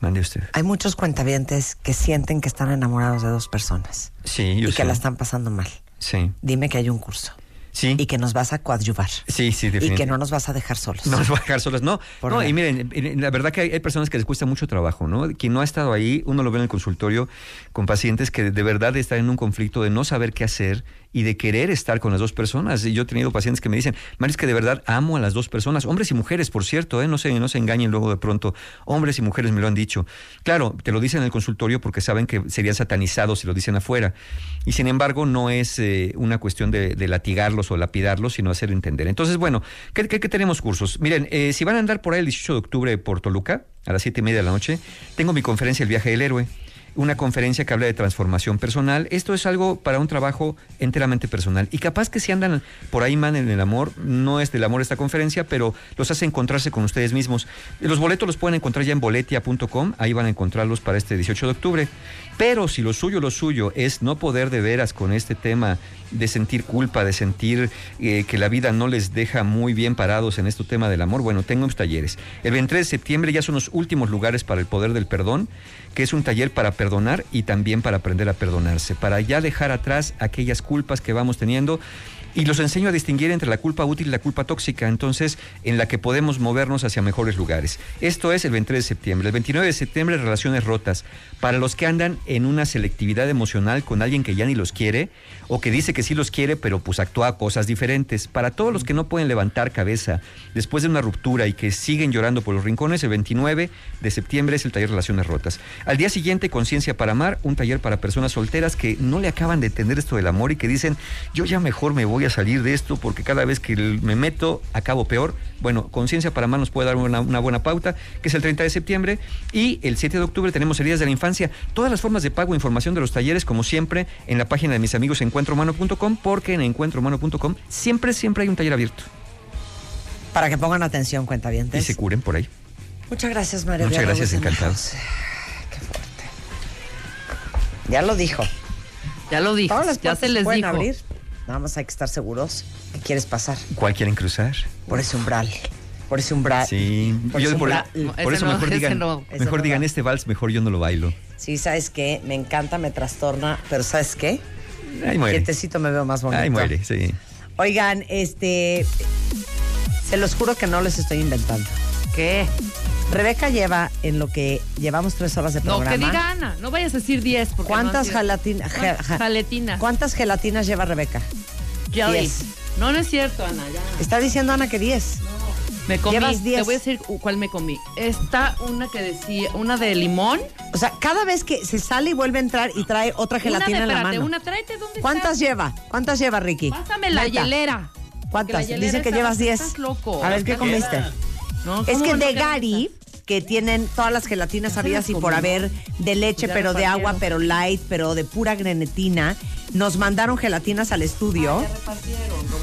Mande usted. hay muchos cuentavientes que sienten que están enamorados de dos personas Sí, yo y que la están pasando mal. Sí. Dime que hay un curso. Sí. Y que nos vas a coadyuvar. Sí, sí, Y que no nos vas a dejar solos. No nos va a dejar solas, no. Por no, y miren, la verdad que hay, hay personas que les cuesta mucho trabajo, ¿no? Quien no ha estado ahí, uno lo ve en el consultorio con pacientes que de verdad están en un conflicto de no saber qué hacer y de querer estar con las dos personas. Yo he tenido pacientes que me dicen, Mario, es que de verdad amo a las dos personas, hombres y mujeres, por cierto, ¿eh? no, se, no se engañen luego de pronto, hombres y mujeres me lo han dicho. Claro, te lo dicen en el consultorio porque saben que serían satanizados si lo dicen afuera. Y sin embargo, no es eh, una cuestión de, latigarlos o lapidarlos, sino hacer entender. Entonces, bueno, ¿qué, qué- qué tenemos cursos? Miren, eh, si van a andar por ahí el 18 de octubre por Toluca, a las siete y media de la noche, tengo mi conferencia El viaje del héroe. Una conferencia que habla de transformación personal. Esto es algo para un trabajo enteramente personal. Y capaz que si andan por ahí man en el amor, no es del amor esta conferencia, pero los hace encontrarse con ustedes mismos. Los boletos los pueden encontrar ya en boletia.com, ahí van a encontrarlos para este 18 de octubre. Pero si lo suyo, lo suyo es no poder de veras con este tema de sentir culpa, de sentir eh, que la vida no les deja muy bien parados en este tema del amor, bueno, tengo unos talleres. El 23 de septiembre ya son los últimos lugares para el poder del perdón, que es un taller para perdonar y también para aprender a perdonarse, para ya dejar atrás aquellas culpas que vamos teniendo. Y los enseño a distinguir entre la culpa útil y la culpa tóxica, entonces, en la que podemos movernos hacia mejores lugares. Esto es el 23 de septiembre. El 29 de septiembre, relaciones rotas. Para los que andan en una selectividad emocional con alguien que ya ni los quiere, o que dice que sí los quiere, pero pues actúa cosas diferentes. Para todos los que no pueden levantar cabeza después de una ruptura y que siguen llorando por los rincones, el 29 de septiembre es el taller Relaciones Rotas. Al día siguiente, Conciencia para Amar, un taller para personas solteras que no le acaban de entender esto del amor y que dicen, yo ya mejor me voy a salir de esto porque cada vez que me meto acabo peor. Bueno, Conciencia para Amar nos puede dar una, buena pauta, que es el 30 de septiembre. Y el 7 de octubre tenemos Heridas de la Infancia. Todas las formas de pago, información de los talleres, como siempre, en la página de mis amigos encuentrohumano.com, porque en encuentrohumano.com siempre, siempre hay un taller abierto. Para que pongan atención, Y cuentavientes. se curen por ahí. Muchas gracias, Mario. Muchas gracias, encantado. House. Ya lo dijo. Ya lo dijo. Todas las Ya se les pueden dijo. abrir. Nada más hay que estar seguros que quieres pasar ¿Cuál quieren cruzar? por ese umbral. Por ese umbral. Sí, Por yo ese por, umbral. por Ese eso no, mejor ese digan, no. Mejor digan este vals, mejor yo no lo bailo. Sí, ¿sabes qué? Me encanta, me trastorna, pero ¿sabes qué? Ahí muere. Quietecito me veo más bonito. Ahí muere, sí. Oigan, este. Se los juro que no les estoy inventando. ¿Qué? Rebeca lleva en lo que llevamos tres horas de No, programa. que diga Ana. No vayas a decir 10. porque ¿Cuántas no sido- gelatinas? ¿Cuántas Jaletinas. ¿Cuántas gelatinas lleva Rebeca? Jelly. Diez. No, no es cierto, Ana. Ya. Está diciendo Ana que 10. Me comí. Llevas 10. Te voy a decir cuál me comí. Está una que decía, una de limón. O sea, cada vez que se sale y vuelve a entrar y trae otra gelatina una de, en la mano. una, tráete, ¿dónde ¿Cuántas está? lleva? ¿Cuántas lleva, Ricky? Pásame la Neta. hielera. ¿Cuántas? Dice que llevas 10. estás loco. A ver, ¿qué comiste? No, Es ¿cómo que no de Gary, que tienen todas las gelatinas habidas y por haber, de leche, Ya pero de agua, pero light, pero de pura grenetina, nos mandaron gelatinas al estudio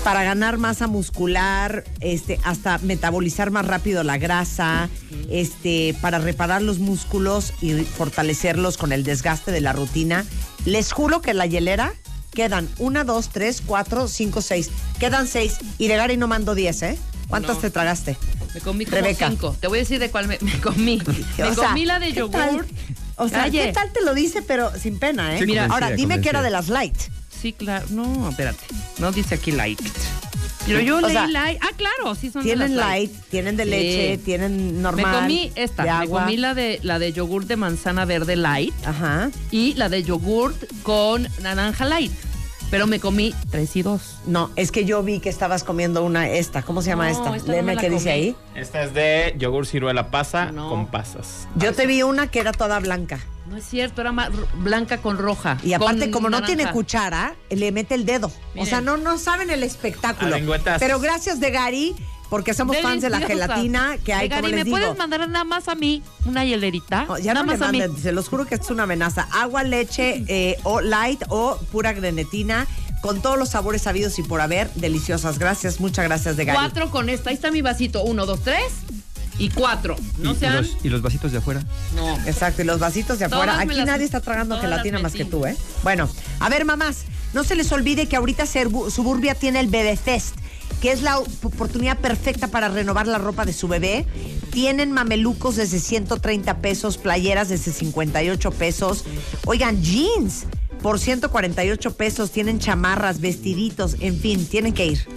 para ganar masa muscular, este, hasta metabolizar más rápido la grasa, este, para reparar los músculos y fortalecerlos con el desgaste de la rutina. Les juro que la hielera quedan una, dos, tres, cuatro, cinco, seis. Quedan seis. Y de Gary no mando diez, ¿eh? ¿Cuántas No. te tragaste? Me comí como Rebeca. cinco. Te voy a decir de cuál me, me comí. Me O sea, comí la de ¿qué yogur. tal? O sea, Calle. ¿qué tal te lo dice, pero sin pena, eh? Sí, Mira, convencida, ahora dime que era de las light. Sí, claro. No, espérate. No dice aquí light. Pero yo O leí sea, light. Ah, claro, sí son de Tienen las light, tienen de Sí. leche, tienen normal. Me comí esta, de me comí la de la de yogur de manzana verde light. Ajá. Y la de yogurt con naranja light. Pero me comí tres y dos. No, es que yo vi que estabas comiendo una esta. ¿Cómo se llama No, esta? esta Léeme qué dice ahí. Esta es de yogur ciruela pasa con pasas. Yo te vi una que era toda blanca. No es cierto, era r- blanca con roja. Y aparte, como no tiene cuchara, le mete el dedo. O sea, no, no saben el espectáculo. Pero gracias de Gary, porque somos fans de la gelatina que hay, Oigan, como ¿y les ¿me digo. puedes mandar nada más a mí una hielerita? Ya nada no me más a mí. manden, se los juro que esto es una amenaza. Agua, leche eh, o light o pura grenetina con todos los sabores sabidos y por haber, deliciosas. Gracias, muchas gracias de Gary. Cuatro con esta. Ahí está mi vasito. Uno, dos, tres y cuatro. No y, y sean. los, y los vasitos de afuera. No. Exacto, y los vasitos de afuera. Aquí las- nadie está tragando gelatina más que tú, ¿eh? Bueno, a ver, mamás, no se les olvide que ahorita Suburbia tiene el Bebé Fest, que es la op- oportunidad perfecta para renovar la ropa de su bebé. Tienen mamelucos desde 130 pesos, playeras desde 58 pesos. Oigan, jeans por 148 pesos, tienen chamarras, vestiditos, en fin, tienen que ir.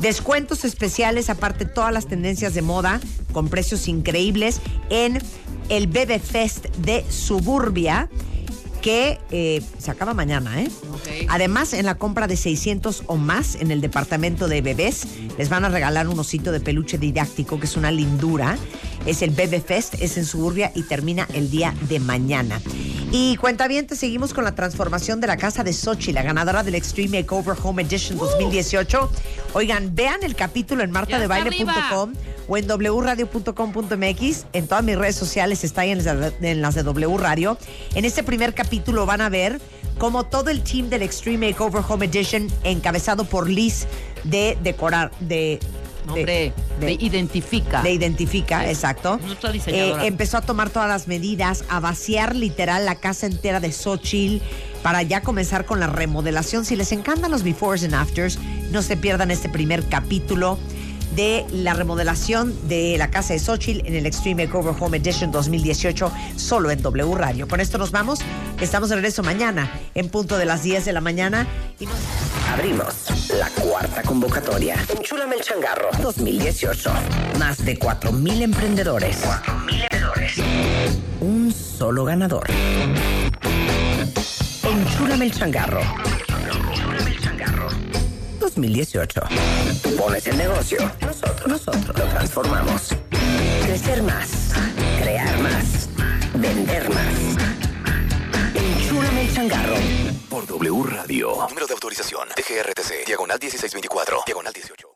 Descuentos especiales, aparte todas las tendencias de moda, con precios increíbles en el Bebe Fest de Suburbia, que eh, se acaba mañana, ¿eh? Además, en la compra de 600 o más en el departamento de bebés, les van a regalar un osito de peluche didáctico, que es una lindura. Es el Bebe Fest, es en Suburbia y termina el día de mañana. Y cuenta bien, te seguimos con la transformación de la casa de Sochi, la ganadora del Extreme Makeover Home Edition 2018. Oigan, vean el capítulo en martadebaile.com o en wradio.com.mx. En todas mis redes sociales está ahí en las, de, en las de W Radio. En este primer capítulo van a ver cómo todo el team del Extreme Makeover Home Edition, encabezado por Liz de decorar, de... Hombre, de identifica. De identifica, exacto. Eh, empezó a tomar todas las medidas, a vaciar literal la casa entera de Xochitl para ya comenzar con la remodelación. Si les encantan los befores and afters, no se pierdan este primer capítulo de la remodelación de la casa de Xochitl en el Extreme Makeover Home Edition 2018, solo en W Radio. Con esto nos vamos. Estamos de regreso mañana en punto de las 10 de la mañana. Y nos- Abrimos la cuarta convocatoria. Enchúlame el changarro 2018. Más de 4.000 emprendedores. 4.000 emprendedores. Un solo ganador. Enchúlame el changarro. 2018. Tú pones el negocio. Nosotros, nosotros lo transformamos. Crecer más. Crear más. Vender más. Enchúlame el changarro. Por W Radio. Número de autorización. DGRTC. Diagonal 1624. Diagonal 18.